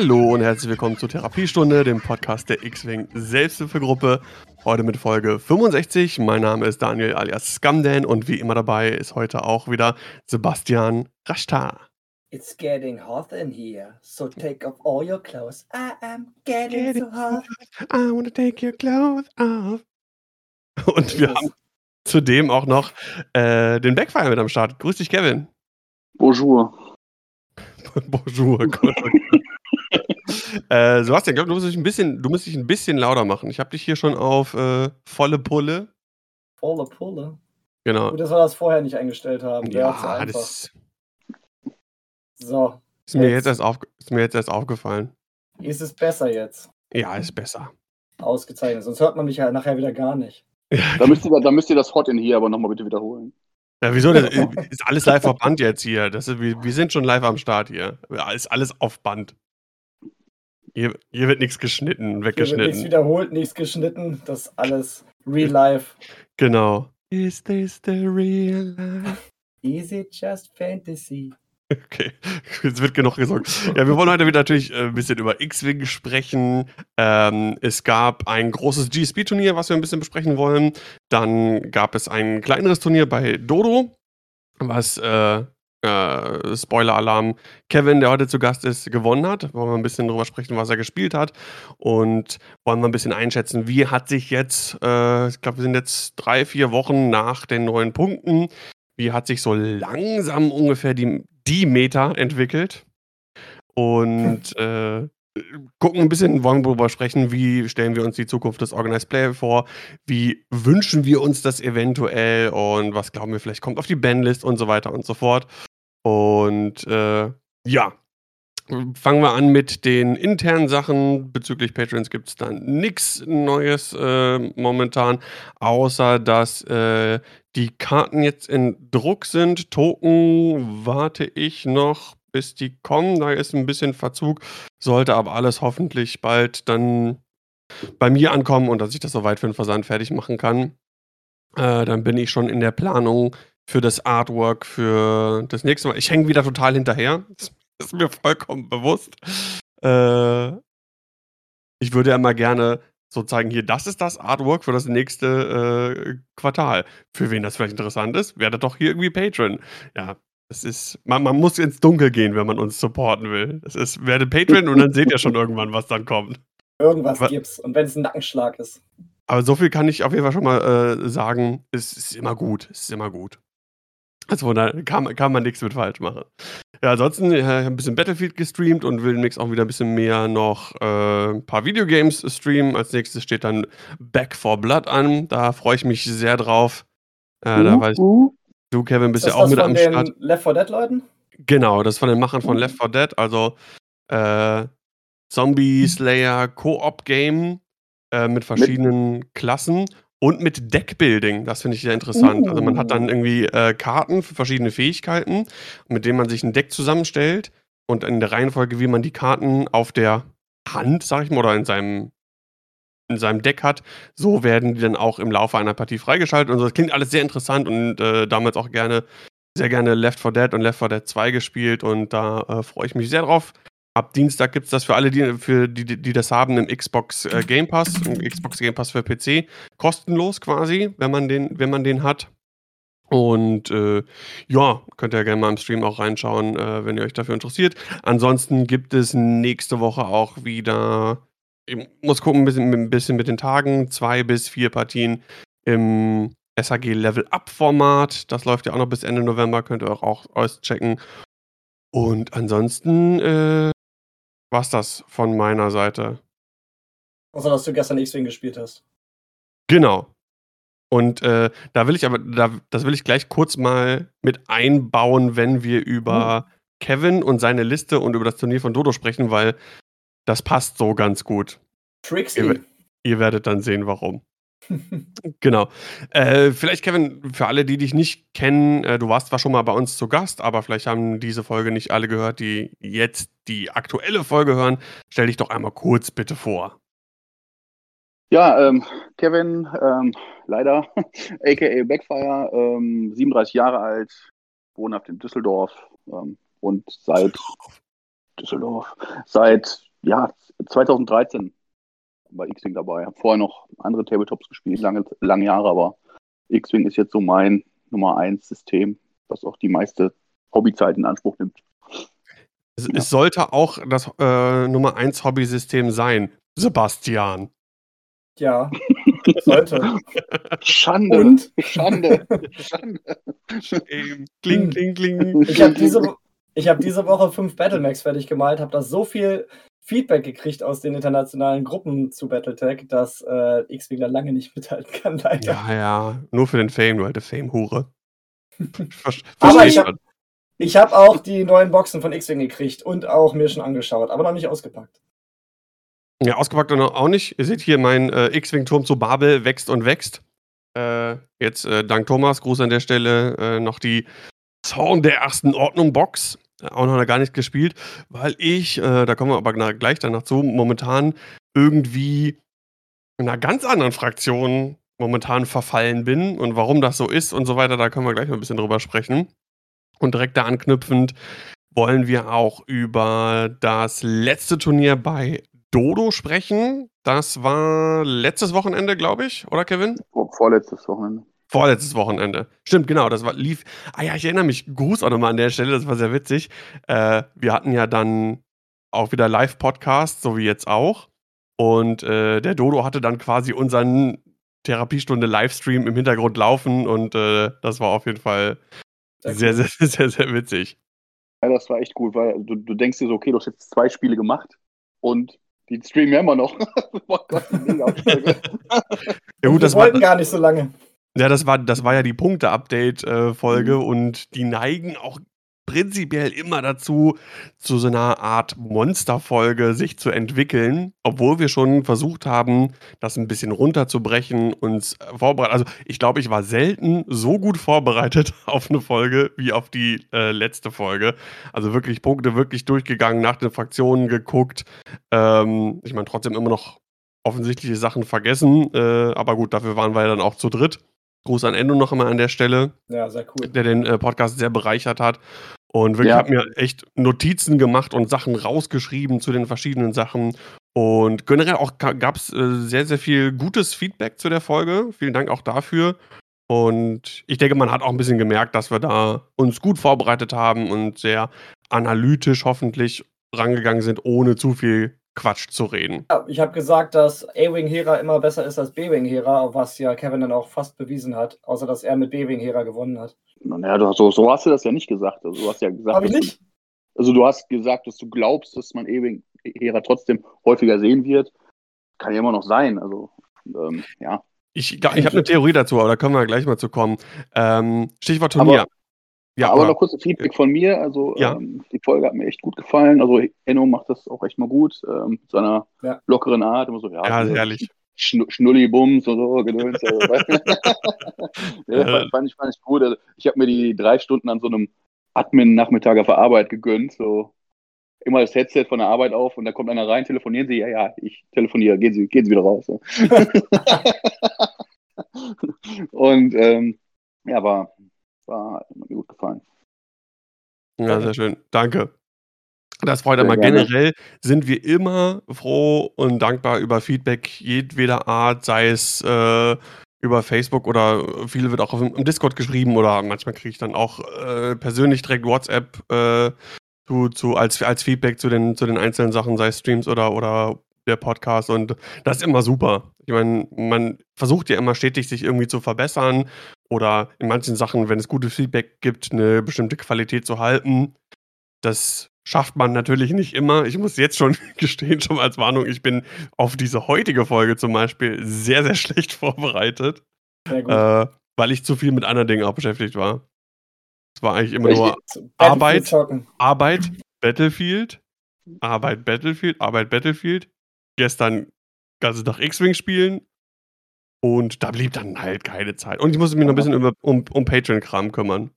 Hallo und herzlich willkommen zur Therapiestunde, dem Podcast der X-Wing Selbsthilfegruppe. Heute mit Folge 65. Mein Name ist Daniel alias Scamdan und wie immer dabei ist heute auch wieder Sebastian Rashtar. It's getting hot in here, so take off all your clothes. I am getting so hot. I wanna take your clothes off. Und wir haben zudem auch noch äh, den Backfire mit am Start. Grüß dich, Kevin. Bonjour. Bonjour. Äh, Sebastian, ich glaube, du musst dich ein bisschen, du musst dich ein bisschen lauter machen. Ich habe dich hier schon auf äh, volle Pulle. Volle Pulle. Genau. Gut, dass wir das vorher nicht eingestellt haben. Zu Ja, das So, ist mir, Jetzt. jetzt erst auf, ist mir jetzt erst aufgefallen. ist es besser jetzt. Ja, ist besser. Ausgezeichnet. Sonst hört man mich ja nachher wieder gar nicht. Da müsst ihr, da müsst ihr das Hot in hier aber nochmal bitte wiederholen. Ja, wieso? Das ist alles live auf Band jetzt hier. Das ist, wir, wir sind schon live am Start hier. Ja, Ist alles auf Band. Hier, hier wird nichts geschnitten, Hier wird nichts weggeschnitten. wiederholt, nichts geschnitten. Das ist alles real life. Genau. Is this the real life? Is it just fantasy? Okay, jetzt wird genug gesungen. Ja, wir wollen heute wieder natürlich äh, ein bisschen über X-Wing sprechen. Ähm, es gab ein großes GSP-Turnier, was wir ein bisschen besprechen wollen. Dann gab es ein kleineres Turnier bei Dodo, was äh, äh, Spoiler-Alarm Kevin, der heute zu Gast ist, gewonnen hat. Wollen wir ein bisschen drüber sprechen, was er gespielt hat. Und wollen wir ein bisschen einschätzen, wie hat sich jetzt, äh, ich glaube, wir sind jetzt drei, vier Wochen nach den neuen Punkten, wie hat sich so langsam ungefähr die, die Meta entwickelt. Und äh, gucken ein bisschen, wollen darüber sprechen, wie stellen wir uns die Zukunft des Organized Play vor, wie wünschen wir uns das eventuell und was glauben wir vielleicht kommt auf die Bandlist und so weiter und so fort. Und äh, ja, fangen wir an mit den internen Sachen. Bezüglich Patrons gibt es dann nichts Neues äh, momentan, außer dass äh, die Karten jetzt in Druck sind. Token warte ich noch, bis die kommen. Da ist ein bisschen Verzug. Sollte aber alles hoffentlich bald dann bei mir ankommen und dass ich das soweit für den Versand fertig machen kann. Äh, dann bin ich schon in der Planung für das Artwork für das nächste Mal. Ich hänge wieder total hinterher. Das ist mir vollkommen bewusst. Äh, ich würde ja immer gerne so zeigen, hier, das ist das Artwork für das nächste äh, Quartal. Für wen das vielleicht interessant ist, werdet doch hier irgendwie Patron. Ja, das ist, man, man muss ins Dunkel gehen, wenn man uns supporten will. Das ist, werdet Patron und dann seht ihr schon irgendwann, was dann kommt. Irgendwas Wa- gibt's. Und wenn es ein Nackenschlag ist. Aber so viel kann ich auf jeden Fall schon mal äh, sagen, es ist immer gut. Es ist immer gut. Also da kann, kann man nichts mit falsch machen. Ja, ansonsten äh, ein bisschen Battlefield gestreamt und will demnächst auch wieder ein bisschen mehr noch äh, ein paar Videogames streamen. Als nächstes steht dann Back for Blood an. Da freue ich mich sehr drauf. Äh, da weiß ich, Uh, du, Kevin, bist Ist ja auch das mit von am den Start. Left 4 Dead Leuten? Genau, das von den Machern von Left 4 Dead, also äh, Zombie Slayer Koop Game äh, mit verschiedenen Klassen und mit Deckbuilding. Das finde ich sehr interessant. Also man hat dann irgendwie äh, Karten für verschiedene Fähigkeiten, mit denen man sich ein Deck zusammenstellt und in der Reihenfolge, wie man die Karten auf der Hand, sag ich mal, oder in seinem in seinem Deck hat, so werden die dann auch im Laufe einer Partie freigeschaltet und so. Das klingt alles sehr interessant und äh, damals auch gerne sehr gerne Left 4 Dead und Left 4 Dead 2 gespielt und da äh, freue ich mich sehr drauf. Ab Dienstag gibt es das für alle, die, für die, die das haben, im Xbox äh, Game Pass, im Xbox Game Pass für PC, kostenlos quasi, wenn man den, wenn man den hat. Und äh, ja, könnt ihr gerne mal im Stream auch reinschauen, äh, wenn ihr euch dafür interessiert. Ansonsten gibt es nächste Woche auch wieder, ich muss gucken, ein bisschen, ein bisschen mit den Tagen, zwei bis vier Partien im SAG Level Up Format. Das läuft ja auch noch bis Ende November, könnt ihr auch auschecken. Und ansonsten äh, war's das von meiner Seite. Außer, dass du gestern X-Wing gespielt hast. Genau. Und äh, da will ich aber, da, das will ich gleich kurz mal mit einbauen, wenn wir über Kevin und seine Liste und über das Turnier von Dodo sprechen, weil das passt so ganz gut. Trixie. Ihr, ihr werdet dann sehen, warum. Genau. Äh, vielleicht, Kevin, für alle, die dich nicht kennen, äh, du warst zwar schon mal bei uns zu Gast, aber vielleicht haben diese Folge nicht alle gehört, die jetzt die aktuelle Folge hören. Stell dich doch einmal kurz bitte vor. ja, ähm, Kevin, ähm, leider, aka Backfire, ähm, 37 Jahre alt, wohnhaft in Düsseldorf ähm, und seit Düsseldorf. Seit ja, 2013 bei X-Wing dabei. Habe vorher noch andere Tabletops gespielt, lange, lange Jahre, aber X-Wing ist jetzt so mein Nummer 1 System, das auch die meiste Hobbyzeit in Anspruch nimmt. Es, ja. es sollte auch das äh, Nummer 1 Hobbysystem sein, Sebastian. Ja, sollte. Schande. Und? Schande. Schande. Kling, kling, kling. Ich habe diese, hab diese Woche fünf Battlemax fertig gemalt, habe da so viel Feedback gekriegt aus den internationalen Gruppen zu Battletech, dass äh, X-Wing da lange nicht mithalten kann, leider. Ja, ja, nur für den Fame, du alte Fame-Hure. aber ich habe hab auch die neuen Boxen von X-Wing gekriegt und auch mir schon angeschaut, aber noch nicht ausgepackt. Ja, ausgepackt auch nicht. Ihr seht hier, mein äh, X-Wing-Turm zu Babel wächst und wächst. Äh, jetzt äh, dank Thomas, Gruß an der Stelle, äh, noch die Zorn der ersten Ordnung Box. Auch noch gar nicht gespielt, weil ich, äh, da kommen wir aber gleich danach zu, momentan irgendwie in einer ganz anderen Fraktion momentan verfallen bin und warum das so ist und so weiter, da können wir gleich mal ein bisschen drüber sprechen. Und direkt da anknüpfend wollen wir auch über das letzte Turnier bei Dodo sprechen. Das war letztes Wochenende, glaube ich, oder Kevin? Vorletztes Wochenende. Vorletztes Wochenende. Stimmt, genau, das war, lief. Ah ja, ich erinnere mich, Gruß auch nochmal an der Stelle, das war sehr witzig. Äh, wir hatten ja dann auch wieder Live-Podcast, so wie jetzt auch. Und äh, der Dodo hatte dann quasi unseren Therapiestunde Livestream im Hintergrund laufen und äh, das war auf jeden Fall sehr, sehr, sehr, sehr, sehr witzig. Ja, das war echt gut, weil du, du denkst dir so, okay, du hast jetzt zwei Spiele gemacht und die streamen ja immer noch. Boah Gott, ja, gut, das wollten gar nicht so lange. Ja, das war, das war ja die Punkte-Update-Folge mhm. und die neigen auch prinzipiell immer dazu, zu so einer Art Monsterfolge sich zu entwickeln, obwohl wir schon versucht haben, das ein bisschen runterzubrechen, uns vorbereitet. Also ich glaube, ich war selten so gut vorbereitet auf eine Folge wie auf die äh, letzte Folge. Also wirklich Punkte wirklich durchgegangen, nach den Fraktionen geguckt. Ähm, ich meine, trotzdem immer noch offensichtliche Sachen vergessen, äh, aber gut, dafür waren wir ja dann auch zu dritt. Gruß an Endo noch einmal an der Stelle. Ja, sehr cool. Der den äh, Podcast sehr bereichert hat. Und wirklich, ja. habe mir echt Notizen gemacht und Sachen rausgeschrieben zu den verschiedenen Sachen. Und generell auch gab es äh, sehr, sehr viel gutes Feedback zu der Folge. Vielen Dank auch dafür. Und ich denke, man hat auch ein bisschen gemerkt, dass wir da uns gut vorbereitet haben und sehr analytisch hoffentlich rangegangen sind, ohne zu viel Quatsch zu reden. Ja, ich habe gesagt, dass A-Wing Hera immer besser ist als B-Wing Hera, was ja Kevin dann auch fast bewiesen hat, außer dass er mit B-Wing Hera gewonnen hat. Naja, so, so hast du das ja nicht gesagt. Also, du hast ja gesagt. Hab ich nicht? Du, also du hast gesagt, dass du glaubst, dass man A-Wing Hera trotzdem häufiger sehen wird. Kann ja immer noch sein. Also, ähm, ja. Ich, ich habe eine Theorie dazu, aber da können wir gleich mal zu kommen. Ähm, Stichwort Turnier. Aber ja, aber noch kurz ein Feedback von mir. Also ja. ähm, die Folge hat mir echt gut gefallen. Also Enno macht das auch echt mal gut ähm, mit seiner ja. lockeren Art. Immer so, ja, ja so herrlich. Schn Schnulli-Bums und so, Gedöns. Also, ja, fand, fand, ich, fand ich gut. Also, ich habe mir die drei Stunden an so einem Admin-Nachmittag auf der Arbeit gegönnt. So immer das Headset von der Arbeit auf und da kommt einer rein, telefonieren Sie, ja, ja, ich telefoniere, gehen Sie, gehen Sie wieder raus. So. und ähm, ja, war, war mir gut gefallen. Ja, sehr schön. Danke. Das freut mich. Generell sind wir immer froh und dankbar über Feedback jedweder Art, sei es äh, über Facebook oder viel wird auch im, im Discord geschrieben oder manchmal kriege ich dann auch äh, persönlich direkt WhatsApp äh, zu, zu, als, als Feedback zu den, zu den einzelnen Sachen, sei es Streams oder, oder der Podcast und das ist immer super. Ich meine, man versucht ja immer stetig, sich irgendwie zu verbessern oder in manchen Sachen, wenn es gutes Feedback gibt, eine bestimmte Qualität zu halten. Das schafft man natürlich nicht immer. Ich muss jetzt schon gestehen, schon als Warnung, ich bin auf diese heutige Folge zum Beispiel sehr, sehr schlecht vorbereitet, äh, weil ich zu viel mit anderen Dingen auch beschäftigt war. Es war eigentlich immer nur Arbeit, Arbeit, Battlefield, Arbeit, Battlefield, Arbeit, Battlefield. Gestern ganze Tag X-Wing spielen und da blieb dann halt keine Zeit. Und ich musste mich noch ein bisschen über, um, um Patreon-Kram kümmern.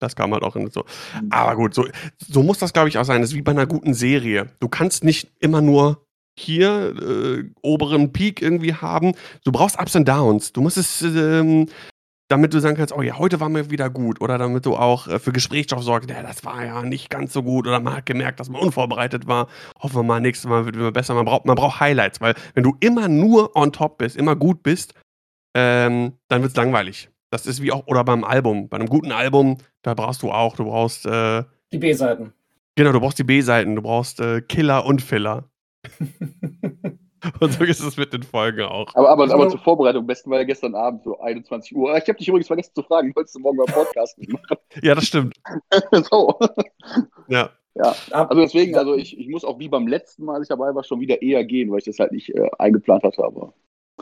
Das kam halt auch in so. Mhm. Aber gut, so, so muss das, glaube ich, auch sein. Das ist wie bei einer guten Serie. Du kannst nicht immer nur hier äh, oberen Peak irgendwie haben. Du brauchst Ups und Downs. Du musst es ähm, damit du sagen kannst, oh ja, heute war mir wieder gut. Oder damit du auch äh, für Gesprächsstoff sorgst, ja, das war ja nicht ganz so gut. Oder man hat gemerkt, dass man unvorbereitet war. Hoffen wir mal, nächstes Mal wird es besser. Man braucht, man braucht Highlights, weil wenn du immer nur on top bist, immer gut bist, ähm, dann wird es langweilig. Das ist wie auch, oder beim Album. Bei einem guten Album, da brauchst du auch, du brauchst. Äh, die B-Seiten. Genau, du brauchst die B-Seiten, du brauchst äh, Killer und Filler. Und so ist es mit den Folgen auch. Aber, aber, aber zur Vorbereitung, am besten war ja gestern Abend so 21 Uhr. Ich habe dich übrigens vergessen zu fragen, wolltest du morgen mal Podcast machen? ja, das stimmt. so. Ja. Ja, also deswegen, also ich, ich muss auch wie beim letzten Mal, als ich dabei war, schon wieder eher gehen, weil ich das halt nicht äh, eingeplant hatte, aber.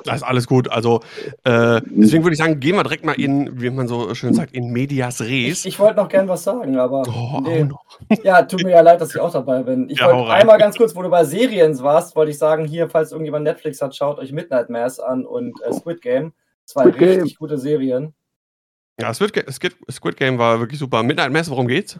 Das ist alles gut. Also, äh, deswegen würde ich sagen, gehen wir direkt mal in, wie man so schön sagt, in medias res. Ich, ich wollte noch gern was sagen, aber. Oh, nee. Ja, tut mir ja leid, dass ich auch dabei bin. Ich ja, wollte einmal ganz kurz, wo du bei Serien warst, wollte ich sagen, hier, falls irgendjemand Netflix hat, schaut euch Midnight Mass an und äh, Squid Game. Zwei Squid richtig Game. gute Serien. Ja, Squid, Squid, Squid Game war wirklich super. Midnight Mass, worum geht's?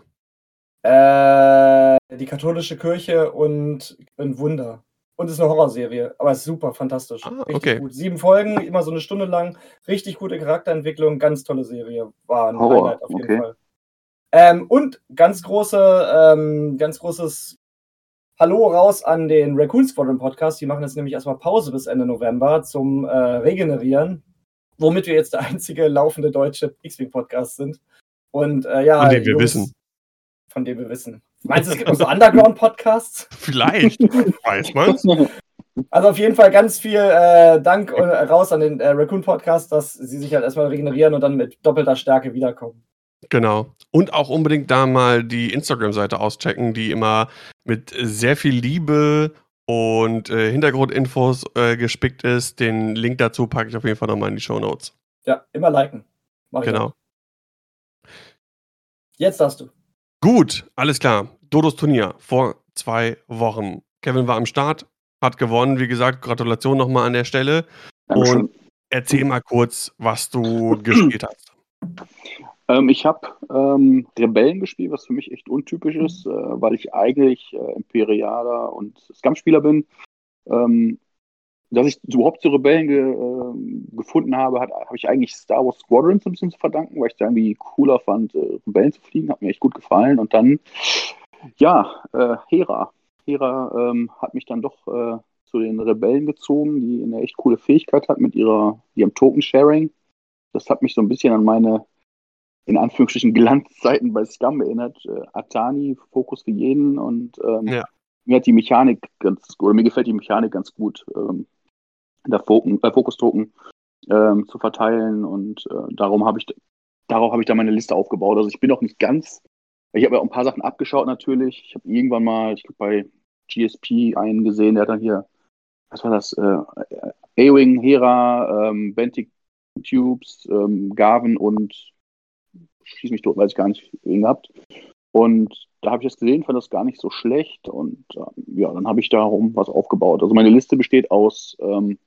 Äh, die katholische Kirche und ein Wunder. Und es ist eine Horrorserie, aber es ist super, fantastisch. Ah, okay. gut. Sieben Folgen, immer so eine Stunde lang, richtig gute Charakterentwicklung, ganz tolle Serie. War ein Horror. Highlight auf jeden okay. Fall. Ähm, und ganz große, ähm, ganz großes Hallo raus an den Raccoon Squadron Podcast. Die machen jetzt nämlich erstmal Pause bis Ende November zum äh, Regenerieren, womit wir jetzt der einzige laufende deutsche X-Wing Podcast sind. Und äh, ja, von dem wir Jungs, wissen. Von dem wir wissen. Meinst du, es gibt noch so Underground-Podcasts? Vielleicht, weiß man's. Also auf jeden Fall ganz viel äh, Dank äh, raus an den äh, Raccoon Podcast, dass sie sich halt erstmal regenerieren und dann mit doppelter Stärke wiederkommen. Genau. Und auch unbedingt da mal die Instagram-Seite auschecken, die immer mit sehr viel Liebe und äh, Hintergrundinfos äh, gespickt ist. Den Link dazu packe ich auf jeden Fall nochmal in die Show Notes. Ja, immer liken. Mach genau. Jetzt hast du. Gut, alles klar. Dodos Turnier vor zwei Wochen. Kevin war am Start, hat gewonnen. Wie gesagt, Gratulation nochmal an der Stelle. Dankeschön. Und erzähl mal kurz, was du gespielt hast. Ähm, ich habe ähm, Rebellen gespielt, was für mich echt untypisch ist, äh, weil ich eigentlich äh, Imperialer und Scum-Spieler bin. Ähm, dass ich überhaupt zu Rebellen ge, äh, gefunden habe, habe ich eigentlich Star Wars Squadrons ein bisschen zu verdanken, weil ich es irgendwie cooler fand, äh, Rebellen zu fliegen. Hat mir echt gut gefallen. Und dann, ja, äh, Hera. Hera ähm, hat mich dann doch äh, zu den Rebellen gezogen, die eine echt coole Fähigkeit hat mit ihrer, ihrem Token-Sharing. Das hat mich so ein bisschen an meine, in Anführungsstrichen, Glanzzeiten bei Scum erinnert. Äh, Atani, Fokus für jeden und ähm, ja. mir hat die Mechanik ganz, oder mir gefällt die Mechanik ganz gut. Ähm, der Fokus-Token ähm, zu verteilen und äh, darum habe ich darauf habe ich dann meine Liste aufgebaut. Also ich bin noch nicht ganz, ich habe ja auch ein paar Sachen abgeschaut natürlich. Ich habe irgendwann mal, ich glaube bei GSP einen gesehen, der hat dann hier, was war das, äh, A-Wing, Hera, ähm, Bentic Tubes, ähm, Garven und schieß mich tot, weiß ich gar nicht, wen gehabt. Und da habe ich das gesehen, fand das gar nicht so schlecht und äh, ja, dann habe ich darum was aufgebaut. Also meine Liste besteht aus ähm,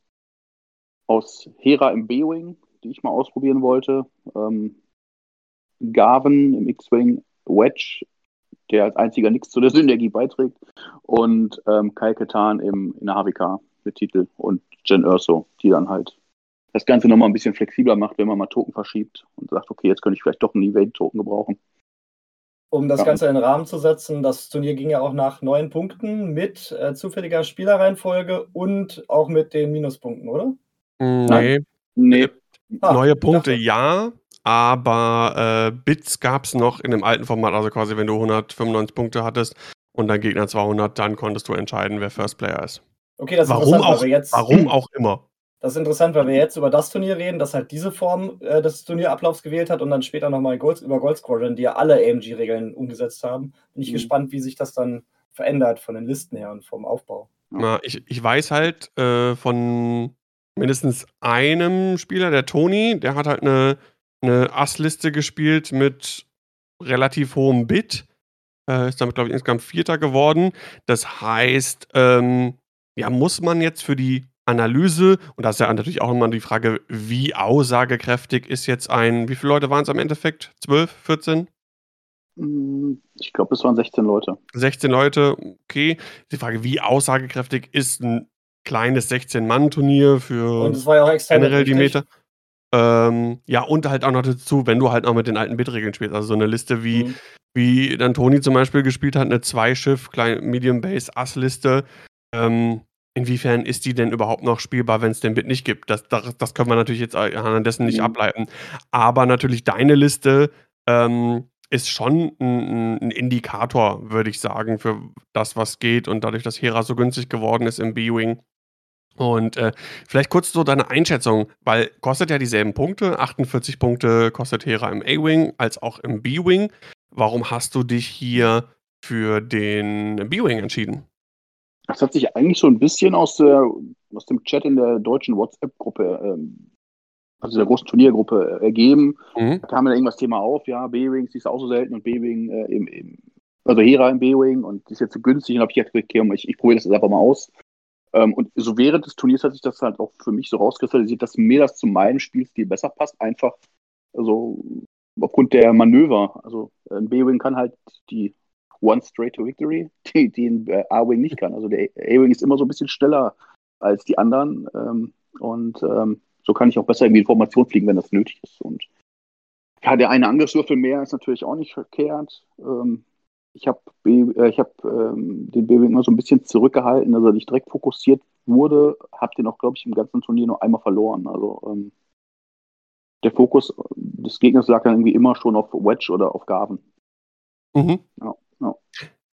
aus Hera im B-Wing, die ich mal ausprobieren wollte. Ähm, Garven im X-Wing, Wedge, der als einziger nichts zu der Synergie beiträgt. Und ähm, Kai Ketan im, in der HWK mit Titel und Jen Urso, die dann halt das Ganze nochmal ein bisschen flexibler macht, wenn man mal Token verschiebt und sagt, okay, jetzt könnte ich vielleicht doch einen Evade-Token gebrauchen. Um das ja. Ganze in den Rahmen zu setzen, das Turnier ging ja auch nach neun Punkten mit äh, zufälliger Spielerreihenfolge und auch mit den Minuspunkten, oder? Nee. Nee. Ah, Neue Punkte ja, aber äh, Bits gab es noch in dem alten Format, also quasi wenn du 195 Punkte hattest und dein Gegner 200, dann konntest du entscheiden, wer First Player ist. Okay, das ist warum auch, jetzt, warum auch immer. Das ist interessant, weil wir jetzt über das Turnier reden, das halt diese Form äh, des Turnierablaufs gewählt hat und dann später nochmal Gold, über Gold Squadron, die ja alle AMG-Regeln umgesetzt haben. Bin ich mhm. gespannt, wie sich das dann verändert von den Listen her und vom Aufbau. Na, ich, ich weiß halt äh, von mindestens einem Spieler, der Toni, der hat halt eine, eine Ass-Liste gespielt mit relativ hohem Bit. Äh, ist damit, glaube ich, insgesamt Vierter geworden. Das heißt, ähm, ja, muss man jetzt für die Analyse, und da ist ja natürlich auch immer die Frage, wie aussagekräftig ist jetzt ein, wie viele Leute waren es am Endeffekt? 12, 14? Hm, ich glaube, es waren 16 Leute. 16 Leute, okay. Die Frage, wie aussagekräftig ist ein kleines 16-Mann-Turnier für Und es war ja auch generell die Meter. Ähm, ja, und halt auch noch dazu, wenn du halt auch mit den alten Bit-Regeln spielst. Also so eine Liste wie, mhm. wie dann Toni zum Beispiel gespielt hat, eine Zwei-Schiff, Medium Base Ass-Liste. Ähm, inwiefern ist die denn überhaupt noch spielbar, wenn es den Bit nicht gibt? Das, das, das können wir natürlich jetzt anhand dessen nicht mhm. ableiten. Aber natürlich deine Liste ähm, ist schon ein, ein Indikator, würde ich sagen, für das, was geht. Und dadurch, dass Hera so günstig geworden ist im B-Wing, und äh, vielleicht kurz so deine Einschätzung, weil kostet ja dieselben Punkte, 48 Punkte kostet Hera im A-Wing als auch im B-Wing. Warum hast du dich hier für den B-Wing entschieden? Das hat sich eigentlich so ein bisschen aus, der, aus dem Chat in der deutschen WhatsApp-Gruppe, ähm, also der großen Turniergruppe, äh, ergeben. Mhm. Da kam dann irgendwas Thema auf, ja, B-Wing, sie ist auch so selten und B-Wing äh, im, im, also Hera im B-Wing und die ist jetzt so günstig und habe ich gedacht, okay, ich, ich probiere das jetzt einfach mal aus. Ähm, und so während des Turniers hat sich das halt auch für mich so rauskristallisiert, dass mir das zu meinem Spielstil besser passt. Einfach, also aufgrund der Manöver. Also ein B-Wing kann halt die One Straight to Victory, die, die ein äh, A-Wing nicht kann. Also der A-Wing ist immer so ein bisschen schneller als die anderen. Ähm, und ähm, so kann ich auch besser in die Formation fliegen, wenn das nötig ist. Und ja, der eine Angriffswürfel mehr ist natürlich auch nicht verkehrt. Ähm, ich habe äh, hab, ähm, den BW immer so ein bisschen zurückgehalten, dass er nicht direkt fokussiert wurde. Habe den auch, glaube ich, im ganzen Turnier nur einmal verloren. Also ähm, der Fokus des Gegners lag dann irgendwie immer schon auf Wedge oder auf Garven. Mhm. Ja, ja.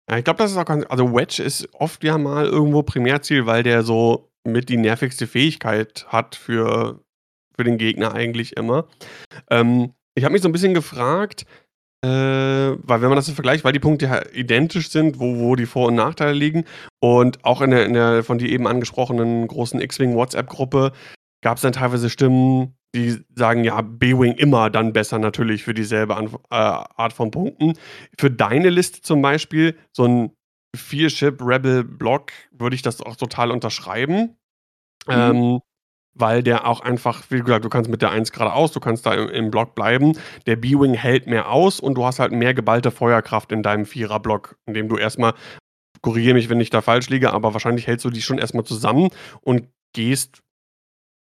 ja ich glaube, das ist auch ganz. Also, Wedge ist oft ja mal irgendwo Primärziel, weil der so mit die nervigste Fähigkeit hat für, für den Gegner eigentlich immer. Ähm, ich habe mich so ein bisschen gefragt, äh, weil wenn man das so vergleicht, weil die Punkte ja identisch sind, wo, wo die Vor- und Nachteile liegen. Und auch in der, in der von dir eben angesprochenen großen X-Wing WhatsApp-Gruppe gab es dann teilweise Stimmen, die sagen, ja, B-Wing immer dann besser natürlich für dieselbe An äh, Art von Punkten. Für deine Liste zum Beispiel, so ein Vier-Ship Rebel Block, würde ich das auch total unterschreiben. Mhm. Ähm, weil der auch einfach, wie gesagt, du kannst mit der 1 geradeaus, du kannst da im, im Block bleiben. Der B-Wing hält mehr aus und du hast halt mehr geballte Feuerkraft in deinem Vierer-Block, indem du erstmal, korrigiere mich, wenn ich da falsch liege, aber wahrscheinlich hältst du die schon erstmal zusammen und gehst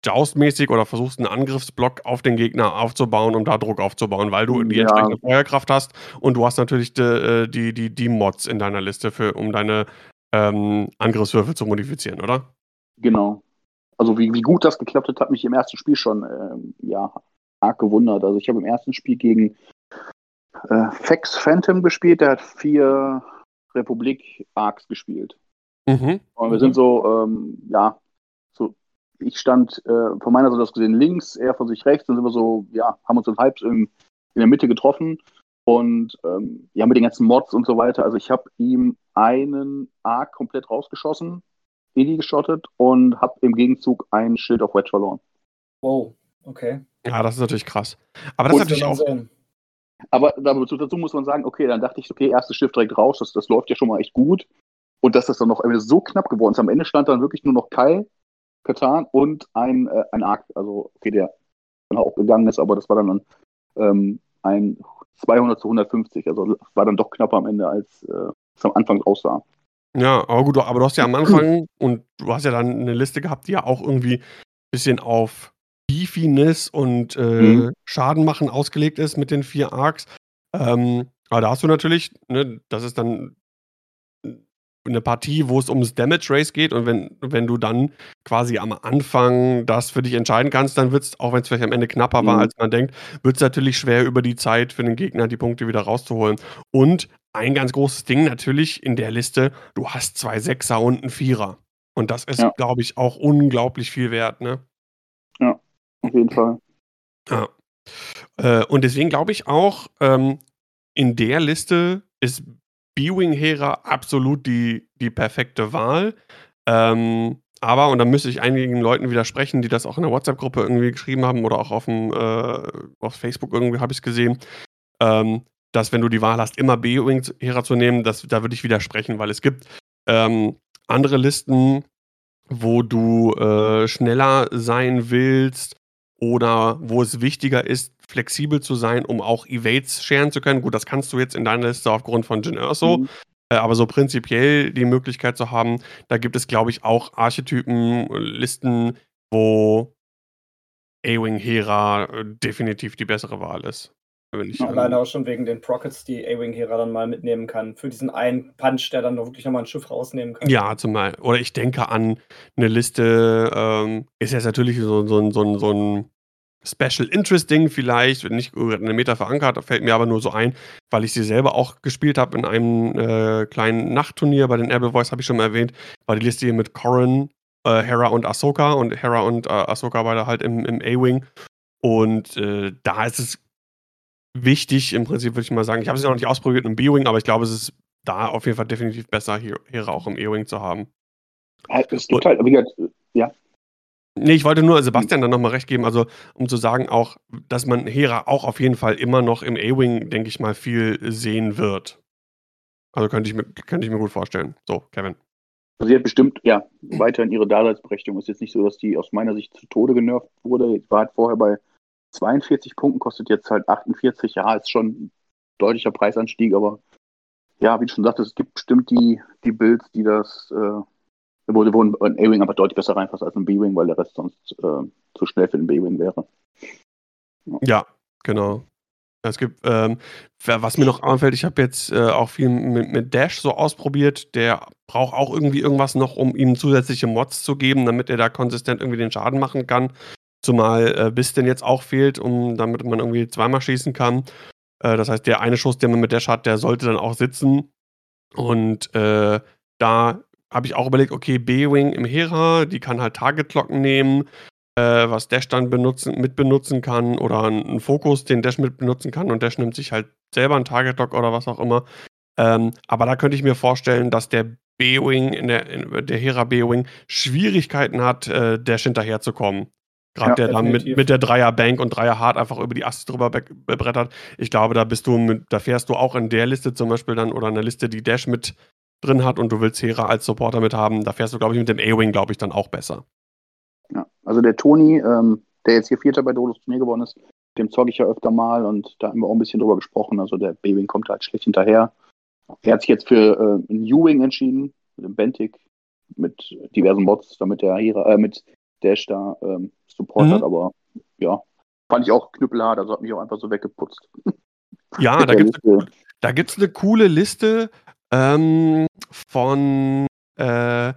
Joust-mäßig oder versuchst einen Angriffsblock auf den Gegner aufzubauen, um da Druck aufzubauen, weil du die ja. entsprechende Feuerkraft hast und du hast natürlich die, äh, die, die, die Mods in deiner Liste, für, um deine ähm, Angriffswürfel zu modifizieren, oder? Genau, also wie, wie gut das geklappt hat, hat mich im ersten Spiel schon ähm, ja, arg gewundert. Also ich habe im ersten Spiel gegen äh, Fex Phantom gespielt, der hat vier Republik Arcs gespielt. Mhm. Und wir sind so, ähm, ja, so, ich stand äh, von meiner Seite aus gesehen links, er von sich rechts, dann sind wir so, ja, haben uns so halb in, in der Mitte getroffen und ähm, ja, mit den ganzen Mods und so weiter. Also ich habe ihm einen Arc komplett rausgeschossen Edi geschottet und habe im Gegenzug ein Schild auf Wedge verloren. Wow, okay. Ja, das ist natürlich krass. Aber das ist natürlich auch. Sehen. Aber dazu muss man sagen, okay, dann dachte ich, okay, erstes Schiff direkt raus, das, das läuft ja schon mal echt gut. Und dass das dann noch so knapp geworden ist. Am Ende stand dann wirklich nur noch Kai, Katan und ein, äh, ein Arc. Also, okay, der dann auch gegangen ist, aber das war dann ähm, ein 200 zu 150. Also war dann doch knapper am Ende, als äh, es am Anfang aussah. Ja, aber gut, aber du hast ja am Anfang und du hast ja dann eine Liste gehabt, die ja auch irgendwie ein bisschen auf Beefiness und äh, mhm. Schaden machen ausgelegt ist mit den vier Arcs. Ähm, aber da hast du natürlich, ne, das ist dann eine Partie, wo es ums Damage Race geht und wenn, wenn du dann quasi am Anfang das für dich entscheiden kannst, dann wird es, auch wenn es vielleicht am Ende knapper mhm. war, als man denkt, wird es natürlich schwer über die Zeit für den Gegner die Punkte wieder rauszuholen. Und ein ganz großes Ding natürlich in der Liste, du hast zwei Sechser und einen Vierer. Und das ist, ja. glaube ich, auch unglaublich viel wert, ne? Ja, auf jeden Fall. Ja. Äh, und deswegen glaube ich auch, ähm, in der Liste ist B-Wing Hera absolut die, die perfekte Wahl. Ähm, aber, und da müsste ich einigen Leuten widersprechen, die das auch in der WhatsApp-Gruppe irgendwie geschrieben haben oder auch auf, dem, äh, auf Facebook irgendwie habe ich es gesehen, ähm, dass wenn du die Wahl hast, immer B-Wing Hera zu nehmen, das, da würde ich widersprechen, weil es gibt ähm, andere Listen, wo du äh, schneller sein willst oder wo es wichtiger ist, flexibel zu sein, um auch Evades scheren zu können. Gut, das kannst du jetzt in deiner Liste aufgrund von Jin Erso, mhm. äh, aber so prinzipiell die Möglichkeit zu haben, da gibt es, glaube ich, auch Archetypen, Listen, wo A-Wing Hera äh, definitiv die bessere Wahl ist. Ich, Alleine auch schon wegen den Prockets, die A-Wing Hera dann mal mitnehmen kann. Für diesen einen Punch, der dann wirklich nochmal ein Schiff rausnehmen kann. Ja, zumal. Oder ich denke an eine Liste, ähm, ist jetzt natürlich so, so, so, so ein Special Interesting vielleicht, nicht in der Meta verankert, fällt mir aber nur so ein, weil ich sie selber auch gespielt habe in einem äh, kleinen Nachtturnier bei den Able Voice, habe ich schon mal erwähnt, war die Liste hier mit Corrin, äh, Hera und Ahsoka und Hera und äh, Ahsoka beide halt im, im A-Wing. Und äh, da ist es wichtig, im Prinzip würde ich mal sagen, ich habe es ja noch nicht ausprobiert im B-Wing, aber ich glaube, es ist da auf jeden Fall definitiv besser, Hera auch im E-Wing zu haben. Es gibt halt, wie gesagt, ja. Nee, ich wollte nur Sebastian dann nochmal recht geben, also um zu sagen auch, dass man Hera auch auf jeden Fall immer noch im A-Wing, denke ich mal, viel sehen wird. Also könnte ich, mir, könnte ich mir gut vorstellen. So, Kevin. Also sie hat bestimmt, ja, weiterhin ihre Daseinsberechtigung. Ist jetzt nicht so, dass die aus meiner Sicht zu Tode genervt wurde. Ich war halt vorher bei 42 Punkten, kostet jetzt halt 48. Ja, ist schon ein deutlicher Preisanstieg, aber ja, wie du schon sagtest, es gibt bestimmt die, die Builds, die das äh, wo, wo ein A-Wing aber deutlich besser reinpasst als ein B-Wing, weil der Rest sonst äh, zu schnell für den B-Wing wäre. Ja. ja, genau. Es gibt, ähm, was mir noch auffällt, ich habe jetzt äh, auch viel mit, mit, Dash so ausprobiert. Der braucht auch irgendwie irgendwas noch, um ihm zusätzliche Mods zu geben, damit er da konsistent irgendwie den Schaden machen kann. Zumal äh, Biss denn jetzt auch fehlt, um, damit man irgendwie zweimal schießen kann. Äh, das heißt, der eine Schuss, den man mit Dash hat, der sollte dann auch sitzen. Und äh, da habe ich auch überlegt, okay, B-Wing im Hera, die kann halt Target-Glocken nehmen, äh, was Dash dann benutzen, mitbenutzen kann oder einen Fokus, den Dash mitbenutzen kann und Dash nimmt sich halt selber einen Target-Lock oder was auch immer. Ähm, aber da könnte ich mir vorstellen, dass der B-Wing, in der, der Hera B-Wing, Schwierigkeiten hat, äh, Dash hinterherzukommen. Gerade ja, der dann mit, mit der Dreier Bank und Dreier Hard einfach über die Aste drüber brettert. Ich glaube, da bist du mit, da fährst du auch in der Liste zum Beispiel dann oder in der Liste, die Dash mit drin hat und du willst Hera als Supporter mit haben, da fährst du, glaube ich, mit dem A-Wing, glaube ich, dann auch besser. Ja, also der Toni, ähm, der jetzt hier Vierter bei Dolos Turnier geworden ist, dem zocke ich ja öfter mal und da haben wir auch ein bisschen drüber gesprochen. Also der B-Wing kommt halt schlecht hinterher. Er hat sich jetzt für äh, einen U-Wing entschieden, mit dem Bentic, mit diversen Mods, damit der Hera, äh, mit Dash da ähm, Support mhm. hat, aber ja, fand ich auch knüppelhart, also hat mich auch einfach so weggeputzt. Ja, da gibt es eine coole Liste ähm, von äh,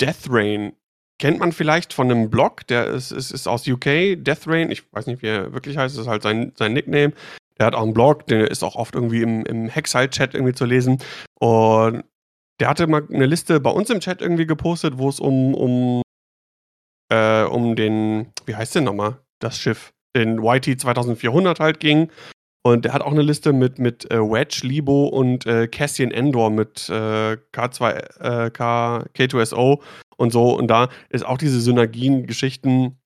Death Rain. Kennt man vielleicht von einem Blog, der ist, ist, ist aus UK, Death Rain, ich weiß nicht, wie er wirklich heißt, das ist halt sein, sein Nickname. Der hat auch einen Blog, der ist auch oft irgendwie im, im Hexile-Chat irgendwie zu lesen. Und der hatte mal eine Liste bei uns im Chat irgendwie gepostet, wo es um, um, äh, um den, wie heißt der nochmal, das Schiff, den YT 2400 halt ging. Und er hat auch eine Liste mit, mit äh, Wedge, Libo und äh, Cassian Endor mit äh, K2, äh, K, K2SO und so. Und da ist auch diese Synergien-Geschichten.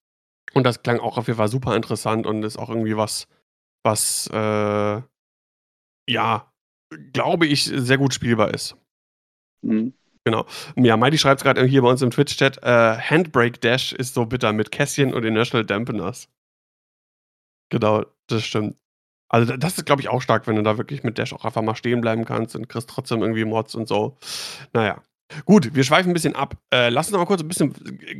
Und das klang auch auf jeden Fall super interessant und ist auch irgendwie was, was, äh, ja, glaube ich, sehr gut spielbar ist. Mhm. Genau. Ja, Mighty schreibt es gerade hier bei uns im Twitch-Chat: äh, Handbrake Dash ist so bitter mit Cassian und Inertial Dampeners. Genau, das stimmt. Also das ist, glaube ich, auch stark, wenn du da wirklich mit Dash auch einfach mal stehen bleiben kannst und kriegst trotzdem irgendwie Mods und so. Naja. Gut, wir schweifen ein bisschen ab. Äh, lass uns noch mal kurz ein bisschen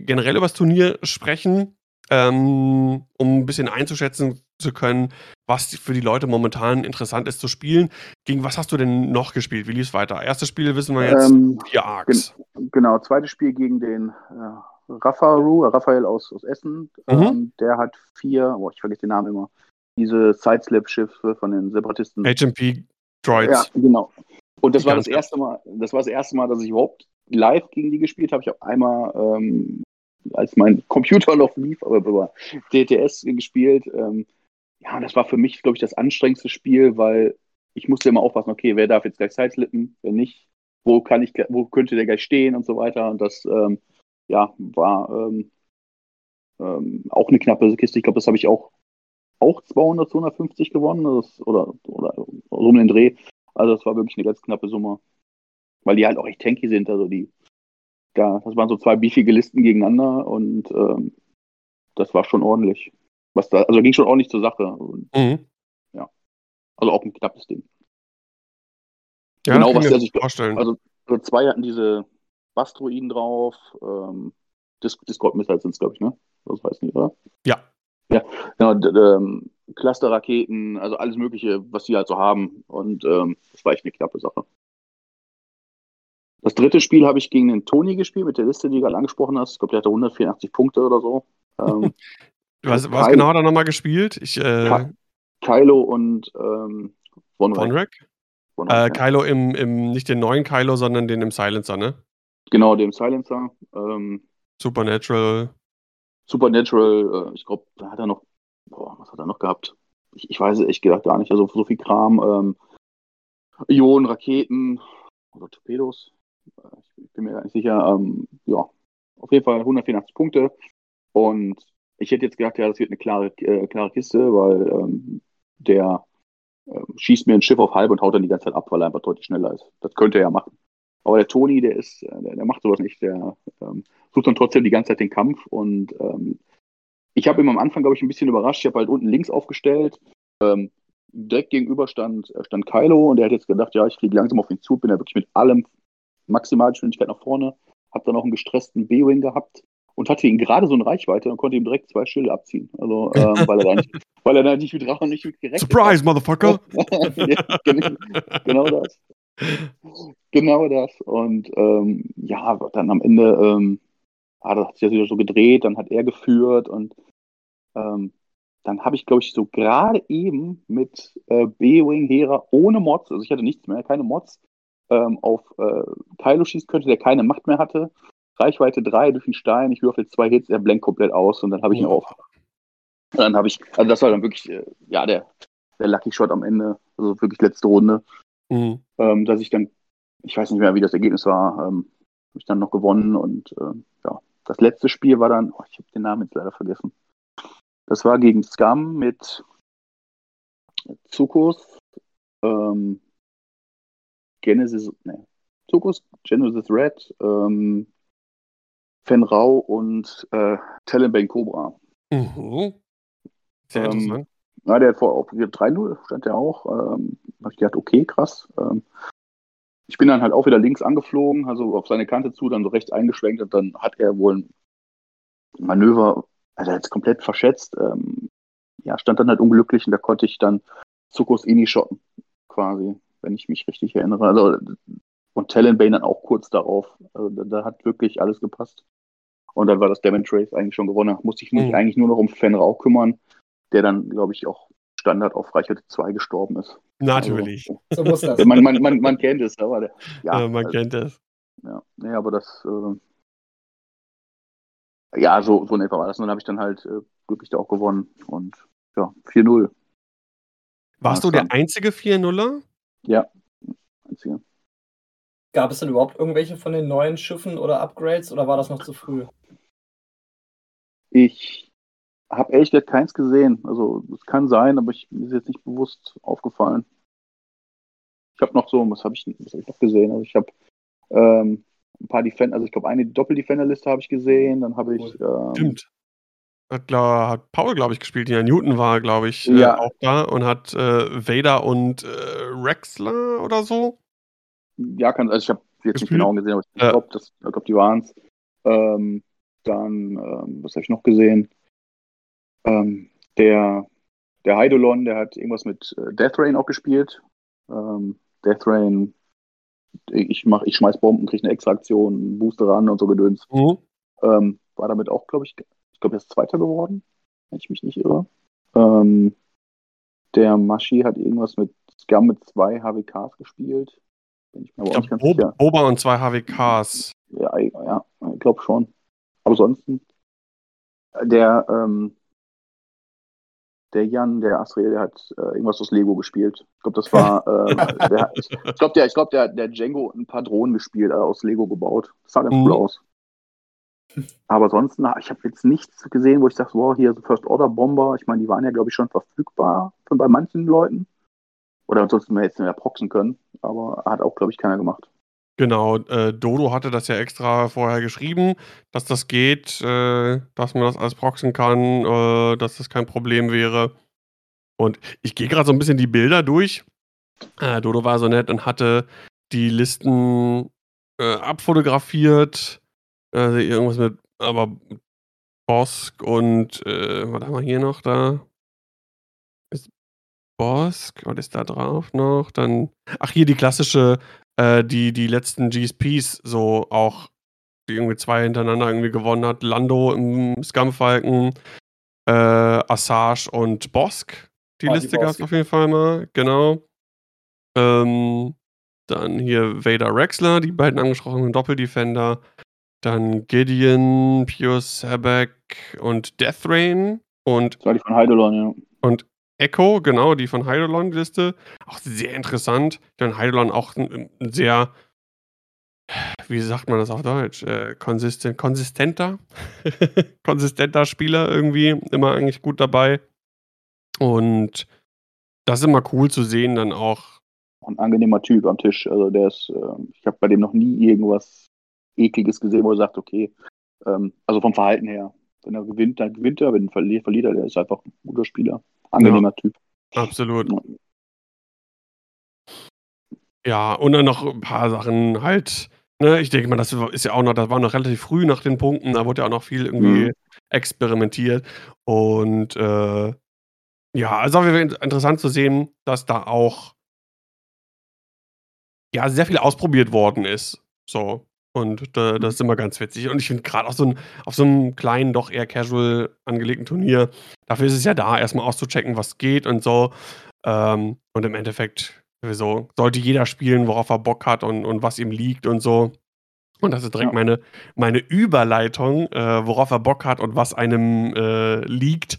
generell über das Turnier sprechen, ähm, um ein bisschen einzuschätzen zu können, was für die Leute momentan interessant ist zu spielen. Gegen was hast du denn noch gespielt? Wie lief es weiter? Erstes Spiel wissen wir jetzt, ähm, vier Arcs. Gen genau, zweites Spiel gegen den äh, Raphael, Raphael aus, aus Essen. Mhm. Ähm, der hat vier, oh, ich vergesse den Namen immer, diese Sideslap-Schiffe von den Separatisten. HMP Droids. Ja, genau. Und das war das erste Mal, das war das erste Mal, dass ich überhaupt live gegen die gespielt habe. Ich habe einmal, ähm, als mein Computer noch lief, aber über DTS gespielt. Ähm, ja, das war für mich, glaube ich, das anstrengendste Spiel, weil ich musste immer aufpassen, okay, wer darf jetzt gleich sideslippen, wer nicht, wo kann ich, wo könnte der gleich stehen und so weiter. Und das, ähm, ja, war ähm, ähm, auch eine knappe Kiste. Ich glaube, das habe ich auch auch 200, 250 gewonnen das, oder, oder so um den Dreh. Also das war wirklich eine ganz knappe Summe. Weil die halt auch echt tanky sind. Also die, ja, das waren so zwei beefige Listen gegeneinander und ähm, das war schon ordentlich. Was da, also ging schon ordentlich zur Sache. Und, mhm. Ja. Also auch ein knappes Ding. Ja, genau, was der sich vorstellen. Also, also zwei hatten diese Bastroiden drauf, ähm, Discord Missiles sind es, glaube ich, ne? Das weiß ich nicht, oder? Ja, Ja, genau, ähm, Cluster-Raketen, also alles Mögliche, was sie halt so haben. Und ähm, das war echt eine knappe Sache. Das dritte Spiel habe ich gegen den Toni gespielt, mit der Liste, die du gerade angesprochen hast. Ich glaube, der hatte 184 Punkte oder so. Ähm, was, was genau hat er nochmal gespielt? Ich, äh, Kylo und ähm, Von Rack? Von Rack äh. Kylo im, im, nicht den neuen Kylo, sondern den im Silencer, ne? Genau, dem Silencer. Ähm, Supernatural. Supernatural, äh, ich glaube, da hat er noch, boah, was hat er noch gehabt? Ich, ich weiß es echt gedacht gar nicht. Also so viel Kram. Ähm, Ionen, Raketen oder Torpedos. Ich bin mir gar nicht sicher. Ähm, ja, auf jeden Fall 184 Punkte. Und ich hätte jetzt gedacht, ja, das wird eine klare, äh, klare Kiste, weil ähm, der äh, schießt mir ein Schiff auf halb und haut dann die ganze Zeit ab, weil er einfach deutlich schneller ist. Das könnte er ja machen. Aber der Toni, der ist, äh, der, der macht sowas nicht. Der ähm, sucht dann trotzdem die ganze Zeit den Kampf. Und ähm, ich habe ihn am Anfang, glaube ich, ein bisschen überrascht. Ich habe halt unten links aufgestellt. Ähm, direkt gegenüber stand, äh, stand Kylo und der hat jetzt gedacht, ja, ich fliege langsam auf ihn zu, bin ja wirklich mit allem Maximalgeschwindigkeit nach vorne. Hab dann auch einen gestressten B-Wing gehabt und hatte ihn gerade so in Reichweite und konnte ihm direkt zwei Schilde abziehen. Also, ähm, weil, er da nicht, weil er da nicht mit Drachen nicht mit gerechnet Surprise, hat. Motherfucker! ja, genau, genau, das. Genau das. Und ähm, ja, dann am Ende ähm, hat es sich ja wieder so gedreht, dann hat er geführt und ähm, dann habe ich, glaube ich, so gerade eben mit äh, B-Wing Hera ohne Mods, also ich hatte nichts mehr, keine Mods, ähm, auf äh, Kylo schießen könnte, der keine Macht mehr hatte. Reichweite 3 durch den Stein, ich würfel zwei Hits, er blenkt komplett aus und dann habe ich ihn auf. Und dann habe ich, also das war dann wirklich, äh, ja, der, der Lucky Shot am Ende, also wirklich letzte Runde, mhm. ähm, dass ich dann, ich weiß nicht mehr, wie das Ergebnis war, ähm, habe ich dann noch gewonnen und äh, ja, das letzte Spiel war dann, oh, ich habe den Namen jetzt leider vergessen. Das war gegen Scum mit Zukus, ähm, Genesis, ne, Zukus, Genesis Red, ähm, Fenrau und äh, Talonbane Cobra. Mhm. Sehr ähm, interessant. Ja, der hat vor auf 3-0 stand der auch. Ähm, habe ich gedacht, okay, krass. Ähm, ich bin dann halt auch wieder links angeflogen, also auf seine Kante zu, dann so rechts eingeschwenkt und dann hat er wohl ein Manöver, also er hat es komplett verschätzt. Ähm, ja, stand dann halt unglücklich und da konnte ich dann Zuckus Ini schotten, quasi, wenn ich mich richtig erinnere. Also, und Talonbane dann auch kurz darauf. Also, da, da hat wirklich alles gepasst. Und dann war das Demon Trace eigentlich schon gewonnen. Musste ich mich mhm. eigentlich nur noch um Fenrau kümmern, der dann, glaube ich, auch Standard auf Reichweite 2 gestorben ist. Natürlich. Also, so muss das. man, man, man, man kennt es, aber der, ja, ja, man also, kennt es. Ja, nee, aber das, äh, ja, so, so in etwa war das. Und dann habe ich dann halt äh, glücklich da auch gewonnen. Und ja, 4-0. Warst du der einzige 4-0er? Ja, einzige. Gab es denn überhaupt irgendwelche von den neuen Schiffen oder Upgrades oder war das noch zu früh? Ich habe ehrlich gesagt keins gesehen. Also es kann sein, aber ich, mir ist jetzt nicht bewusst aufgefallen. Ich habe noch so, was habe ich, was hab ich noch gesehen? Also ich habe ähm, ein paar Defender, also ich glaube eine Doppel-Defender-Liste habe ich gesehen, dann habe ich. Ähm, Stimmt. Hat, glaub, hat Paul, glaube ich, gespielt. Ja, Newton war, glaube ich, äh, ja. auch da und hat äh, Vader und äh, Rexler oder so ja, kann, also ich habe jetzt nicht genau gesehen, aber ich glaube, glaub, die waren es. Ähm, dann, ähm, was habe ich noch gesehen? Ähm, der, der Heidolon, der hat irgendwas mit äh, Death Rain auch gespielt. Ähm, Death Rain, ich mach, ich schmeiß Bomben, kriege eine extra Aktion, Booster ran und so Gedöns. Mhm. Ähm, war damit auch, glaube ich, ich glaube, er ist Zweiter geworden, wenn ich mich nicht irre. Ähm, der Maschi hat irgendwas mit Scum mit zwei HWKs gespielt. Bin ich mir aber ich nicht ganz Boba und zwei HWKs. Ja, ja, ich glaube schon. Aber ansonsten, der, ähm, der Jan, der Astrid, der hat äh, irgendwas aus Lego gespielt. Ich glaube, das war, äh, der, ich, ich glaube, der, glaub, der, der Django ein paar Drohnen gespielt, äh, aus Lego gebaut. Das sah ganz mhm. cool aus. Aber ansonsten, ich habe jetzt nichts gesehen, wo ich sage, wow, hier so First Order Bomber. Ich meine, die waren ja, glaube ich, schon verfügbar bei manchen Leuten. Oder ansonsten wir jetzt mehr proxen können, aber hat auch, glaube ich, keiner gemacht. Genau, äh, Dodo hatte das ja extra vorher geschrieben, dass das geht, äh, dass man das alles proxen kann, äh, dass das kein Problem wäre. Und ich gehe gerade so ein bisschen die Bilder durch. Äh, Dodo war so nett und hatte die Listen äh, abfotografiert. irgendwas mit, aber Bosk und, äh, was haben wir hier noch da? Ist Bosk, was ist da drauf noch? Dann ach, hier die klassische, äh, die die letzten GSPs so auch die irgendwie 2 hintereinander irgendwie gewonnen hat. Lando im Scum-Falken, äh, Assage und Bosk. Die Ah, Liste gab's Bosk. auf jeden Fall mal, genau. Ähm, dann hier Vader Rexler, die beiden angesprochenen Doppeldefender. Dann Gideon, Pure Sabek und Deathrain und Das war die von Heidelon, ja. und Echo, genau, die von Eidolon die Liste. Auch sehr interessant. Denn Eidolon auch 'n 'n sehr wie sagt man das auf Deutsch? Äh, konsisten konsistenter konsistenter Spieler irgendwie, immer eigentlich gut dabei. Und das ist immer cool zu sehen dann auch Ein angenehmer Typ am Tisch. Also der ist, ähm ich habe bei dem noch nie irgendwas Ekliges gesehen, wo er sagt: „Okay“ ähm, also vom Verhalten her. Wenn er gewinnt, dann gewinnt er, wenn er verliert, verliert er. Der ist einfach 'n guter Spieler. Angenehmer Typ. absolut. Ja. Ja, und dann noch 'n paar Sachen halt, ne? Ich denke mal, das ist ja auch noch das war noch relativ früh nach den Punkten, da wurde ja auch noch viel irgendwie Mhm. experimentiert. Und, äh, ja, also interessant zu sehen, dass da auch ja, sehr viel ausprobiert worden ist, so. Und da das Mhm. ist immer ganz witzig. Und ich finde auch so auf so 'nem kleinen, doch eher casual angelegten Turnier, dafür ist es ja da, erst mal auszuchecken, was geht und so. Ähm, und im Endeffekt sowieso sollte jeder spielen, worauf er Bock hat und und was ihm liegt und so. Und das ist direkt Ja. meine meine Überleitung, äh, worauf er Bock hat und was einem, äh, liegt.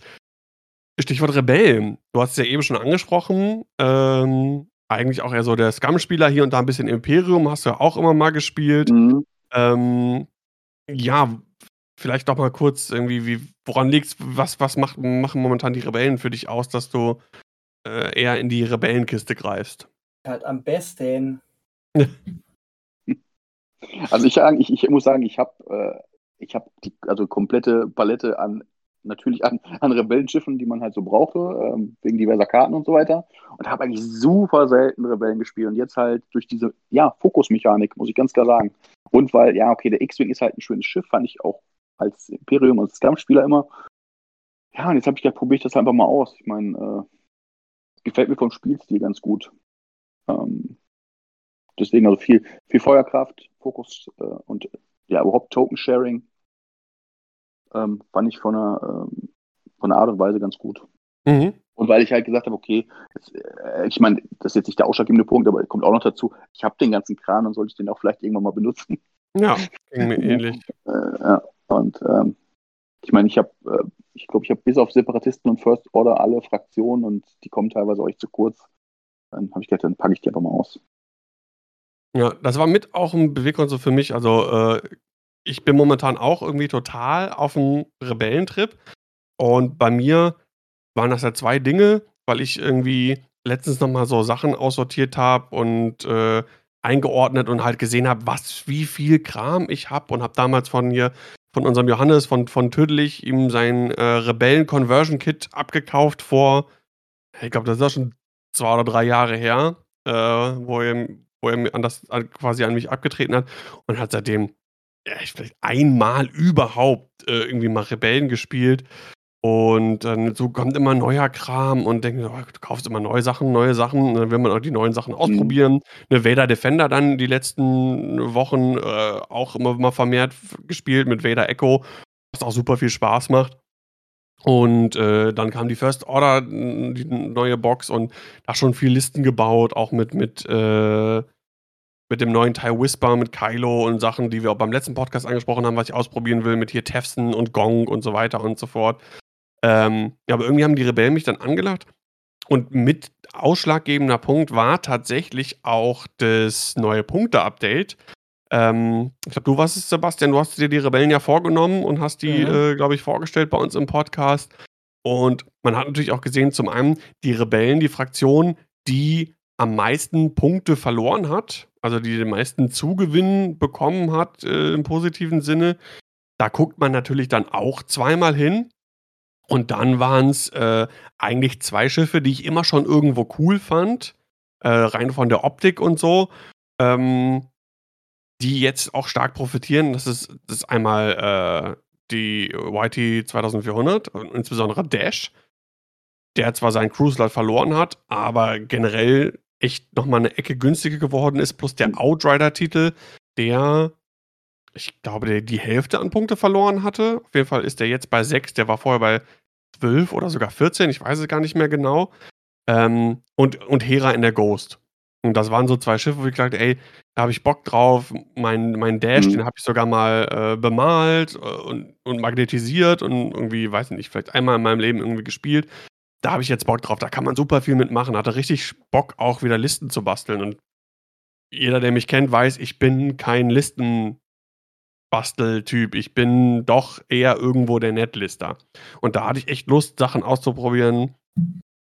Stichwort Rebellen. Du hast es ja eben schon angesprochen, ähm, eigentlich auch eher so der Scum-Spieler, hier und da 'n bisschen Imperium hast du ja auch immer mal gespielt. Mhm. Ähm, ja, vielleicht doch mal kurz irgendwie, wie woran liegt's? Was was macht machen momentan die Rebellen für dich aus, dass du, äh, eher in die Rebellenkiste greifst? Halt am besten. Also ich ich ich muss sagen, ich habe äh, ich habe die also komplette Palette an natürlich an an Rebellenschiffen, die man halt so brauchte, ähm, wegen diverser Karten und so weiter. Und habe eigentlich super selten Rebellen gespielt. Und jetzt halt durch diese, ja, Fokusmechanik, muss ich ganz klar sagen. Und weil, ja, okay, der X-Wing ist halt ein schönes Schiff, fand ich auch als Imperium und Scum-Spieler immer. Ja, und jetzt habe ich gedacht, probiere ich das einfach mal aus. Ich meine, äh, gefällt mir vom Spielstil ganz gut. Ähm, deswegen also viel, viel Feuerkraft, Fokus äh, und ja, überhaupt Token-Sharing ähm, fand ich von der, ähm, von der Art und Weise ganz gut. Mhm. Und weil ich halt gesagt habe, okay, jetzt, äh, ich meine, das ist jetzt nicht der ausschlaggebende Punkt, aber kommt auch noch dazu, ich habe den ganzen Kran und sollte ich den auch vielleicht irgendwann mal benutzen. Ja, ging mir ähnlich. Äh, ja, und ähm, ich meine, ich habe, äh, ich glaube, ich habe bis auf Separatisten und First Order alle Fraktionen und die kommen teilweise euch zu kurz. Dann habe ich gedacht, dann packe ich die einfach mal aus. Ja, das war mit auch 'n Beweggrund so für mich. Also, äh, ich bin momentan auch irgendwie total auf'm Rebellentrip. Und bei mir waren das ja 2 Dinge, weil ich irgendwie letztens noch mal so Sachen aussortiert habe und, äh, eingeordnet und halt gesehen habe, was wie viel Kram ich habe und habe damals von hier von unserem Johannes von von Tödlich ihm sein, äh, Rebellen-Conversion-Kit abgekauft vor ich glaube, das ist auch schon 2 oder 3 Jahre her, äh, wo er wo er an das quasi an mich abgetreten hat und hat seitdem, ja, ich vielleicht einmal überhaupt, äh, irgendwie mal Rebellen gespielt. Und dann so kommt immer neuer Kram und denke mir: „Oh, du kaufst immer neue Sachen, neue Sachen.“ Und dann will man auch die neuen Sachen Mhm. ausprobieren. Ne, Vader Defender dann die letzten Wochen, äh, auch immer mal vermehrt gespielt mit Vader Echo, was auch super viel Spaß macht. Und, äh, dann kam die First Order, die neue Box und da schon viel Listen gebaut, auch mit mit, äh mit dem neuen TIE Whisper, mit Kylo und Sachen, die wir auch beim letzten Podcast angesprochen haben, was ich ausprobieren will, mit hier Tefson und Gong und so weiter und so fort. Ähm, ja, aber irgendwie haben die Rebellen mich dann angelacht. Und mit ausschlaggebender Punkt war tatsächlich auch das neue Punkte-Update. Ähm, ich glaube, du warst es, Sebastian, du hast dir die Rebellen ja vorgenommen und hast die, Mhm. äh, glaube ich, vorgestellt bei uns im Podcast. Und man hat natürlich auch gesehen, zum einen die Rebellen, die Fraktion, die am meisten Punkte verloren hat, also die den meisten Zugewinn bekommen hat, äh, im positiven Sinne. Da guckt man natürlich dann auch zweimal hin. Und dann waren's, äh, eigentlich 2 Schiffe, die ich immer schon irgendwo cool fand, äh, rein von der Optik und so, ähm, die jetzt auch stark profitieren. Das ist das ist einmal, äh, die YT 2400, insbesondere Dash, der zwar seinen Cruise-Slot verloren hat, aber generell echt nochmal eine Ecke günstiger geworden ist, plus der Outrider-Titel, der, ich glaube, der die Hälfte an Punkte verloren hatte. Auf jeden Fall ist der jetzt bei 6, der war vorher bei 12 oder sogar 14, ich weiß es gar nicht mehr genau. Ähm, und, und Hera in der Ghost. Und das waren so zwei Schiffe, wo ich gesagt ey, da habe ich Bock drauf. Mein, mein Dash, mhm. den habe ich sogar mal äh, bemalt äh, und, und magnetisiert und irgendwie, weiß nicht, vielleicht einmal in meinem Leben irgendwie gespielt. Da habe ich jetzt Bock drauf. Da kann man super viel mitmachen. Hatte richtig Bock, auch wieder Listen zu basteln. Und jeder, der mich kennt, weiß, ich bin kein Listenbasteltyp. Ich bin doch eher irgendwo der Netlister. Und da hatte ich echt Lust, Sachen auszuprobieren,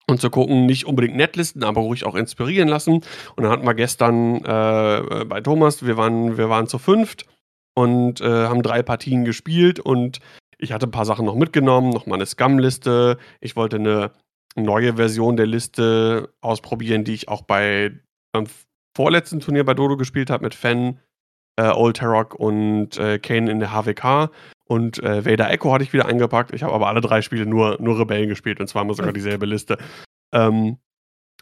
und zu gucken, nicht unbedingt Netlisten, aber ruhig auch inspirieren lassen. Und dann hatten wir gestern äh, bei Thomas, wir waren, wir waren zu fünft und äh, haben drei Partien gespielt und ich hatte ein paar Sachen noch mitgenommen, noch mal eine Scum-Liste. Ich wollte eine neue Version der Liste ausprobieren, die ich auch bei beim vorletzten Turnier bei Dodo gespielt habe mit Fan, äh, Old Tarok und äh, Kane in der HWK. Und äh, Vader Echo hatte ich wieder eingepackt. Ich habe aber alle drei Spiele nur, nur Rebellen gespielt und zwar immer sogar dieselbe Liste. Ähm,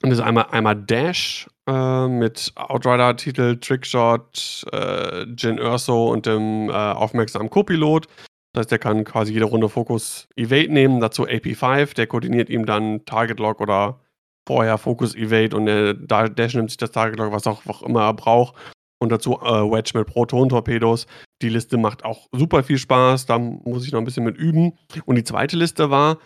und das ist einmal, einmal Dash äh, mit Outrider-Titel, Trickshot, äh, Jin Urso und dem äh, aufmerksamen Co-Pilot. Das heißt, der kann quasi jede Runde Fokus Evade nehmen, dazu AP5, der koordiniert ihm dann Target Lock oder vorher Fokus Evade und der Dash nimmt sich das Target Lock, was auch, auch immer er braucht und dazu äh, Wedge mit Proton-Torpedos. Die Liste macht auch super viel Spaß. Da muss ich noch ein bisschen mit üben. Und die zweite Liste war,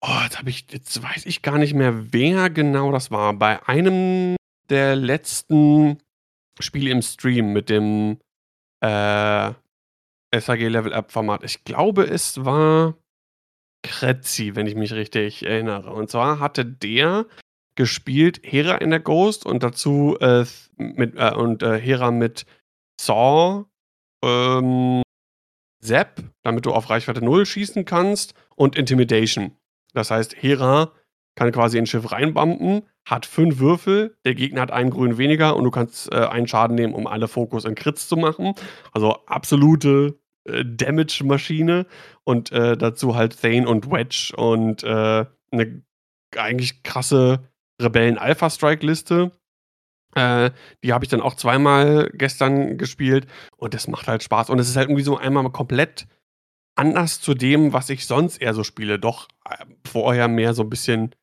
oh, jetzt ich, jetzt weiß ich gar nicht mehr, wer genau das war. Bei einem der letzten Spiele im Stream mit dem äh, SAG Level Up Format. Ich glaube, es war Kretzi, wenn ich mich richtig erinnere. Und zwar hatte der gespielt, Hera in der Ghost und dazu äh, mit, äh, und äh, Hera mit Saw, ähm, Zap, damit du auf Reichweite 0 schießen kannst und Intimidation. Das heißt, Hera kann quasi ins Schiff reinbumpen, hat fünf Würfel, der Gegner hat einen grün weniger und du kannst äh, einen Schaden nehmen, um alle Fokus in Crits zu machen. Also absolute äh, Damage-Maschine und äh, dazu halt Thane und Wedge und äh, eine eigentlich krasse Rebellen-Alpha-Strike-Liste. Äh, die habe ich dann auch zweimal gestern gespielt und das macht halt Spaß. Und es ist halt irgendwie so einmal komplett anders zu dem, was ich sonst eher so spiele. Doch äh, vorher mehr so ein bisschen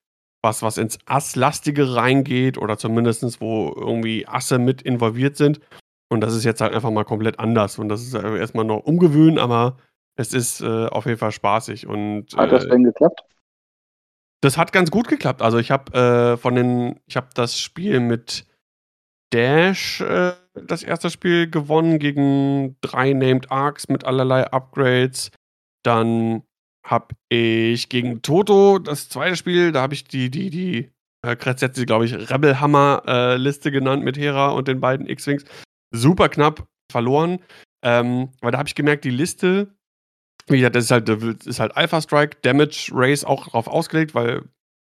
was, was ins Ass-lastige reingeht oder zumindest wo irgendwie Asse mit involviert sind. Und das ist jetzt halt einfach mal komplett anders. Und das ist erstmal noch umgewöhnen, aber es ist äh, auf jeden Fall spaßig. Und, Hat das äh, denn geklappt? Das hat ganz gut geklappt. Also ich habe äh, von den, ich habe das Spiel mit Dash, äh, das erste Spiel gewonnen gegen drei Named Arcs mit allerlei Upgrades. Dann habe ich gegen Toto das zweite Spiel, da habe ich die, die, die, äh, Kretz glaube ich, Rebel Hammer äh, genannt mit Hera und den beiden X-Wings. Super knapp verloren. Ähm, weil da habe ich gemerkt, die Liste wie gesagt, das ist halt, ist halt Alpha Strike, Damage Race auch drauf ausgelegt, weil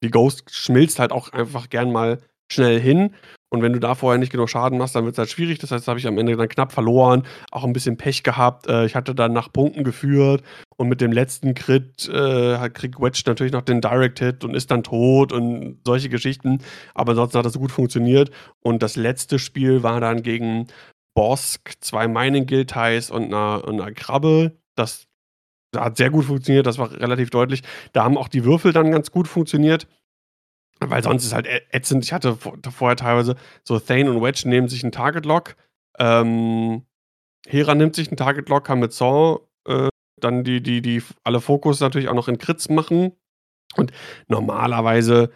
die Ghost schmilzt halt auch einfach gern mal schnell hin. Und wenn du da vorher nicht genug Schaden machst, dann wird es halt schwierig. Das heißt, da habe ich am Ende dann knapp verloren, auch ein bisschen Pech gehabt. Äh, ich hatte dann nach Punkten geführt und mit dem letzten Crit äh, kriegt Wedge natürlich noch den Direct Hit und ist dann tot und solche Geschichten. Aber ansonsten hat das gut funktioniert. Und das letzte Spiel war dann gegen Bosk, zwei Mining Guild Ties und einer, einer Krabbe. Das hat sehr gut funktioniert, das war relativ deutlich. Da haben auch die Würfel dann ganz gut funktioniert. Weil sonst ist halt ätzend. Ich hatte vorher teilweise so Thane und Wedge nehmen sich einen Target Lock. Ähm, Hera nimmt sich einen Target Lock, kann mit Saw äh, dann die, die, die alle Fokus natürlich auch noch in Crits machen. Und normalerweise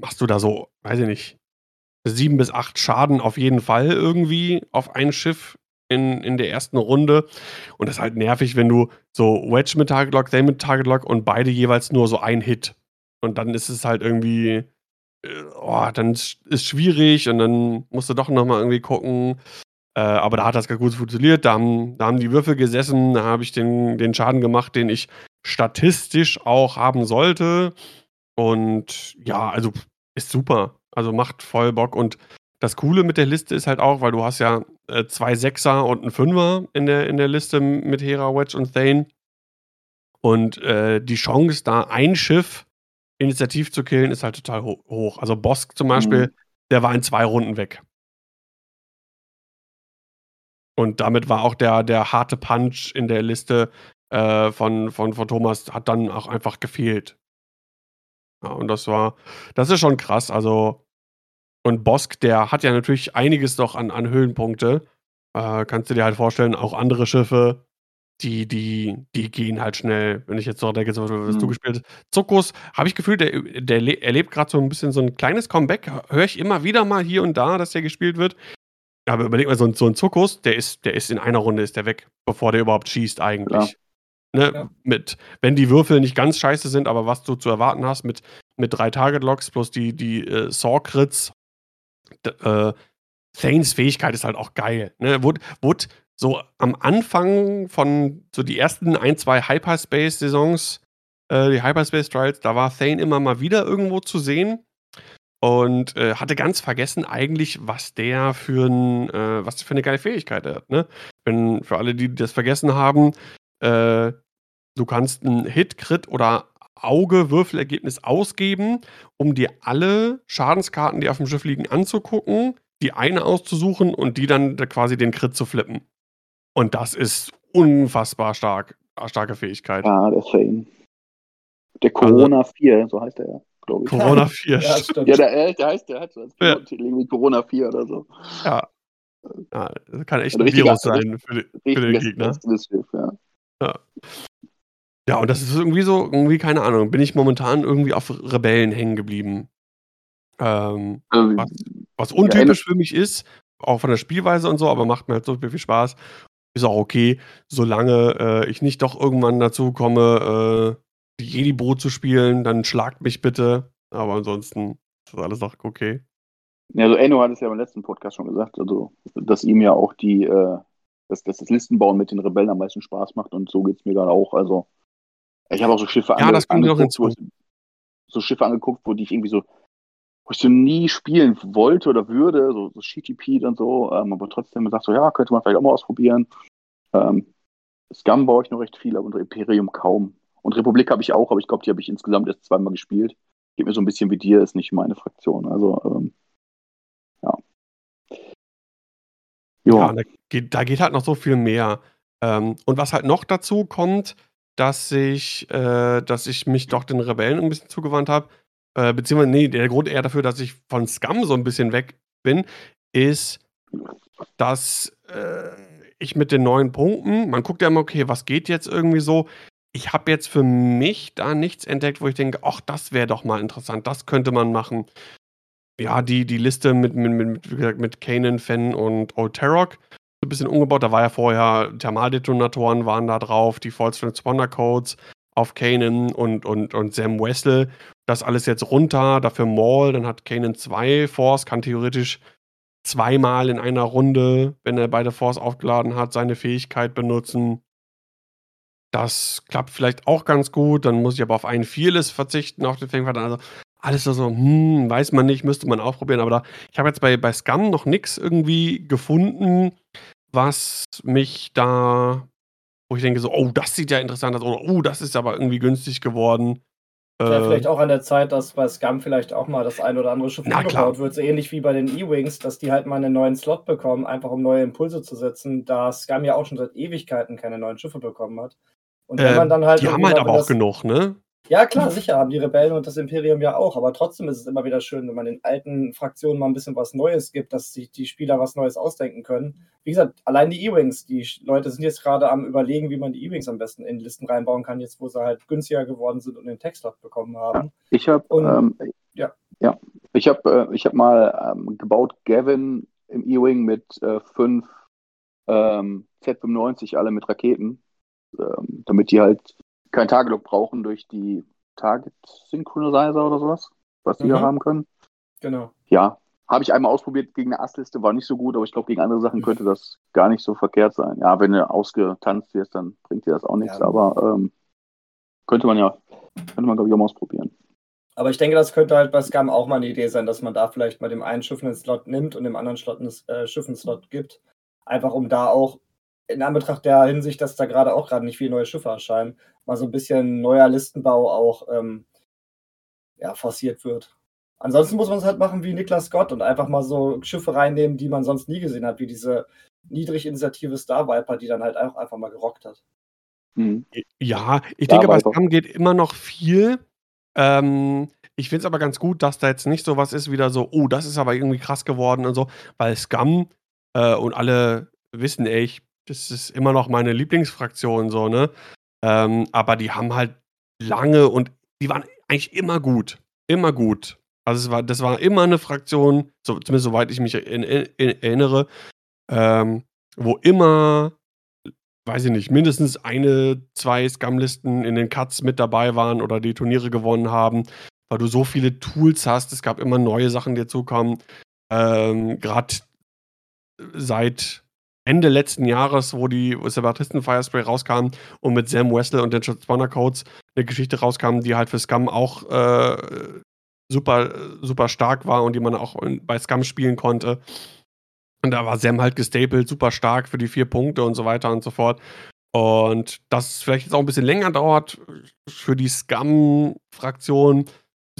machst du da so, weiß ich nicht, sieben bis acht Schaden auf jeden Fall irgendwie auf ein Schiff in, in der ersten Runde. Und das ist halt nervig, wenn du so Wedge mit Target Lock, Zane mit Target Lock und beide jeweils nur so ein Hit. Und dann ist es halt irgendwie, äh, oh, dann ist es schwierig und dann musst du doch nochmal irgendwie gucken. Äh, aber da hat das ganz gut funktioniert. Da haben, da haben die Würfel gesessen, da habe ich den, den Schaden gemacht, den ich statistisch auch haben sollte. Und ja, also ist super. Also macht voll Bock. Und das Coole mit der Liste ist halt auch, weil du hast ja äh, zwei Sechser und ein Fünfer in der, in der Liste mit Hera, Wedge und Thane. Und äh, die Chance, da ein Schiff initiativ zu killen, ist halt total ho hoch. Also Bosk zum Beispiel, mhm. der war in zwei Runden weg. Und damit war auch der, der harte Punch in der Liste äh, von, von, von Thomas, hat dann auch einfach gefehlt. Ja, und das war, das ist schon krass. Also, und Bosk, der hat ja natürlich einiges noch an, an Höhenpunkte. Äh, kannst du dir halt vorstellen, auch andere Schiffe, die, die, die gehen halt schnell. Wenn ich jetzt noch denke, was mhm. du gespielt hast. Zuckus, habe ich gefühlt, der, der erlebt gerade so ein bisschen so ein kleines Comeback. Höre ich immer wieder mal hier und da, dass der gespielt wird. Aber überleg mal, so ein, so ein Zuckus, der ist, der ist in einer Runde ist der weg, bevor der überhaupt schießt eigentlich. Ne, ja. mit, wenn die Würfel nicht ganz scheiße sind, aber was du zu erwarten hast mit, mit drei Target-Locks plus die, die äh, Saw-Crits, äh, Thanes Fähigkeit ist halt auch geil. Ne? Wurde, wurde so am Anfang von so die ersten ein, zwei Hyperspace-Saisons, äh, die Hyperspace-Trials, da war Thane immer mal wieder irgendwo zu sehen und äh, hatte ganz vergessen eigentlich, was der für, ein, äh, was für eine geile Fähigkeit hat. Ne? Wenn, für alle, die das vergessen haben, äh, du kannst ein Hit, Crit oder Auge-Würfelergebnis ausgeben, um dir alle Schadenskarten, die auf dem Schiff liegen, anzugucken, die eine auszusuchen und die dann quasi den Crit zu flippen. Und das ist unfassbar stark, starke Fähigkeit. Ja, der Fame. Der Corona also, 4, so heißt er ja, glaube ich. Corona 4. ja, stimmt. ja der, der heißt, der hat so als ja. irgendwie Corona 4 oder so. Ja. ja das kann echt ein Virus sein für, die, für den Gegner. Schiff, ja. ja. Ja, und das ist irgendwie so, irgendwie, keine Ahnung, bin ich momentan irgendwie auf Rebellen hängen geblieben. Ähm, ähm, was, was, untypisch ja, für mich ist, auch von der Spielweise und so, aber macht mir halt so viel Spaß. Ist auch okay, solange äh, ich nicht doch irgendwann dazu komme, äh, die Jedi-Brot zu spielen, dann schlagt mich bitte. Aber ansonsten ist das alles auch okay. Ja, also Enno hat es ja im letzten Podcast schon gesagt, also dass ihm ja auch die, äh, dass, dass das Listenbauen mit den Rebellen am meisten Spaß macht und so geht es mir gerade auch. Also ich habe auch so Schiffe ja, das kommt noch hinzu. so Schiffe angeguckt, wo die ich irgendwie so, wo ich so nie spielen wollte oder würde, so, so GTP und so, ähm, aber trotzdem gesagt so, ja, könnte man vielleicht auch mal ausprobieren. Ähm, Scum baue ich noch recht viel, aber Imperium kaum. Und Republik habe ich auch, aber ich glaube, die habe ich insgesamt erst zweimal gespielt. Geht mir so ein bisschen wie dir, ist nicht meine Fraktion. Also, ähm, ja. Ja, da geht, da geht, halt noch so viel mehr. Ähm, und was halt noch dazu kommt, dass ich, äh, dass ich mich doch den Rebellen ein bisschen zugewandt habe. Äh, beziehungsweise, nee, der Grund eher dafür, dass ich von Scum so ein bisschen weg bin, ist, dass äh, ich mit den neuen Punkten, man guckt ja immer, okay, was geht jetzt irgendwie so. Ich habe jetzt für mich da nichts entdeckt, wo ich denke, ach, das wäre doch mal interessant, das könnte man machen. Ja, die, die Liste mit, mit, mit, wie gesagt, mit Kanan, Fenn und Old Tarok ein bisschen umgebaut. Da war ja vorher Thermaldetonatoren waren da drauf, die False Transponder Codes auf Kanan und, und, und Sam Wessel. Das alles jetzt runter, dafür Maul, dann hat Kanan zwei Force, kann theoretisch zweimal in einer Runde, wenn er beide Force aufgeladen hat, seine Fähigkeit benutzen. Das klappt vielleicht auch ganz gut. Dann muss ich aber auf einen Fearless verzichten, auf den Fangfighter. Also alles so, hm, weiß man nicht, müsste man ausprobieren. Aber da, ich habe jetzt bei, bei Scum noch nichts irgendwie gefunden, was mich da, wo ich denke so, oh, das sieht ja interessant aus, oder oh, das ist aber irgendwie günstig geworden. Ja, äh, vielleicht auch an der Zeit, dass bei Scum vielleicht auch mal das ein oder andere Schiff umgebaut wird, so ähnlich wie bei den E-Wings, dass die halt mal einen neuen Slot bekommen, einfach um neue Impulse zu setzen, da Scum ja auch schon seit Ewigkeiten keine neuen Schiffe bekommen hat. Und wenn äh, man dann halt. Die haben halt aber auch genug, ne? Ja, klar, sicher haben die Rebellen und das Imperium ja auch, aber trotzdem ist es immer wieder schön, wenn man den alten Fraktionen mal ein bisschen was Neues gibt, dass sich die Spieler was Neues ausdenken können. Wie gesagt, allein die E-Wings, die Leute sind jetzt gerade am überlegen, wie man die E-Wings am besten in Listen reinbauen kann, jetzt wo sie halt günstiger geworden sind und den Textlot bekommen haben. Ich habe ähm, ja. ja, ich habe äh, ich habe mal ähm, gebaut Gavin im E-Wing mit äh, fünf ähm, Z95 alle mit Raketen, ähm, damit die halt kein Target brauchen durch die Target Synchronizer oder sowas, was die mhm. haben können. Genau. Ja, habe ich einmal ausprobiert gegen eine Assliste, war nicht so gut, aber ich glaube, gegen andere Sachen könnte das gar nicht so verkehrt sein. Ja, wenn du ausgetanzt wirst, dann bringt dir das auch nichts, ja. aber ähm, könnte man ja, könnte man, glaube ich, auch mal ausprobieren. Aber ich denke, das könnte halt bei Scam auch mal eine Idee sein, dass man da vielleicht mal dem einen Schiff einen Slot nimmt und dem anderen Slot einen, äh, Schiff einen Slot gibt. Einfach um da auch in Anbetracht der Hinsicht, dass da gerade auch gerade nicht viele neue Schiffe erscheinen, mal so ein bisschen neuer Listenbau auch ähm, ja, forciert wird. Ansonsten muss man es halt machen wie Niklas Scott und einfach mal so Schiffe reinnehmen, die man sonst nie gesehen hat, wie diese Niedriginitiative Star Viper, die dann halt auch einfach mal gerockt hat. Mhm. Ja, ich denke, bei Scum geht immer noch viel. Ähm, ich finde es aber ganz gut, dass da jetzt nicht so was ist, wieder so, oh, das ist aber irgendwie krass geworden und so, weil Scum äh, und alle wissen, ey, ich, das ist immer noch meine Lieblingsfraktion, so, ne? Ähm, aber die haben halt lange und die waren eigentlich immer gut. Immer gut. Also es war, das war immer eine Fraktion, so, zumindest soweit ich mich in, in, in, erinnere, ähm, wo immer, weiß ich nicht, mindestens eine, zwei Scum-Listen in den Cuts mit dabei waren oder die Turniere gewonnen haben, weil du so viele Tools hast. Es gab immer neue Sachen, die dazukommen. Ähm, Gerade seit Ende letzten Jahres, wo die Separatisten Firespray rauskam und mit Sam Wessel und den Spawner Codes eine Geschichte rauskam, die halt für Scum auch äh, super, super stark war und die man auch bei Scum spielen konnte. Und da war Sam halt gestapelt, super stark für die vier Punkte und so weiter und so fort. Und dass es vielleicht jetzt auch ein bisschen länger dauert, für die Scum-Fraktion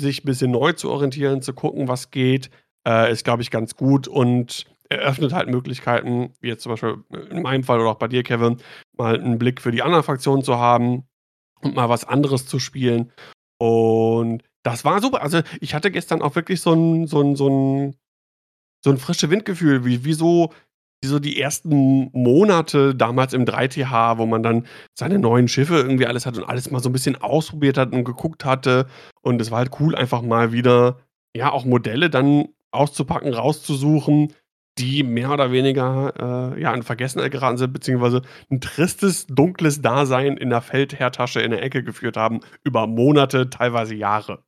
sich ein bisschen neu zu orientieren, zu gucken, was geht, äh, ist, glaube ich, ganz gut und eröffnet halt Möglichkeiten, wie jetzt zum Beispiel in meinem Fall oder auch bei dir, Kevin, mal einen Blick für die anderen Fraktionen zu haben und mal was anderes zu spielen. Und das war super. Also ich hatte gestern auch wirklich so ein, so ein, so ein, so ein frische Windgefühl, wie, wie so wie so die ersten Monate damals im 3TH, wo man dann seine neuen Schiffe irgendwie alles hat und alles mal so ein bisschen ausprobiert hat und geguckt hatte. Und es war halt cool, einfach mal wieder, ja, auch Modelle dann auszupacken, rauszusuchen, die mehr oder weniger äh, ja, in Vergessenheit geraten sind, beziehungsweise ein tristes, dunkles Dasein in der Feldherrtasche in der Ecke geführt haben, über Monate, teilweise Jahre.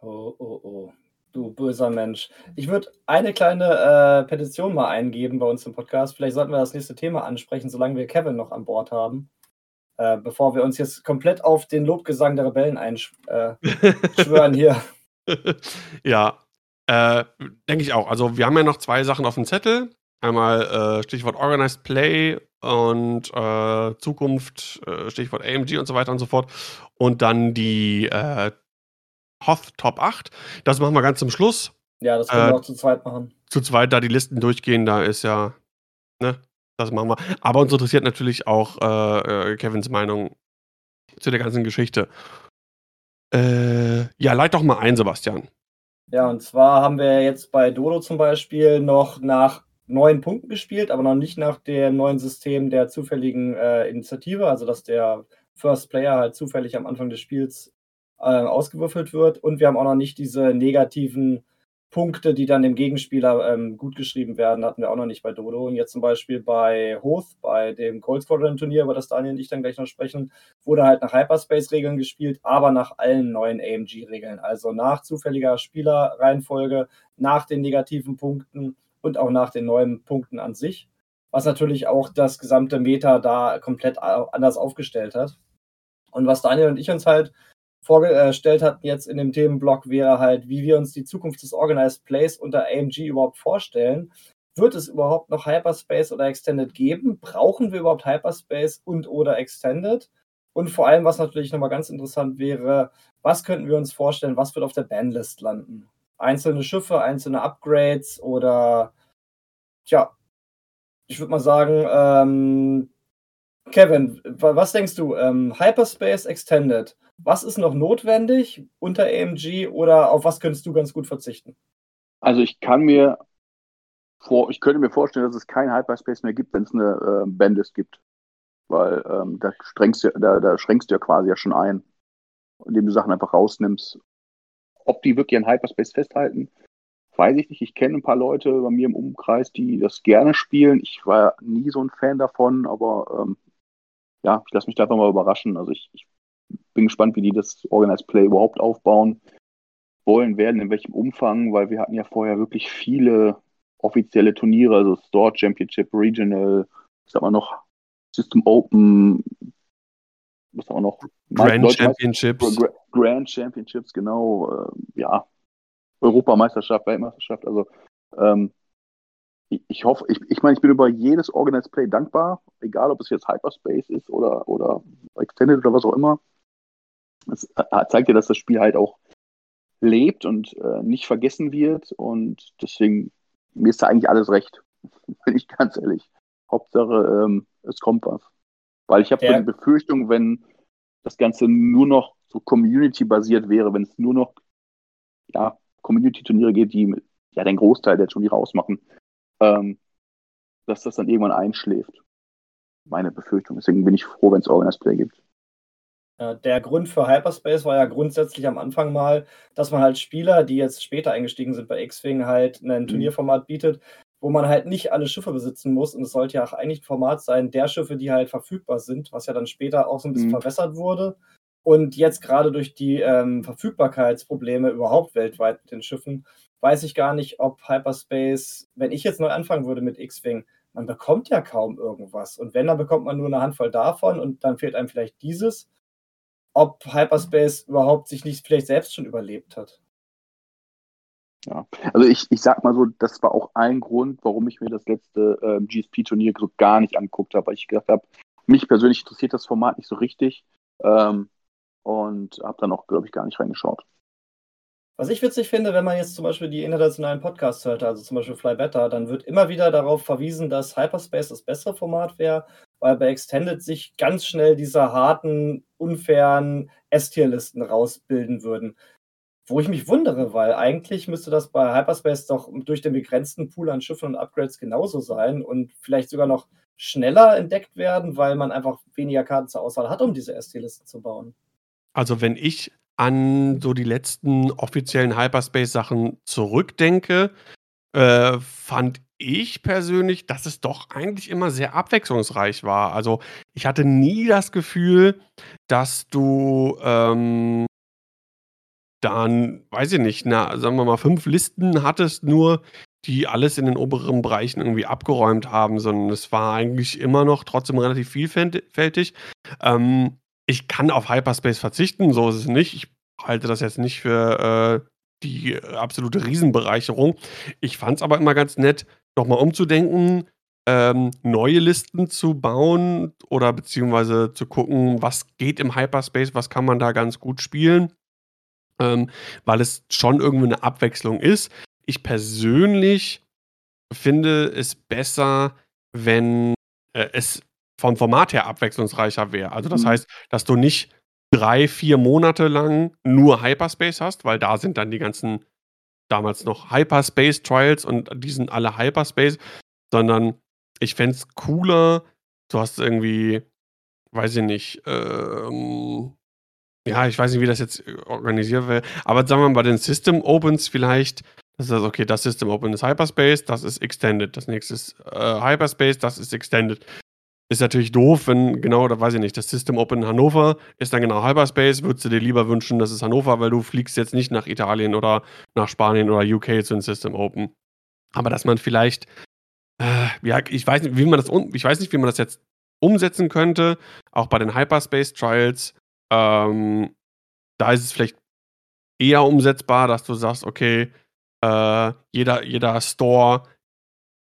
Oh, oh, oh. Du böser Mensch. Ich würde eine kleine äh, Petition mal eingeben bei uns im Podcast. Vielleicht sollten wir das nächste Thema ansprechen, solange wir Kevin noch an Bord haben. Äh, bevor wir uns jetzt komplett auf den Lobgesang der Rebellen einschwören äh, hier. ja, äh, denke ich auch. Also wir haben ja noch zwei Sachen auf dem Zettel. Einmal äh, Stichwort Organized Play und äh, Zukunft, äh, Stichwort AMG und so weiter und so fort. Und dann die äh, Hoth Top 8. Das machen wir ganz zum Schluss. Ja, das können wir auch zu zweit machen. Zu zweit, da die Listen durchgehen, da ist ja, ne, das machen wir. Aber uns interessiert natürlich auch Kevins Meinung zu der ganzen Geschichte. ja, leit doch mal ein, Sebastian. Ja, und zwar haben wir jetzt bei Dodo zum Beispiel noch nach neun Punkten gespielt, aber noch nicht nach dem neuen System der zufälligen äh, Initiative, also dass der First Player halt zufällig am Anfang des Spiels äh, ausgewürfelt wird. Und wir haben auch noch nicht diese negativen Punkte, die dann dem Gegenspieler ähm, gut geschrieben werden, hatten wir auch noch nicht bei Dodo. Und jetzt zum Beispiel bei Hoth, bei dem Cold Squadron Turnier, über das Daniel und ich dann gleich noch sprechen, wurde halt nach Hyperspace-Regeln gespielt, aber nach allen neuen AMG-Regeln. Also nach zufälliger Spielerreihenfolge, nach den negativen Punkten und auch nach den neuen Punkten an sich. Was natürlich auch das gesamte Meta da komplett anders aufgestellt hat. Und was Daniel und ich uns halt vorgestellt hatten jetzt in dem Themenblock, wäre halt, wie wir uns die Zukunft des Organized Plays unter AMG überhaupt vorstellen. Wird es überhaupt noch Hyperspace oder Extended geben? Brauchen wir überhaupt Hyperspace und oder Extended? Und vor allem, was natürlich nochmal ganz interessant wäre, was könnten wir uns vorstellen, was wird auf der Bandlist landen? Einzelne Schiffe, einzelne Upgrades oder, tja, ich würde mal sagen, ähm, Kevin, was denkst du? Ähm, Hyperspace Extended was ist noch notwendig unter AMG oder auf was könntest du ganz gut verzichten? Also ich kann mir vor, ich könnte mir vorstellen, dass es kein Hyperspace mehr gibt, wenn es eine äh, Bandlist gibt. Weil ähm, da, strengst du, da, da schränkst du ja quasi ja schon ein, indem du Sachen einfach rausnimmst. Ob die wirklich an Hyperspace festhalten, weiß ich nicht. Ich kenne ein paar Leute bei mir im Umkreis, die das gerne spielen. Ich war nie so ein Fan davon, aber ähm, ja, ich lasse mich da einfach mal überraschen. Also ich, ich bin gespannt, wie die das Organized Play überhaupt aufbauen wollen werden, in welchem Umfang, weil wir hatten ja vorher wirklich viele offizielle Turniere, also Store Championship, Regional, was haben wir noch, System Open, was haben wir noch? Grand Championships. Grand Championships, genau, äh, ja, Europameisterschaft, Weltmeisterschaft, also ähm, ich, hoffe, ich, ich meine, ich bin über jedes Organized Play dankbar, egal ob es jetzt Hyperspace ist oder, oder Extended oder was auch immer. Es äh, zeigt ja, dass das Spiel halt auch lebt und äh, nicht vergessen wird und deswegen, mir ist da eigentlich alles recht, bin ich ganz ehrlich. Hauptsache, ähm, es kommt was. Weil ich habe ja. so die Befürchtung, wenn das Ganze nur noch so Community-basiert wäre, wenn es nur noch ja, Community-Turniere geht, die ja den Großteil der Turniere ausmachen, ähm, dass das dann irgendwann einschläft. Meine Befürchtung. Deswegen bin ich froh, wenn es Organized Play gibt. Der Grund für Hyperspace war ja grundsätzlich am Anfang mal, dass man halt Spieler, die jetzt später eingestiegen sind bei X-Wing, halt ein mhm. Turnierformat bietet, wo man halt nicht alle Schiffe besitzen muss. Und es sollte ja auch eigentlich ein Format sein, der Schiffe, die halt verfügbar sind, was ja dann später auch so ein bisschen mhm. verbessert wurde. Und jetzt gerade durch die ähm, Verfügbarkeitsprobleme überhaupt weltweit mit den Schiffen, weiß ich gar nicht, ob Hyperspace, wenn ich jetzt neu anfangen würde mit X-Wing, man bekommt ja kaum irgendwas. Und wenn, dann bekommt man nur eine Handvoll davon und dann fehlt einem vielleicht dieses ob Hyperspace überhaupt sich nicht vielleicht selbst schon überlebt hat. Ja, also ich, ich sag mal so, das war auch ein Grund, warum ich mir das letzte äh, GSP-Turnier so gar nicht angeguckt habe, weil ich gedacht habe, mich persönlich interessiert das Format nicht so richtig ähm, und habe dann auch, glaube ich, gar nicht reingeschaut. Was ich witzig finde, wenn man jetzt zum Beispiel die internationalen Podcasts hört, also zum Beispiel Fly Better, dann wird immer wieder darauf verwiesen, dass Hyperspace das bessere Format wäre weil bei Extended sich ganz schnell diese harten, unfairen S-Tier-Listen rausbilden würden. Wo ich mich wundere, weil eigentlich müsste das bei Hyperspace doch durch den begrenzten Pool an Schiffen und Upgrades genauso sein und vielleicht sogar noch schneller entdeckt werden, weil man einfach weniger Karten zur Auswahl hat, um diese S-Tier-Listen zu bauen. Also wenn ich an so die letzten offiziellen Hyperspace-Sachen zurückdenke, äh, fand ich persönlich, dass es doch eigentlich immer sehr abwechslungsreich war. Also, ich hatte nie das Gefühl, dass du, ähm dann, weiß ich nicht, na, sagen wir mal, fünf Listen hattest nur, die alles in den oberen Bereichen irgendwie abgeräumt haben, sondern es war eigentlich immer noch trotzdem relativ vielfältig. Ähm, ich kann auf Hyperspace verzichten, so ist es nicht. Ich halte das jetzt nicht für, äh, die absolute Riesenbereicherung. Ich fand es aber immer ganz nett, nochmal umzudenken, ähm, neue Listen zu bauen oder beziehungsweise zu gucken, was geht im Hyperspace, was kann man da ganz gut spielen, ähm, weil es schon irgendwie eine Abwechslung ist. Ich persönlich finde es besser, wenn äh, es vom Format her abwechslungsreicher wäre. Also das mhm. heißt, dass du nicht drei, vier Monate lang nur Hyperspace hast, weil da sind dann die ganzen damals noch Hyperspace Trials und die sind alle Hyperspace, sondern ich fände es cooler, du hast irgendwie, weiß ich nicht, ähm, ja, ich weiß nicht, wie das jetzt organisiert wird, aber sagen wir mal bei den System Opens vielleicht, das ist okay, das System Open ist Hyperspace, das ist Extended, das nächste ist äh, Hyperspace, das ist Extended. Ist natürlich doof, wenn genau, da weiß ich nicht, das System Open Hannover ist dann genau Hyperspace. Würdest du dir lieber wünschen, das ist Hannover, weil du fliegst jetzt nicht nach Italien oder nach Spanien oder UK zu den System Open. Aber dass man vielleicht, äh, ja, ich weiß nicht, wie man das, ich weiß nicht, wie man das jetzt umsetzen könnte, auch bei den Hyperspace Trials. Ähm, da ist es vielleicht eher umsetzbar, dass du sagst, okay, äh, jeder, jeder Store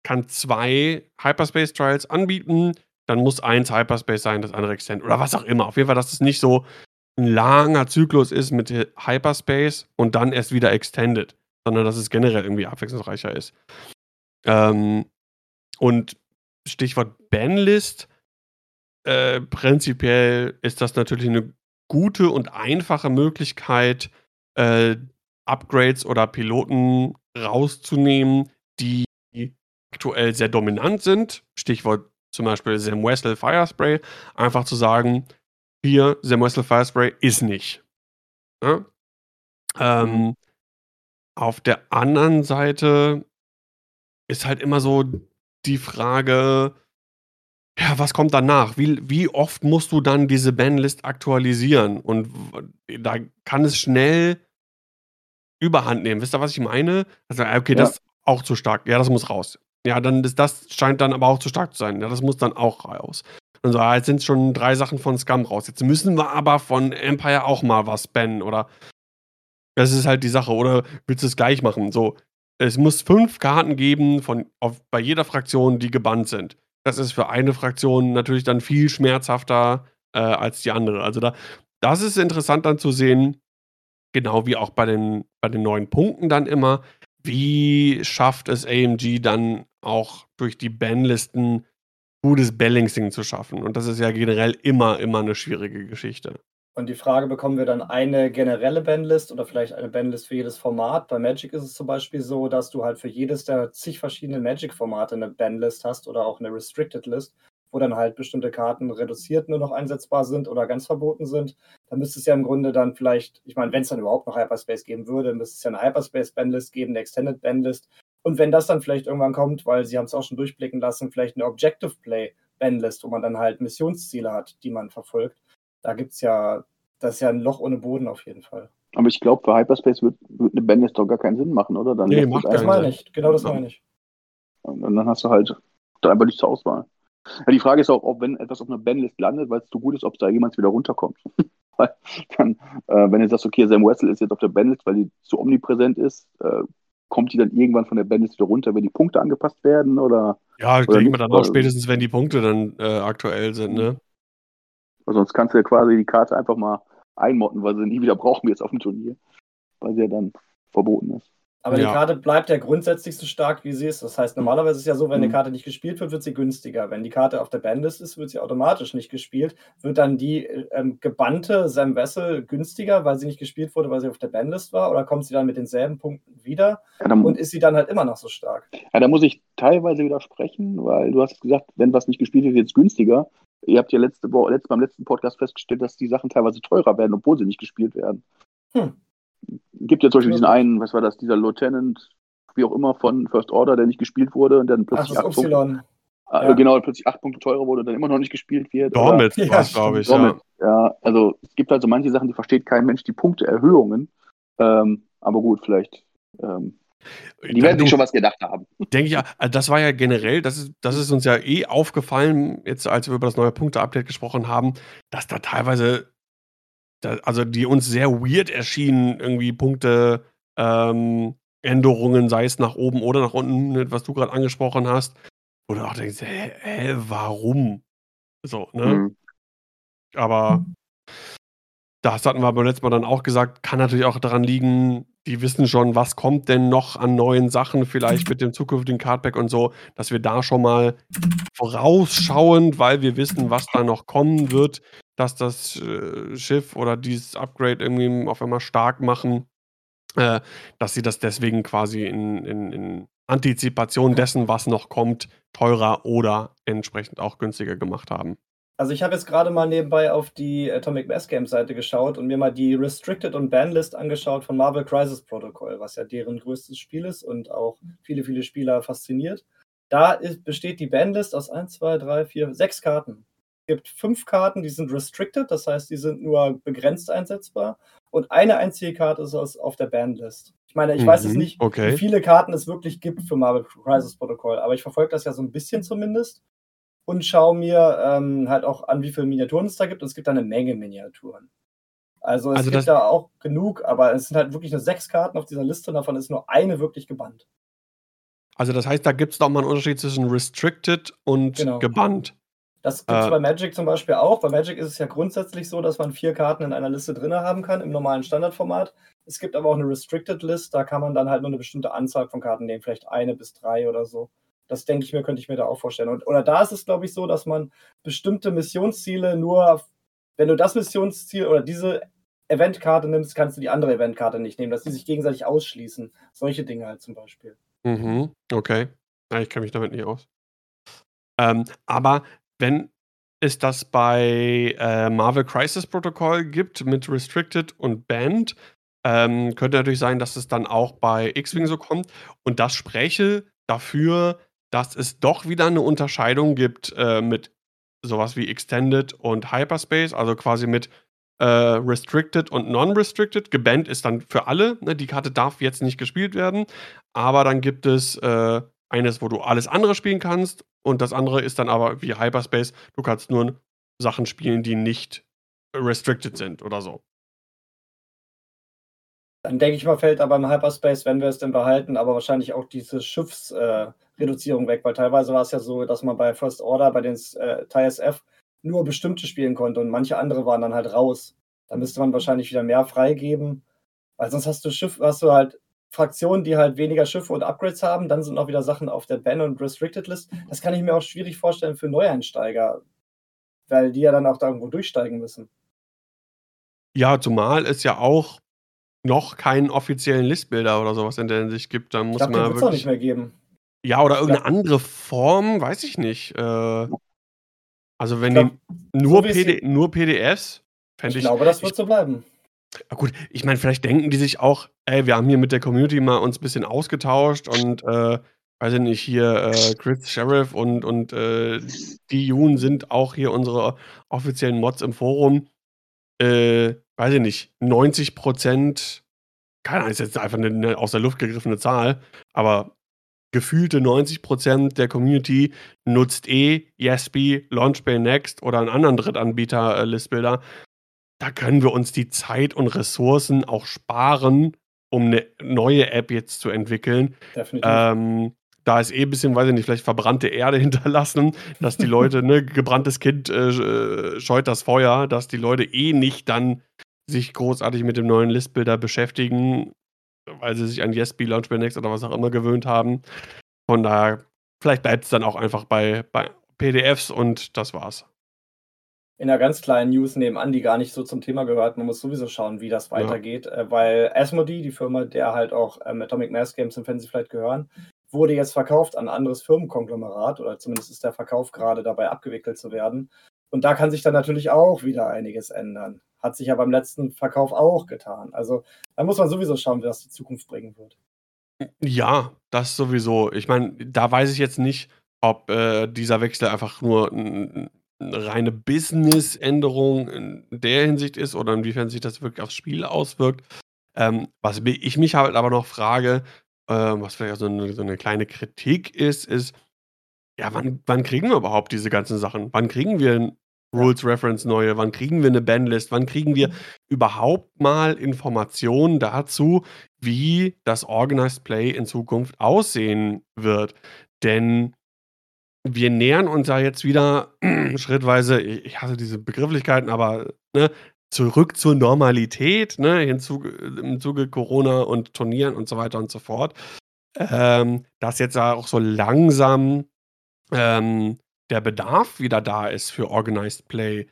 kann zwei Hyperspace Trials anbieten dann muss eins Hyperspace sein, das andere Extend oder was auch immer. Auf jeden Fall, dass es nicht so ein langer Zyklus ist mit Hyperspace und dann erst wieder Extended, sondern dass es generell irgendwie abwechslungsreicher ist. Ähm, und Stichwort Banlist, äh, prinzipiell ist das natürlich eine gute und einfache Möglichkeit, äh, Upgrades oder Piloten rauszunehmen, die aktuell sehr dominant sind. Stichwort zum Beispiel Sam Wessel Firespray, einfach zu sagen, hier, Sam Wessel Firespray ist nicht. Ja? Ähm, mhm. auf der anderen Seite ist halt immer so die Frage, ja, was kommt danach? Wie, wie oft musst du dann diese Bandlist aktualisieren? Und da kann es schnell überhand nehmen. Wisst ihr, was ich meine? Also, okay, ja. das ist auch zu stark. Ja, das muss raus. Ja, dann ist das scheint dann aber auch zu stark zu sein. Ja, das muss dann auch raus. Und so, ah, jetzt sind schon drei Sachen von Scum raus. Jetzt müssen wir aber von Empire auch mal was bannen oder das ist halt die Sache. Oder willst du es gleich machen? So, es muss fünf Karten geben von auf bei jeder Fraktion, die gebannt sind. Das ist für eine Fraktion natürlich dann viel schmerzhafter, äh, als die andere. Also, da das ist interessant dann zu sehen, genau wie auch bei den bei den neuen Punkten dann immer, wie schafft es AMG dann auch durch die Banlisten gutes Balancing zu schaffen? Und das ist ja generell immer, immer eine schwierige Geschichte. Und die Frage, bekommen wir dann eine generelle Bandlist oder vielleicht eine Bandlist für jedes Format? Bei Magic ist es zum Beispiel so, dass du halt für jedes der zig verschiedenen Magic-Formate eine Bandlist hast oder auch eine Restricted List, wo dann halt bestimmte Karten reduziert nur noch einsetzbar sind oder ganz verboten sind. Da müsste es ja im Grunde dann vielleicht, ich meine, wenn es dann überhaupt noch Hyperspace geben würde, müsste es ja eine Hyperspace-Bandlist geben, eine Extended Bandlist. Und wenn das dann vielleicht irgendwann kommt, weil sie haben es auch schon durchblicken lassen, vielleicht eine Objective Play Bandlist, wo man dann halt Missionsziele hat, die man verfolgt da gibt es ja, das ist ja ein Loch ohne Boden auf jeden Fall. Aber ich glaube, für Hyperspace wird, wird eine Bandlist doch gar keinen Sinn machen, oder? Dann nee, macht das meine ich. Genau das meine ich. Und dann hast du halt da einfach nicht zur Auswahl. Ja, die Frage ist auch, ob wenn etwas auf einer Bandlist landet, weil es zu gut ist, ob da jemand wieder runterkommt. weil dann, äh, wenn du sagst, okay, Sam Wessel ist jetzt auf der Bandlist, weil die zu omnipräsent ist, äh, kommt die dann irgendwann von der Bandlist wieder runter, wenn die Punkte angepasst werden? Oder, ja, ich denke mal dann auch spätestens, wenn die Punkte dann äh, aktuell sind, ne? Sonst kannst du ja quasi die Karte einfach mal einmotten, weil sie nie wieder brauchen wir jetzt auf dem Turnier, weil sie ja dann verboten ist. Aber ja. die Karte bleibt ja grundsätzlich so stark, wie sie ist. Das heißt, normalerweise ist es ja so, wenn mhm. eine Karte nicht gespielt wird, wird sie günstiger. Wenn die Karte auf der Bandlist ist, wird sie automatisch nicht gespielt. Wird dann die ähm, gebannte Sam Vessel günstiger, weil sie nicht gespielt wurde, weil sie auf der Bandlist war? Oder kommt sie dann mit denselben Punkten wieder? Ja, dann, und ist sie dann halt immer noch so stark? Ja, da muss ich teilweise widersprechen, weil du hast gesagt, wenn was nicht gespielt wird, wird es günstiger. Ihr habt ja letzte, letzte, beim letzten Podcast festgestellt, dass die Sachen teilweise teurer werden, obwohl sie nicht gespielt werden. Hm. Gibt ja zum Beispiel diesen einen, was war das, dieser Lieutenant, wie auch immer, von First Order, der nicht gespielt wurde und dann plötzlich Ach, das acht Punkte, äh, ja. genau, plötzlich acht Punkte teurer wurde und dann immer noch nicht gespielt wird. Dormit war es, glaube ich. Dormit, ja. ja. Also es gibt halt so manche Sachen, die versteht kein Mensch, die Punkteerhöhungen. Ähm, aber gut, vielleicht ähm, die werden sich schon was gedacht haben. Denke ich ja, also das war ja generell, das ist, das ist uns ja eh aufgefallen, jetzt als wir über das neue Punkte-Update gesprochen haben, dass da teilweise, da, also die uns sehr weird erschienen, irgendwie Punkte, ähm, Änderungen, sei es nach oben oder nach unten, ne, was du gerade angesprochen hast, wo du auch denkst, hä, hä warum? So, ne? Mhm. Aber das hatten wir beim letzten Mal dann auch gesagt, kann natürlich auch daran liegen, die wissen schon, was kommt denn noch an neuen Sachen, vielleicht mit dem zukünftigen Cardback und so, dass wir da schon mal vorausschauend, weil wir wissen, was da noch kommen wird, dass das äh, Schiff oder dieses Upgrade irgendwie auf einmal stark machen, äh, dass sie das deswegen quasi in, in, in Antizipation dessen, was noch kommt, teurer oder entsprechend auch günstiger gemacht haben. Also ich habe jetzt gerade mal nebenbei auf die Atomic Mass Games Seite geschaut und mir mal die Restricted und Banlist angeschaut von Marvel Crisis Protocol, was ja deren größtes Spiel ist und auch viele, viele Spieler fasziniert. Da ist, besteht die Banlist aus 1, 2, 3, 4, 6 Karten. Es gibt fünf Karten, die sind restricted, das heißt, die sind nur begrenzt einsetzbar. Und eine einzige Karte ist auf der Banlist. Ich meine, ich mhm, weiß jetzt mhm, nicht, okay. wie viele Karten es wirklich gibt für Marvel Crisis Protocol, aber ich verfolge das ja so ein bisschen zumindest und schaue mir ähm, halt auch an, wie viele Miniaturen es da gibt. Und es gibt da eine Menge Miniaturen. Also es also gibt da auch genug, aber es sind halt wirklich nur sechs Karten auf dieser Liste und davon ist nur eine wirklich gebannt. Also das heißt, da gibt es nochmal einen Unterschied zwischen Restricted und genau. gebannt. Das gibt es äh, bei Magic zum Beispiel auch. Bei Magic ist es ja grundsätzlich so, dass man vier Karten in einer Liste drin haben kann, im normalen Standardformat. Es gibt aber auch eine Restricted List, da kann man dann halt nur eine bestimmte Anzahl von Karten nehmen, vielleicht eine bis drei oder so. Das denke ich mir, könnte ich mir da auch vorstellen. Und, oder da ist es, glaube ich, so, dass man bestimmte Missionsziele nur, wenn du das Missionsziel oder diese Eventkarte nimmst, kannst du die andere Eventkarte nicht nehmen, dass die sich gegenseitig ausschließen. Solche Dinge halt zum Beispiel. Mhm, okay. Ja, ich kenne mich damit nicht aus. Ähm, aber wenn es das bei äh, Marvel Crisis Protocol gibt mit Restricted und Banned, ähm, könnte natürlich sein, dass es dann auch bei X-Wing so kommt. Und das spräche dafür, dass es doch wieder eine Unterscheidung gibt äh, mit sowas wie Extended und Hyperspace, also quasi mit äh, Restricted und Non-Restricted. Gebannt ist dann für alle. Ne? Die Karte darf jetzt nicht gespielt werden. Aber dann gibt es äh, eines, wo du alles andere spielen kannst. Und das andere ist dann aber wie Hyperspace. Du kannst nur Sachen spielen, die nicht restricted sind oder so. Dann denke ich mal, fällt aber im Hyperspace, wenn wir es denn behalten, aber wahrscheinlich auch diese Schiffsreduzierung äh, weg, weil teilweise war es ja so, dass man bei First Order, bei den äh, TISF, nur bestimmte spielen konnte und manche andere waren dann halt raus. Da müsste man wahrscheinlich wieder mehr freigeben, weil sonst hast du Schiff, hast du halt Fraktionen, die halt weniger Schiffe und Upgrades haben, dann sind noch wieder Sachen auf der Ban- und Restricted-List. Das kann ich mir auch schwierig vorstellen für Neueinsteiger, weil die ja dann auch da irgendwo durchsteigen müssen. Ja, zumal es ja auch noch keinen offiziellen Listbilder oder sowas in der Hinsicht gibt. Dann muss ich glaub, man den wirklich. auch nicht mehr geben. Ja, oder irgendeine andere Form, weiß ich nicht. Äh, also wenn glaub, die nur, so PD, nur PDFs, fände ich. Ich glaube, das wird ich, so bleiben. Gut, ich meine, vielleicht denken die sich auch, ey, wir haben hier mit der Community mal uns ein bisschen ausgetauscht und äh, weiß ich nicht, hier äh, Chris Sheriff und, und äh, die Jun sind auch hier unsere offiziellen Mods im Forum. Äh, weiß ich nicht, 90 Prozent, keine Ahnung, ist jetzt einfach eine, eine aus der Luft gegriffene Zahl, aber gefühlte 90 Prozent der Community nutzt eh Yesby, Launchbay Next oder einen anderen Drittanbieter-Listbilder. Äh, da können wir uns die Zeit und Ressourcen auch sparen, um eine neue App jetzt zu entwickeln. Definitiv. Ähm, da ist eh ein bisschen, weiß ich nicht, vielleicht verbrannte Erde hinterlassen, dass die Leute, ne, gebranntes Kind äh, scheut das Feuer, dass die Leute eh nicht dann sich großartig mit dem neuen Listbilder beschäftigen, weil sie sich an YesBee, Launchpad Next oder was auch immer gewöhnt haben. Von daher, vielleicht bleibt es dann auch einfach bei, bei PDFs und das war's in einer ganz kleinen News nebenan, die gar nicht so zum Thema gehört. Man muss sowieso schauen, wie das weitergeht, ja. äh, weil Asmodee, die Firma, der halt auch ähm, Atomic Mass Games und Fantasy Flight gehören, wurde jetzt verkauft an ein anderes Firmenkonglomerat oder zumindest ist der Verkauf gerade dabei abgewickelt zu werden. Und da kann sich dann natürlich auch wieder einiges ändern. Hat sich ja beim letzten Verkauf auch getan. Also da muss man sowieso schauen, wie das die Zukunft bringen wird. Ja, das sowieso. Ich meine, da weiß ich jetzt nicht, ob äh, dieser Wechsel einfach nur ein, reine Business-Änderung in der Hinsicht ist oder inwiefern sich das wirklich aufs Spiel auswirkt. Ähm, was ich mich halt aber noch frage, äh, was vielleicht so eine, so eine, kleine Kritik ist, ist, ja, wann, wann, kriegen wir überhaupt diese ganzen Sachen? Wann kriegen wir ein Rules Reference neue? Wann kriegen wir eine Bandlist? Wann kriegen wir mhm. überhaupt mal Informationen dazu, wie das Organized Play in Zukunft aussehen wird? Denn wir nähern uns ja jetzt wieder schrittweise, ich hasse diese Begrifflichkeiten, aber ne, zurück zur Normalität, ne, hinzu, im Zuge Corona und Turnieren und so weiter und so fort. Ähm, dass jetzt auch so langsam ähm, der Bedarf wieder da ist für Organized Play.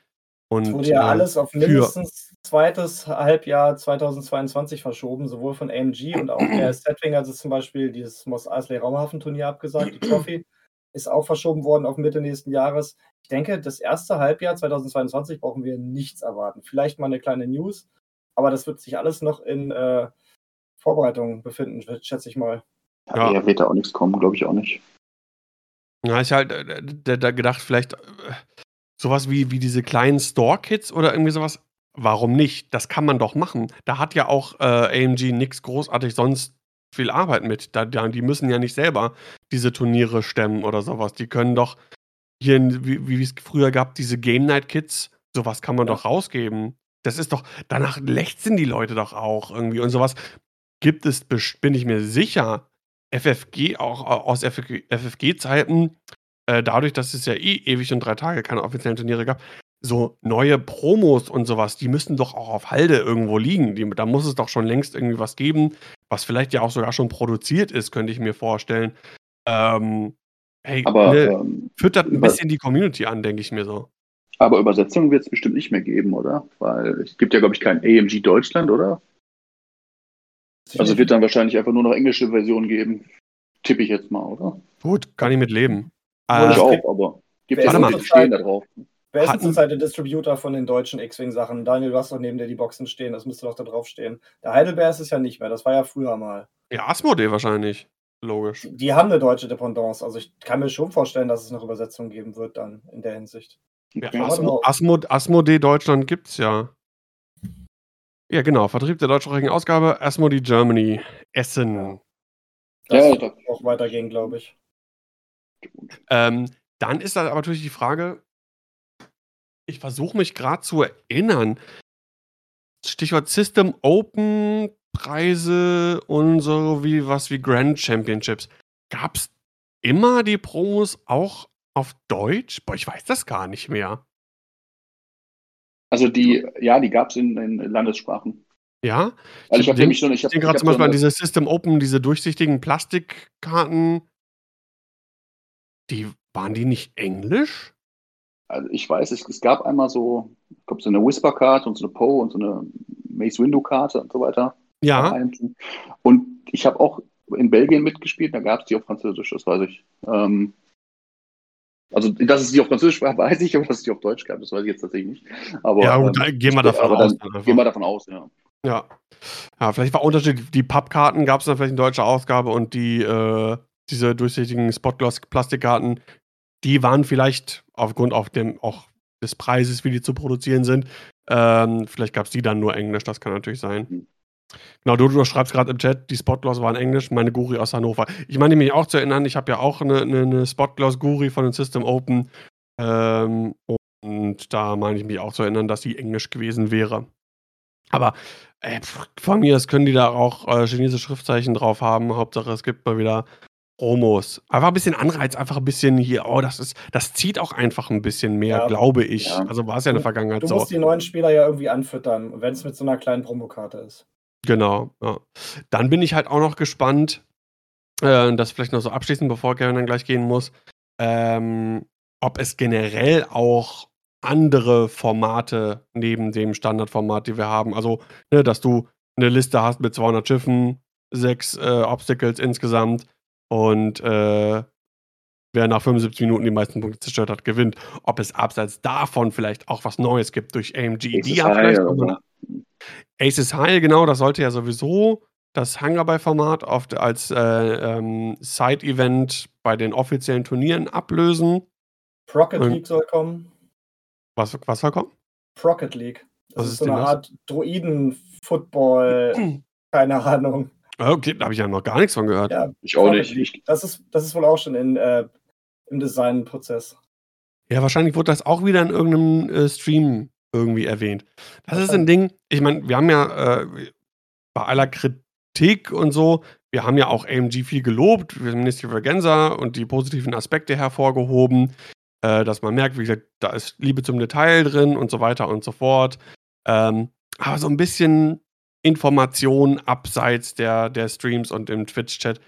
Und, es wurde ja äh, alles auf mindestens zweites Halbjahr 2022 verschoben, sowohl von AMG und auch der Setwing, also zum Beispiel dieses Moss Eisley Raumhafen-Turnier abgesagt, die Trophy ist auch verschoben worden auf Mitte nächsten Jahres. Ich denke, das erste Halbjahr 2022 brauchen wir nichts erwarten. Vielleicht mal eine kleine News, aber das wird sich alles noch in äh, Vorbereitung befinden, schätze ich mal. Ja, ja. wird da auch nichts kommen, glaube ich auch nicht. Ja, ich halt äh, da gedacht, vielleicht äh, sowas wie, wie diese kleinen Store-Kits oder irgendwie sowas. Warum nicht? Das kann man doch machen. Da hat ja auch äh, AMG nichts großartig sonst viel Arbeit mit. Da, die müssen ja nicht selber diese Turniere stemmen oder sowas. Die können doch hier, wie, wie es früher gab, diese Game Night Kits, sowas kann man ja. doch rausgeben. Das ist doch, danach lechzen die Leute doch auch irgendwie und sowas. Gibt es, bin ich mir sicher, FFG, auch aus FFG-Zeiten, äh, dadurch, dass es ja eh ewig und drei Tage keine offiziellen Turniere gab, so neue Promos und sowas, die müssen doch auch auf Halde irgendwo liegen. Die, da muss es doch schon längst irgendwie was geben, was vielleicht ja auch sogar schon produziert ist, könnte ich mir vorstellen. Ähm, hey, aber, ne, ähm, füttert ein bisschen die Community an, denke ich mir so. Aber Übersetzungen wird es bestimmt nicht mehr geben, oder? Weil es gibt ja, glaube ich, kein AMG Deutschland, oder? Also es wird dann wahrscheinlich einfach nur noch englische Versionen geben. Tippe ich jetzt mal, oder? Gut, kann ich mit leben. Äh, ich auch, aber gibt ja so stehen da drauf. Wer ist zurzeit der Distributor von den deutschen X-Wing-Sachen? Daniel, du hast doch neben dir die Boxen stehen, das müsste doch da drauf stehen. Der Heidelberg ist es ja nicht mehr, das war ja früher mal. Ja, Asmodee wahrscheinlich. Logisch. Die, die haben eine deutsche Dependance. Also ich kann mir schon vorstellen, dass es noch Übersetzungen geben wird dann in der Hinsicht. Ja, Asmo, Asmo, Asmodee Deutschland gibt's ja. Ja, genau. Vertrieb der deutschsprachigen Ausgabe Asmodee Germany. Essen. Das ja, wird auch weitergehen, glaube ich. Ähm, dann ist da aber natürlich die Frage, ich versuche mich gerade zu erinnern. Stichwort System Open Preise und so wie was wie Grand Championships. Gab's immer die Promos auch auf Deutsch? Boah, ich weiß das gar nicht mehr. Also die, ja, die gab es in, in Landessprachen. Ja? Also ich habe nämlich schon, ich habe gerade zum Beispiel an diese System Open, diese durchsichtigen Plastikkarten. Die waren die nicht Englisch? Also ich weiß, es, es gab einmal so, ich glaube, so eine Whisper-Karte und so eine Poe und so eine Mace Window-Karte und so weiter. Ja. Und ich habe auch in Belgien mitgespielt, da gab es die auf Französisch, das weiß ich. Ähm, also, dass es die auf Französisch war, weiß ich, aber dass es die auf Deutsch gab, das weiß ich jetzt tatsächlich nicht. Aber, ja, gut, ähm, gehen wir davon aus. gehen wir davon aus, ja. Ja. Ja, vielleicht war Unterschied, die Pappkarten gab es dann vielleicht in deutscher Ausgabe und die, äh, diese durchsichtigen Spotglass-Plastikkarten, die waren vielleicht aufgrund auf dem, auch des Preises, wie die zu produzieren sind, ähm, vielleicht gab es die dann nur Englisch, das kann natürlich sein. Mhm. Genau, du, du schreibst gerade im Chat, die Spotgloss waren Englisch, meine Guri aus Hannover. Ich meine mich auch zu erinnern, ich habe ja auch eine, eine, eine Spotgloss-Guri von den System Open. Ähm, und da meine ich mich auch zu erinnern, dass die Englisch gewesen wäre. Aber ey, von mir aus können die da auch äh, chinesische Schriftzeichen drauf haben. Hauptsache, es gibt mal wieder Promos. Einfach ein bisschen Anreiz, einfach ein bisschen hier, oh, das ist, das zieht auch einfach ein bisschen mehr, ja, glaube ich. Ja. Also war es ja in der Vergangenheit du so. Du musst die neuen Spieler ja irgendwie anfüttern, wenn es mit so einer kleinen Promokarte ist. Genau, ja. Dann bin ich halt auch noch gespannt, äh, das vielleicht noch so abschließend, bevor Kevin dann gleich gehen muss, ähm, ob es generell auch andere Formate neben dem Standardformat, die wir haben, also, ne, dass du eine Liste hast mit 200 Schiffen, sechs äh, Obstacles insgesamt und äh, wer nach 75 Minuten die meisten Punkte zerstört hat, gewinnt. Ob es abseits davon vielleicht auch was Neues gibt durch AMG. Die haben vielleicht Aces High, genau, das sollte ja sowieso das Hangarby-Format als äh, ähm, Side-Event bei den offiziellen Turnieren ablösen. Rocket League soll kommen. Was, was soll kommen? Rocket League. Das was ist, ist so eine Art Droiden-Football, keine Ahnung. Okay, da habe ich ja noch gar nichts von gehört. Ja, ich auch nicht. League. Das ist, das ist wohl auch schon in, äh, im Designprozess. Ja, wahrscheinlich wurde das auch wieder in irgendeinem äh, Stream irgendwie erwähnt. Das ist ein Ding, ich meine, wir haben ja äh, bei aller Kritik und so, wir haben ja auch AMG viel gelobt, wir haben Ministry of Gensa und die positiven Aspekte hervorgehoben, äh, dass man merkt, wie gesagt, da ist Liebe zum Detail drin und so weiter und so fort. Ähm, aber so ein bisschen Information abseits der, der Streams und im Twitch-Chat,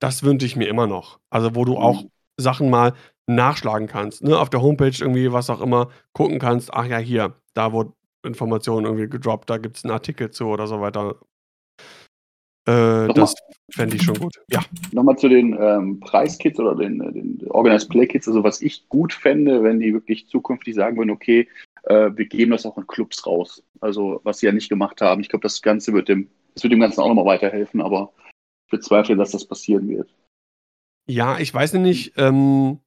das wünsche ich mir immer noch. Also, wo du auch mhm. Sachen mal nachschlagen kannst, ne? Auf der Homepage irgendwie, was auch immer, gucken kannst, ach ja, hier, da wurde Informationen irgendwie gedroppt, da gibt es einen Artikel zu oder so weiter. Äh, das fände ich schon gut. Ja. Nochmal zu den ähm, Preiskits oder den, äh, den Organized Play Kits. Also, was ich gut fände, wenn die wirklich zukünftig sagen würden, okay, äh, wir geben das auch in Clubs raus. Also, was sie ja nicht gemacht haben. Ich glaube, das Ganze wird dem, das wird dem Ganzen auch nochmal weiterhelfen, aber ich bezweifle, dass das passieren wird. Ja, ich weiß nicht, ähm,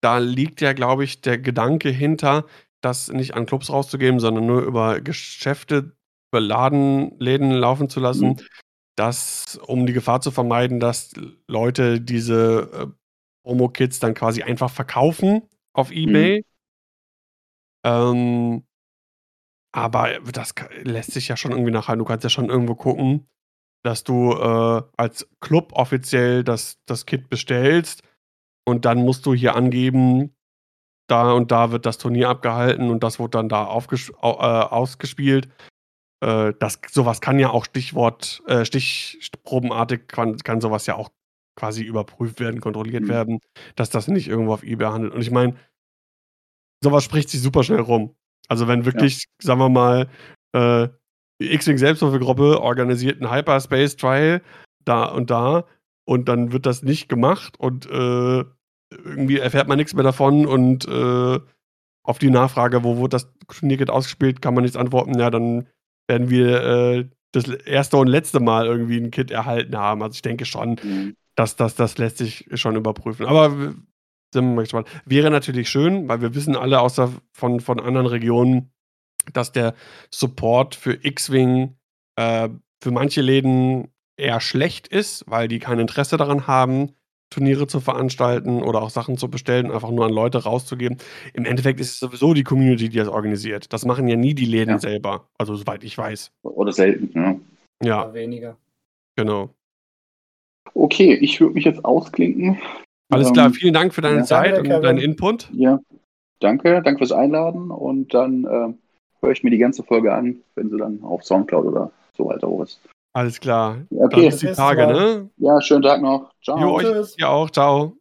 da liegt ja, glaube ich, der Gedanke hinter, das nicht an Clubs rauszugeben, sondern nur über Geschäfte, über Laden, Läden laufen zu lassen, mhm. dass, um die Gefahr zu vermeiden, dass Leute diese äh, Promo-Kits dann quasi einfach verkaufen auf Ebay. Mhm. Ähm, aber das lässt sich ja schon irgendwie nachhalten. Du kannst ja schon irgendwo gucken, dass du äh, als Club offiziell das, das Kit bestellst und dann musst du hier angeben, da und da wird das Turnier abgehalten und das wird dann da aufges äh, ausgespielt. Äh, das, sowas kann ja auch Stichwort, äh, Stichprobenartig kann, kann sowas ja auch quasi überprüft werden, kontrolliert mhm. werden, dass das nicht irgendwo auf eBay handelt. Und ich meine, sowas spricht sich super schnell rum. Also wenn wirklich, ja. sagen wir mal, äh, die X-Wing Selbsthilfegruppe organisiert einen Hyperspace Trial da und da und dann wird das nicht gemacht und äh, irgendwie erfährt man nichts mehr davon und äh, auf die Nachfrage, wo wurde das Turnierkit ausgespielt, kann man nichts antworten. Ja, dann werden wir äh, das erste und letzte Mal irgendwie ein Kit erhalten haben. Also ich denke schon, mhm. dass das, das lässt sich schon überprüfen. Aber sind wir gespannt. Wäre natürlich schön, weil wir wissen alle außer von, von anderen Regionen, dass der Support für X-Wing äh, für manche Läden eher schlecht ist, weil die kein Interesse daran haben, Turniere zu veranstalten oder auch Sachen zu bestellen, einfach nur an Leute rauszugeben. Im Endeffekt ist es sowieso die Community, die das organisiert. Das machen ja nie die Läden ja. selber, also soweit ich weiß. Oder selten, ja. Ja. Oder weniger. Genau. Okay, ich würde mich jetzt ausklinken. Alles klar, vielen Dank für deine ja. Zeit Danke, und Kevin. deinen Input. Ja, danke, danke fürs Einladen und dann ähm, höre ich mir die ganze Folge an, wenn sie dann auf Soundcloud oder so weiter hoch ist. Alles klar. Ja, Okay, Dann bis die Tage, ne? ja, schönen Tag noch. Ciao. Jo, euch Tschüss. ja auch. Ciao.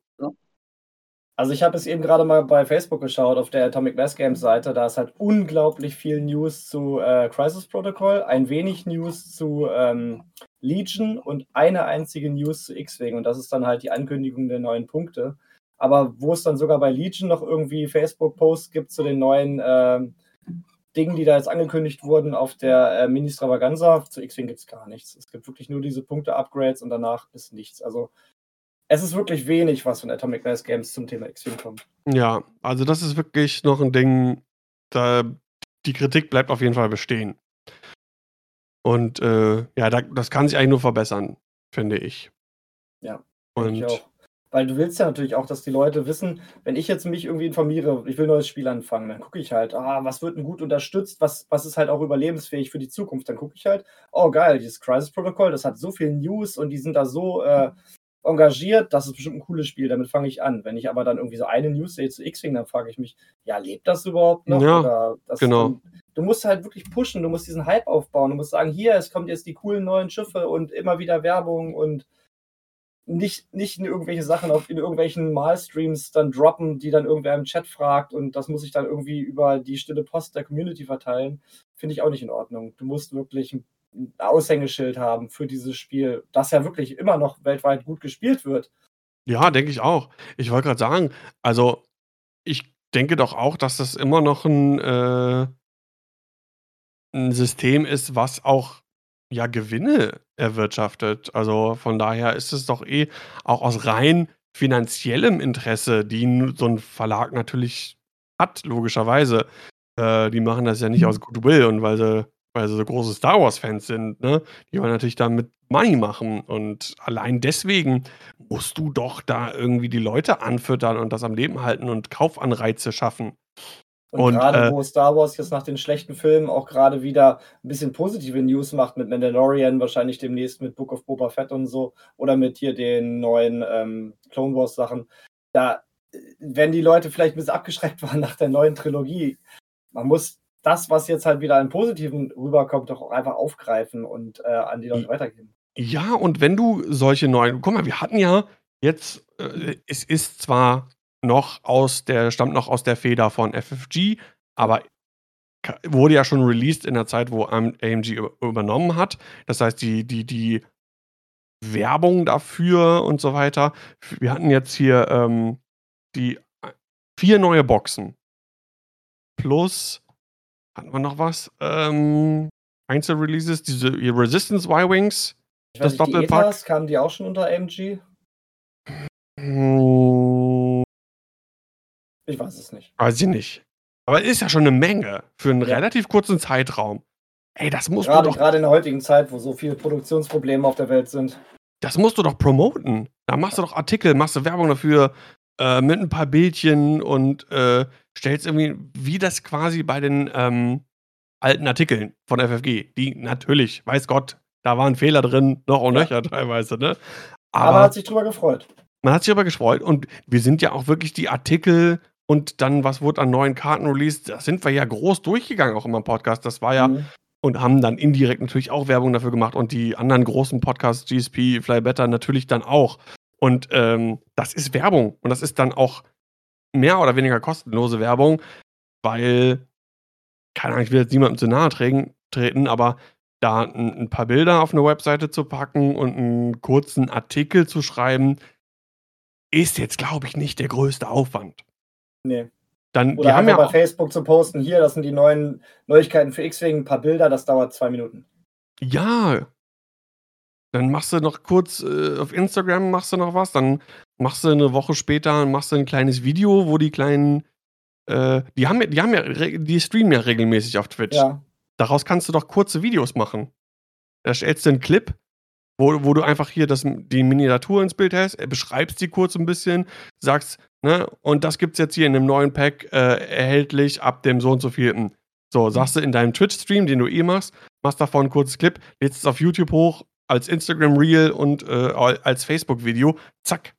Also ich habe es eben gerade mal bei Facebook geschaut, auf der Atomic Mass Games Seite. Da ist halt unglaublich viel News zu äh, Crisis Protocol, ein wenig News zu ähm, Legion und eine einzige News zu X-Wing. Und das ist dann halt die Ankündigung der neuen Punkte. Aber wo es dann sogar bei Legion noch irgendwie Facebook-Posts gibt zu den neuen ähm, Dingen, die da jetzt angekündigt wurden auf der äh, Mini-Stravaganza, zu X-Wing gibt es gar nichts. Es gibt wirklich nur diese Punkte-Upgrades und danach ist nichts. Also es ist wirklich wenig, was von Atomic Mass Games zum Thema X-Wing kommt. Ja, also das ist wirklich noch ein Ding, da die Kritik bleibt auf jeden Fall bestehen. Und äh, ja, da, das kann sich eigentlich nur verbessern, finde ich. Ja, Und Ich auch. Weil du willst ja natürlich auch, dass die Leute wissen, wenn ich jetzt mich irgendwie informiere, ich will ein neues Spiel anfangen, dann gucke ich halt, ah, was wird denn gut unterstützt, was, was ist halt auch überlebensfähig für die Zukunft. Dann gucke ich halt, oh geil, dieses Crisis Protocol, das hat so viel News und die sind da so äh, engagiert, das ist bestimmt ein cooles Spiel, damit fange ich an. Wenn ich aber dann irgendwie so eine News sehe zu X-Wing, dann frage ich mich, ja, lebt das überhaupt noch? Ja, das, genau. Du musst halt wirklich pushen, du musst diesen Hype aufbauen, du musst sagen, hier, es kommt jetzt die coolen neuen Schiffe und immer wieder Werbung und nicht, nicht in irgendwelche Sachen auf in irgendwelchen Malstreams dann droppen, die dann irgendwer im Chat fragt und das muss ich dann irgendwie über die stille Post der Community verteilen, finde ich auch nicht in Ordnung. Du musst wirklich ein Aushängeschild haben für dieses Spiel, das ja wirklich immer noch weltweit gut gespielt wird. Ja, denke ich auch. Ich wollte gerade sagen, also ich denke doch auch, dass das immer noch ein, äh, ein System ist, was auch ja Gewinne erwirtschaftet. Also von daher ist es doch eh auch aus rein finanziellem Interesse, die so ein Verlag natürlich hat, logischerweise. Äh, die machen das ja nicht aus Goodwill und weil sie, weil sie so große Star Wars-Fans sind, ne? Die wollen natürlich damit Money machen. Und allein deswegen musst du doch da irgendwie die Leute anfüttern und das am Leben halten und Kaufanreize schaffen. Und, Und, gerade äh, wo Star Wars jetzt nach den schlechten Filmen auch gerade wieder ein bisschen positive News macht mit Mandalorian, wahrscheinlich demnächst mit Book of Boba Fett und so, oder mit hier den neuen ähm, Clone Wars Sachen, da, äh, wenn die Leute vielleicht ein bisschen abgeschreckt waren nach der neuen Trilogie, man muss das, was jetzt halt wieder an Positiven rüberkommt, doch auch einfach aufgreifen und äh, an die Leute weitergeben. Ja, und wenn du solche neuen, guck mal, wir hatten ja jetzt, äh, es ist zwar noch aus der, stammt noch aus der Feder von FFG, aber wurde ja schon released in der Zeit, wo AM AMG über- übernommen hat. Das heißt, die, die, die Werbung dafür und so weiter. Wir hatten jetzt hier ähm, die äh, vier neue Boxen. Plus, hatten wir noch was? Ähm, Einzelreleases, diese Resistance Y-Wings. Das nicht, die Doppelpack. ETAs, kamen die auch schon unter AMG? Hm, Ich weiß es nicht. weiß ich nicht. Aber ist ja schon eine Menge für einen Ja. relativ kurzen Zeitraum. Ey, das musst du Gerade, doch, gerade in der heutigen Zeit, wo so viele Produktionsprobleme auf der Welt sind. das musst du doch promoten. Da machst du doch Artikel, machst du Werbung dafür äh, mit ein paar Bildchen und äh, stellst irgendwie, wie das quasi bei den ähm, alten Artikeln von FFG, die natürlich, weiß Gott, da waren Fehler drin, noch und Ja. nöcher teilweise, ne? Aber, Aber man hat sich drüber gefreut. Man hat sich aber gefreut und wir sind ja auch wirklich die Artikel und dann, was wurde an neuen Karten released, das sind wir ja groß durchgegangen, auch immer im Podcast. Das war ja, Mhm. und haben dann indirekt natürlich auch Werbung dafür gemacht und die anderen großen Podcasts, GSP, Fly Better, natürlich dann auch. Und ähm, das ist Werbung und das ist dann auch mehr oder weniger kostenlose Werbung, weil, keine Ahnung, ich will jetzt niemandem zu nahe treten, aber da ein, ein paar Bilder auf eine Webseite zu packen und einen kurzen Artikel zu schreiben, ist jetzt, glaube ich, nicht der größte Aufwand. Nee. Dann, Oder die haben ja bei Facebook zu posten, hier, das sind die neuen Neuigkeiten für X-Wing, ein paar Bilder, das dauert zwei Minuten. Ja. Dann machst du noch kurz äh, auf Instagram machst du noch was, dann machst du eine Woche später machst du ein kleines Video, wo die kleinen äh, die haben ja, die haben ja die streamen ja regelmäßig auf Twitch. Ja. Daraus kannst du doch kurze Videos machen. Da stellst du einen Clip, wo, wo du einfach hier das, die Miniatur ins Bild hast, äh, beschreibst die kurz ein bisschen, sagst, ne, und das gibt's jetzt hier in einem neuen Pack äh, erhältlich ab dem so und so vielten. So, sagst du in deinem Twitch-Stream, den du eh machst, machst davon einen kurzen Clip, lädst es auf YouTube hoch, als Instagram-Reel und äh, als Facebook-Video. Zack.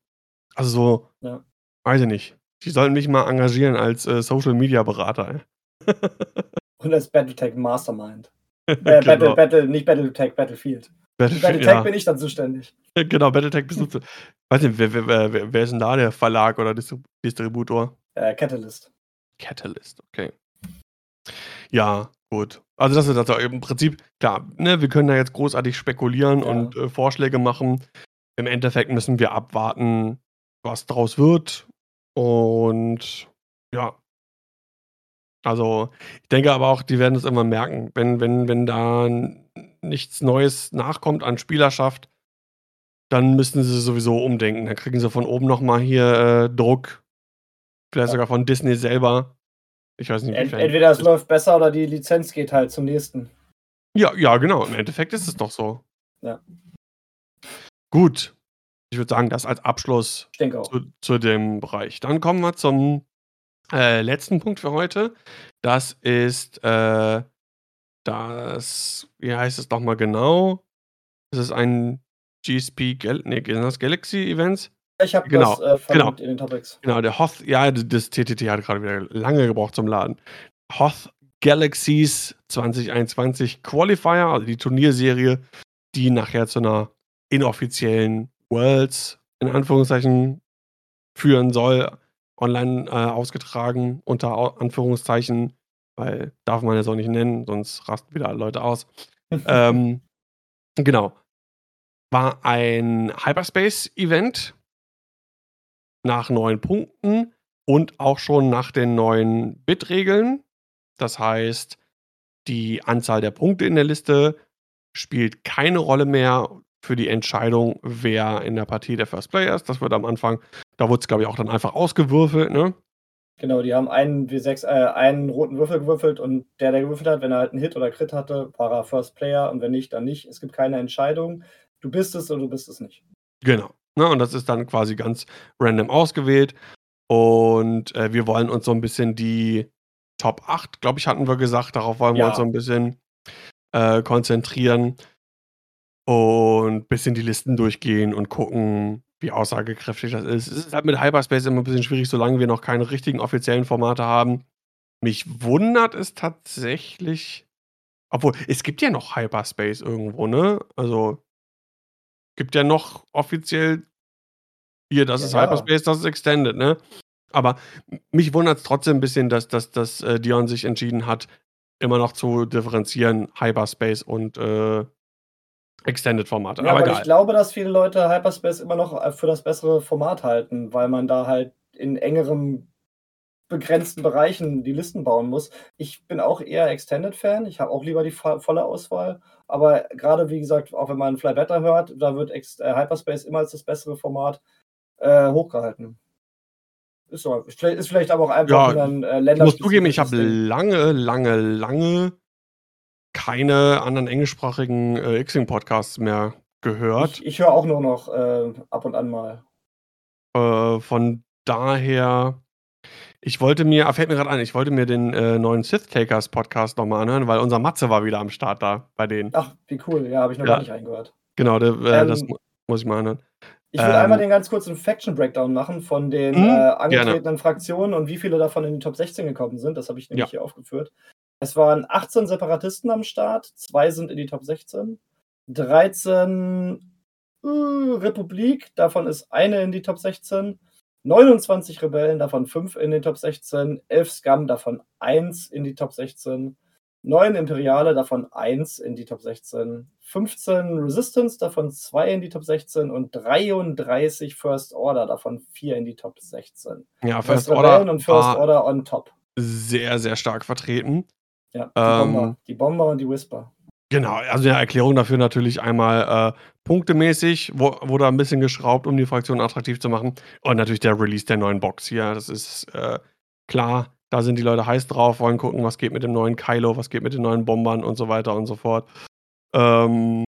Also so, ja. weiß ich nicht. Die sollten mich mal engagieren als äh, Social-Media-Berater. und als Battletech Mastermind. Äh, genau. Battle, Battle, nicht Battletech, Battlefield. Battlefield Battletech ja. bin ich dann zuständig. Genau, Battletech bist du zu. Weiß nicht, wer, wer, wer, wer, ist denn da der Verlag oder Distributor? Äh, Catalyst. Catalyst, okay. Ja, gut. Also das ist also im Prinzip, klar, ne, wir können da jetzt großartig spekulieren ja. und äh, Vorschläge machen. Im Endeffekt müssen wir abwarten, was draus wird. Und ja. Also, ich denke aber auch, die werden es immer merken, wenn, wenn, wenn da nichts Neues nachkommt an Spielerschaft, dann müssen sie sowieso umdenken. Dann kriegen sie von oben nochmal hier äh, Druck. Vielleicht ja. sogar von Disney selber. Ich weiß nicht, Ent Entweder es läuft besser oder die Lizenz geht halt zum nächsten. Ja, ja, genau. Im Endeffekt ist es doch so. Ja. Gut. Ich würde sagen, das als Abschluss zu, zu, dem Bereich. Dann kommen wir zum äh, letzten Punkt für heute. Das ist äh, das, wie heißt es doch mal genau? Das ist ein GSP, Gal nee, das Galaxy Events. Ich habe genau, das äh, genau, in den Topics. Genau, der Hoth, ja, das TTT hat gerade wieder lange gebraucht zum Laden. Hoth Galaxies 2021 Qualifier, also die Turnierserie, die nachher zu einer inoffiziellen Worlds in Anführungszeichen führen soll, online äh, ausgetragen, unter Anführungszeichen, weil darf man jetzt auch nicht nennen, sonst rasten wieder Leute aus. ähm, genau. War ein Hyperspace-Event nach neun Punkten und auch schon nach den neuen Bit-Regeln. Das heißt, die Anzahl der Punkte in der Liste spielt keine Rolle mehr für die Entscheidung, wer in der Partie der First Player ist. Das wird am Anfang, da wurde es, glaube ich, auch dann einfach ausgewürfelt, ne? Genau, die haben einen W6, äh, einen roten Würfel gewürfelt und der, der gewürfelt hat, wenn er halt einen Hit oder Crit hatte, war er First Player und wenn nicht, dann nicht. Es gibt keine Entscheidung. Du bist es oder du bist es nicht. Genau. Ne, und das ist dann quasi ganz random ausgewählt. Und äh, wir wollen uns so ein bisschen die Top 8, glaube ich, hatten wir gesagt, darauf wollen ja. wir uns so ein bisschen äh, konzentrieren und ein bisschen die Listen durchgehen und gucken, wie aussagekräftig das ist. Es ist halt mit Hyperspace immer ein bisschen schwierig, solange wir noch keine richtigen offiziellen Formate haben. Mich wundert es tatsächlich, obwohl es gibt ja noch Hyperspace irgendwo, ne? Also Gibt ja noch offiziell hier, das ja, ist Hyperspace, das ist Extended, ne? Aber mich wundert es trotzdem ein bisschen, dass, dass, dass äh, Dion sich entschieden hat, immer noch zu differenzieren, Hyperspace und äh, Extended-Formate. Ja, aber, aber ich glaube, dass viele Leute Hyperspace immer noch äh, für das bessere Format halten, weil man da halt in engerem begrenzten Bereichen die Listen bauen muss. Ich bin auch eher Extended-Fan. Ich habe auch lieber die volle Auswahl. Aber gerade, wie gesagt, auch wenn man Fly Better hört, da wird äh, Hyperspace immer als das bessere Format äh, hochgehalten. Ist, so. ist vielleicht aber auch einfach ja, ein äh, Länder. Ich muss zugeben, ich habe lange, lange, lange keine anderen englischsprachigen äh, X-Wing-Podcasts mehr gehört. Ich, ich höre auch nur noch äh, ab und an mal. Äh, von daher ich wollte mir, ah, fällt mir gerade ein, ich wollte mir den äh, neuen Sith Takers Podcast nochmal anhören, weil unser Matze war wieder am Start da bei denen. Ach, wie cool. Ja, habe ich noch ja. gar nicht reingehört. Genau, der, äh, ähm, das muss ich mal anhören. Ich will ähm, einmal den ganz kurzen Faction Breakdown machen von den mh, äh, angetretenen gerne. Fraktionen und wie viele davon in die Top 16 gekommen sind. Das habe ich nämlich ja. hier aufgeführt. Es waren 18 Separatisten am Start, zwei sind in die Top 16, 13 äh, Republik, davon ist eine in die Top 16, 29 Rebellen, davon 5 in den Top 16, 11 Scum, davon 1 in die Top 16, 9 Imperiale, davon 1 in die Top 16, 15 Resistance, davon 2 in die Top 16 und 33 First Order, davon 4 in die Top 16. Ja, First, First Order und First Order on top. Sehr, sehr stark vertreten. Ja, die, ähm, Bomber, die Bomber und die Whisper. Genau, also eine Erklärung dafür natürlich einmal äh, punktemäßig, wo, wurde ein bisschen geschraubt, um die Fraktion attraktiv zu machen. Und natürlich der Release der neuen Box hier. Das ist äh, klar, da sind die Leute heiß drauf, wollen gucken, was geht mit dem neuen Kylo, was geht mit den neuen Bombern und so weiter und so fort. Ähm,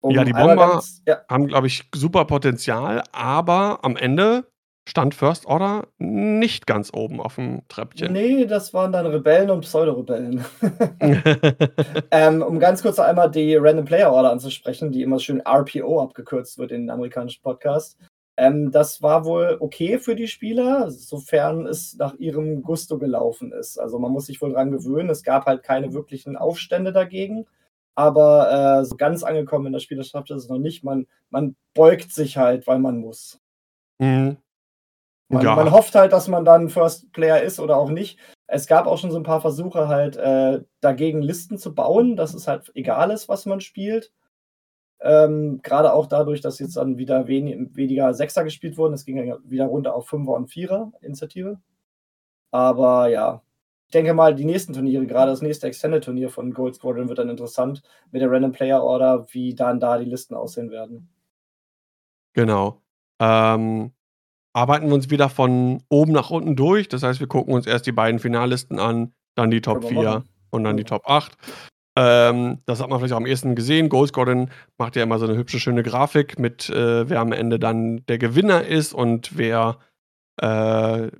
um ja, die Bomber ganz, ja. haben, glaube ich, super Potenzial, aber am Ende stand First Order nicht ganz oben auf dem Treppchen. Nee, das waren dann Rebellen und Pseudo-Rebellen. ähm, um ganz kurz einmal die Random Player Order anzusprechen, die immer schön RPO abgekürzt wird in den amerikanischen Podcasts. Ähm, das war wohl okay für die Spieler, sofern es nach ihrem Gusto gelaufen ist. Also man muss sich wohl dran gewöhnen. Es gab halt keine wirklichen Aufstände dagegen. Aber äh, so ganz angekommen in der Spielerschaft ist es noch nicht. Man, man beugt sich halt, weil man muss. Mhm. Man, ja. man, hofft halt, dass man dann First Player ist oder auch nicht. Es gab auch schon so ein paar Versuche, halt äh, dagegen Listen zu bauen, dass es halt egal ist, was man spielt. Ähm, Gerade auch dadurch, dass jetzt dann wieder wen weniger Sechser gespielt wurden. Es ging ja wieder runter auf Fünfer und Vierer Initiative. Aber ja, ich denke mal, die nächsten Turniere, gerade das nächste Extended-Turnier von Gold Squadron, wird dann interessant mit der Random Player Order, wie dann da die Listen aussehen werden. Genau. Ähm, arbeiten wir uns wieder von oben nach unten durch. Das heißt, wir gucken uns erst die beiden Finallisten an, dann die Top 4 und dann die Top 8. Ähm, das hat man vielleicht auch am ehesten gesehen. Gold Gordon macht ja immer so eine hübsche, schöne Grafik mit, äh, wer am Ende dann der Gewinner ist und wer äh, äh,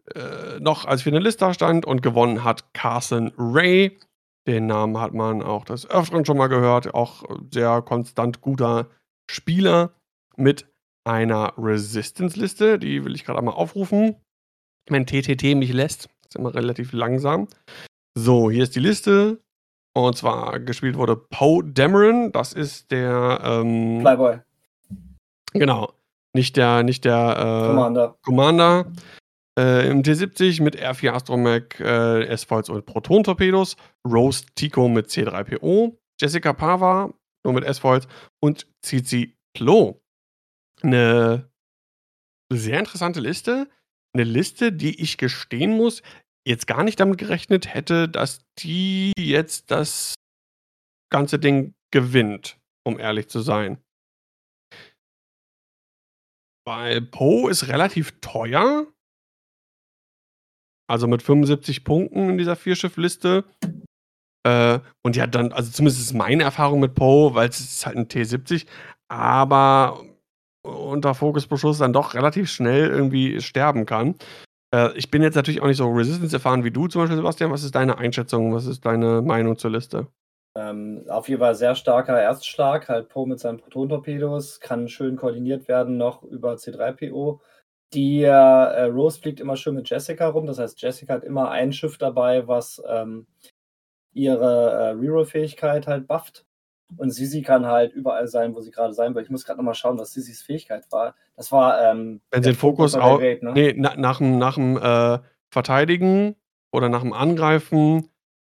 noch als Finalist da stand und gewonnen hat Carson Ray. Den Namen hat man auch des Öfteren schon mal gehört. Auch sehr konstant guter Spieler mit einer Resistance-Liste. Die will ich gerade einmal aufrufen. Wenn TTT mich lässt. Ist immer relativ langsam. So, hier ist die Liste. Und zwar gespielt wurde Poe Dameron. Das ist der. Ähm, Flyboy. Genau. Nicht der, nicht der äh, Commander. Commander. Äh, Im T70 mit R4 Astromech, äh, S-Foils und Proton-Torpedos. Rose Tico mit C3PO. Jessica Pava nur mit S-Foils. Und Cici Plo. Eine sehr interessante Liste. Eine Liste, die ich gestehen muss, jetzt gar nicht damit gerechnet hätte, dass die jetzt das ganze Ding gewinnt, um ehrlich zu sein. Weil Poe ist relativ teuer. Also mit 75 Punkten in dieser Vierschiff-Liste. Äh, und ja, dann, also zumindest ist meine Erfahrung mit Poe, weil es ist halt ein T70, aber unter Fokusbeschuss dann doch relativ schnell irgendwie sterben kann. Äh, ich bin jetzt natürlich auch nicht so Resistance erfahren wie du zum Beispiel, Sebastian. Was ist deine Einschätzung? Was ist deine Meinung zur Liste? Ähm, auf jeden Fall sehr starker Erstschlag, halt Po mit seinen Proton-Torpedos, kann schön koordiniert werden noch über C3PO. Die äh, Rose fliegt immer schön mit Jessica rum, das heißt, Jessica hat immer ein Schiff dabei, was ähm, ihre äh, Reroll-Fähigkeit halt bufft. Und Sisi kann halt überall sein, wo sie gerade sein will. Ich muss gerade nochmal schauen, was Sisis Fähigkeit war. Das war. Ähm, Wenn sie den Fokus auch. Welt, ne? Nee, na, nach dem, nach dem äh, Verteidigen oder nach dem Angreifen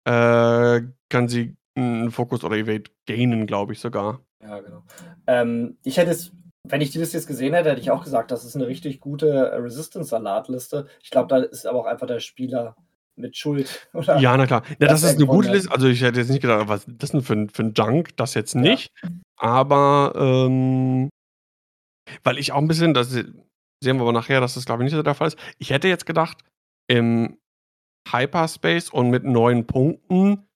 äh, kann sie einen Fokus oder Evade gainen, glaube ich sogar. Ja, genau. Ähm, ich hätte es, wenn ich die Liste jetzt gesehen hätte, hätte ich auch gesagt, das ist eine richtig gute äh, Resistance-Salat-Liste. Ich glaube, da ist aber auch einfach der Spieler mit Schuld. Oder ja, na klar. Ja, das, ist eine gute Liste. Also ich hätte jetzt nicht gedacht, was ist das denn für ein, für ein Junk? Das jetzt nicht. Ja. Aber ähm, weil ich auch ein bisschen, das sehen wir aber nachher, dass das glaube ich nicht so der Fall ist. Ich hätte jetzt gedacht, im Hyperspace und mit neun Punkten,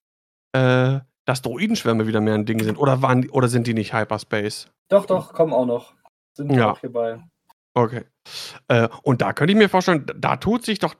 äh, dass Droidenschwärme wieder mehr ein Ding sind. Oder, waren, oder sind die nicht Hyperspace? Doch, doch, kommen auch noch. Sind ja. auch hierbei. Okay. Äh, und da könnte ich mir vorstellen, da tut sich doch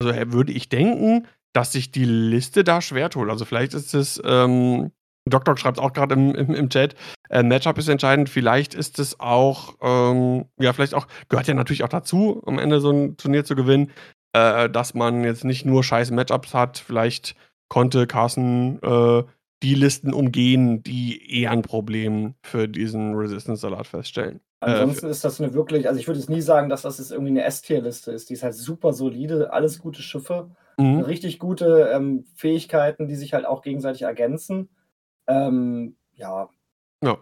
also würde ich denken, dass sich die Liste da schwer tut. Also vielleicht ist es, ähm, Doktor schreibt es auch gerade im, im, im, Chat, äh, Matchup ist entscheidend. Vielleicht ist es auch, ähm, ja, vielleicht auch, gehört ja natürlich auch dazu, am Ende so ein Turnier zu gewinnen, äh, dass man jetzt nicht nur scheiß Matchups hat. Vielleicht konnte Carsten äh, die Listen umgehen, die eher ein Problem für diesen Resistance-Salat feststellen. Äh, Ansonsten ist das eine wirklich, also ich würde es nie sagen, dass das jetzt irgendwie eine S-Tier-Liste ist. Die ist halt super solide, alles gute Schiffe, mhm. richtig gute ähm, Fähigkeiten, die sich halt auch gegenseitig ergänzen. Ähm, ja. Ja.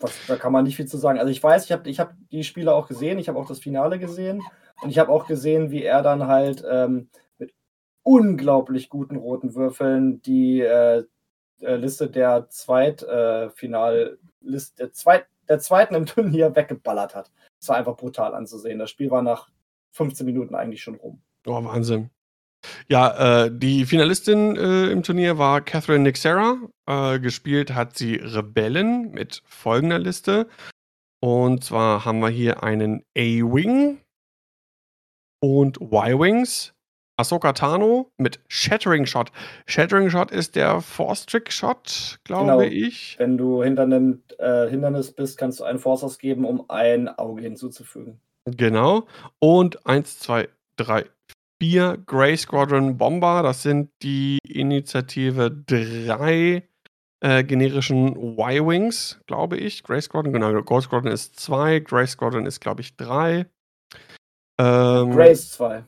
Was, da kann man nicht viel zu sagen. Also ich weiß, ich habe ich hab die Spiele auch gesehen, ich habe auch das Finale gesehen und ich habe auch gesehen, wie er dann halt ähm, mit unglaublich guten roten Würfeln die äh, äh Liste der Zweitfinal, äh, der Zweit der zweiten im Turnier weggeballert hat. Das war einfach brutal anzusehen. Das Spiel war nach 15 Minuten eigentlich schon rum. Oh, Wahnsinn. Ja, äh, die Finalistin äh, im Turnier war Catherine Nixera. Äh, gespielt hat sie Rebellen mit folgender Liste. Und zwar haben wir hier einen A-Wing, und Y-Wings. Ahsoka Tano mit Shattering Shot. Shattering Shot ist der Force Trick Shot, glaube Genau. ich. Wenn du hinter einem äh, Hindernis bist, kannst du einen Force ausgeben, um ein Auge hinzuzufügen. Genau. Und 1, 2, 3, 4 Grey Squadron Bomber. Das sind die Initiative 3 äh, generischen Y-Wings, glaube ich. Grey Squadron, genau. Gold Squadron ist 2, Grey Squadron ist, glaube ich, 3. Ähm, Grace 2.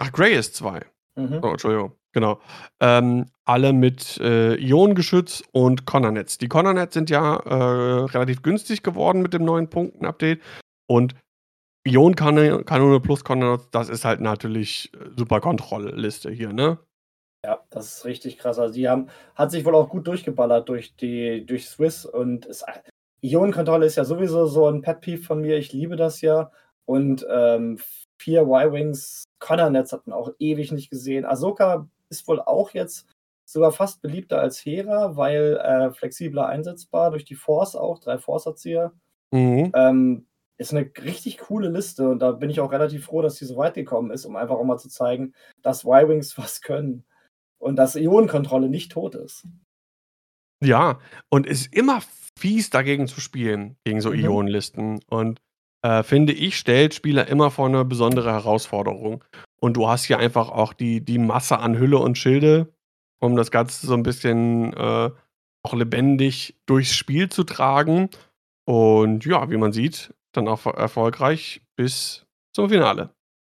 Ach, Grey ist 2. Mhm. Oh, Entschuldigung, genau. Ähm, alle mit äh, Ionengeschütz und Connor-Netz. Die Connor-Netz sind ja äh, relativ günstig geworden mit dem neuen Punkten-Update. Und Ionenkanone plus Connor-Netz, das ist halt natürlich äh, super Kontrollliste hier, ne? Ja, das ist richtig krass. Also die haben, hat sich wohl auch gut durchgeballert durch die, durch Swiss und Ionenkontrolle ist ja sowieso so ein Pet Peeve von mir. Ich liebe das ja. Und ähm, vier Y-Wings, Connor-Netz hat man auch ewig nicht gesehen. Ahsoka ist wohl auch jetzt sogar fast beliebter als Hera, weil äh, flexibler einsetzbar durch die Force auch, drei Force-Erzieher. Mhm. Ähm, ist eine richtig coole Liste und da bin ich auch relativ froh, dass die so weit gekommen ist, um einfach auch mal zu zeigen, dass Y-Wings was können und dass Ionenkontrolle nicht tot ist. Ja, und ist immer fies dagegen zu spielen, gegen so Mhm. Ionenlisten. Und äh, finde ich, stellt Spieler immer vor eine besondere Herausforderung. Und du hast hier einfach auch die, die Masse an Hülle und Schilde, um das Ganze so ein bisschen äh, auch lebendig durchs Spiel zu tragen. Und ja, wie man sieht, dann auch erfolgreich bis zum Finale.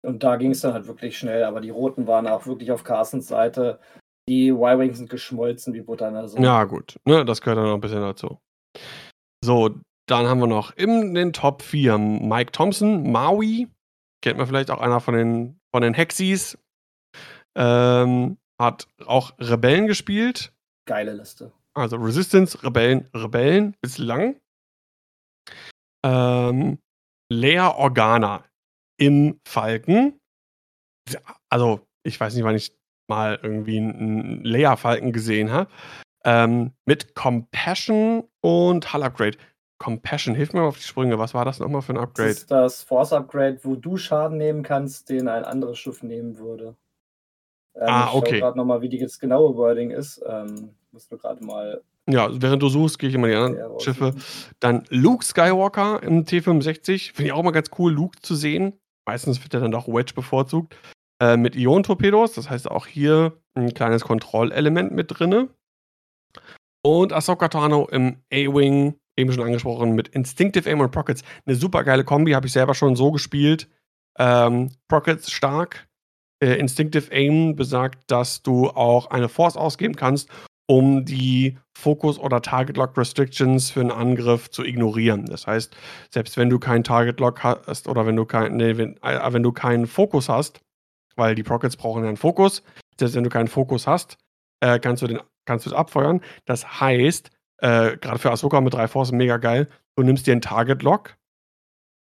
Und da ging es dann halt wirklich schnell, aber die Roten waren auch wirklich auf Carstens Seite. Die Y-Wings sind geschmolzen wie Butter in der Soße. Ja, gut. Ne, das gehört dann noch ein bisschen dazu. So, dann haben wir noch in den Top 4 Mike Thompson, Maui. Kennt man vielleicht auch einer von den, von den Hexis. Ähm, hat auch Rebellen gespielt. Geile Liste. Also Resistance, Rebellen, Rebellen bislang. Ähm, Lea Organa im Falken. Also, ich weiß nicht, wann ich mal irgendwie einen Lea-Falken gesehen habe. Ähm, mit Compassion und Hull Upgrade. Compassion, hilf mir mal auf die Sprünge. Was war das nochmal für ein Das Upgrade? ist das Force-Upgrade, wo du Schaden nehmen kannst, den ein anderes Schiff nehmen würde. Ähm, Ah, ich schau okay. gerade nochmal, wie die das genaue Wording ist. Ähm, musst du gerade mal Ja, während du suchst, gehe ich immer die anderen Schiffe. Dann Luke Skywalker im T65. Finde ich auch immer ganz cool, Luke zu sehen. Meistens wird er dann doch Wedge bevorzugt. Äh, mit Ion-Torpedos. Das heißt auch hier ein kleines Kontrollelement mit drinne. Und Ahsoka Tano im A-Wing, eben schon angesprochen, mit Instinctive Aim und Prockets. Eine super geile Kombi, habe ich selber schon so gespielt. Ähm, Prockets stark. Äh, Instinctive Aim besagt, dass du auch eine Force ausgeben kannst, um die Fokus- oder Target-Lock Restrictions für einen Angriff zu ignorieren. Das heißt, selbst wenn du keinen Target-Lock hast oder wenn du, kein, nee, wenn, äh, wenn du keinen Fokus hast, weil die Prockets brauchen ja einen Fokus, selbst wenn du keinen Fokus hast, äh, kannst du den kannst du es abfeuern. Das heißt, äh, gerade für Ahsoka mit drei Force mega geil, du nimmst dir einen Target-Lock,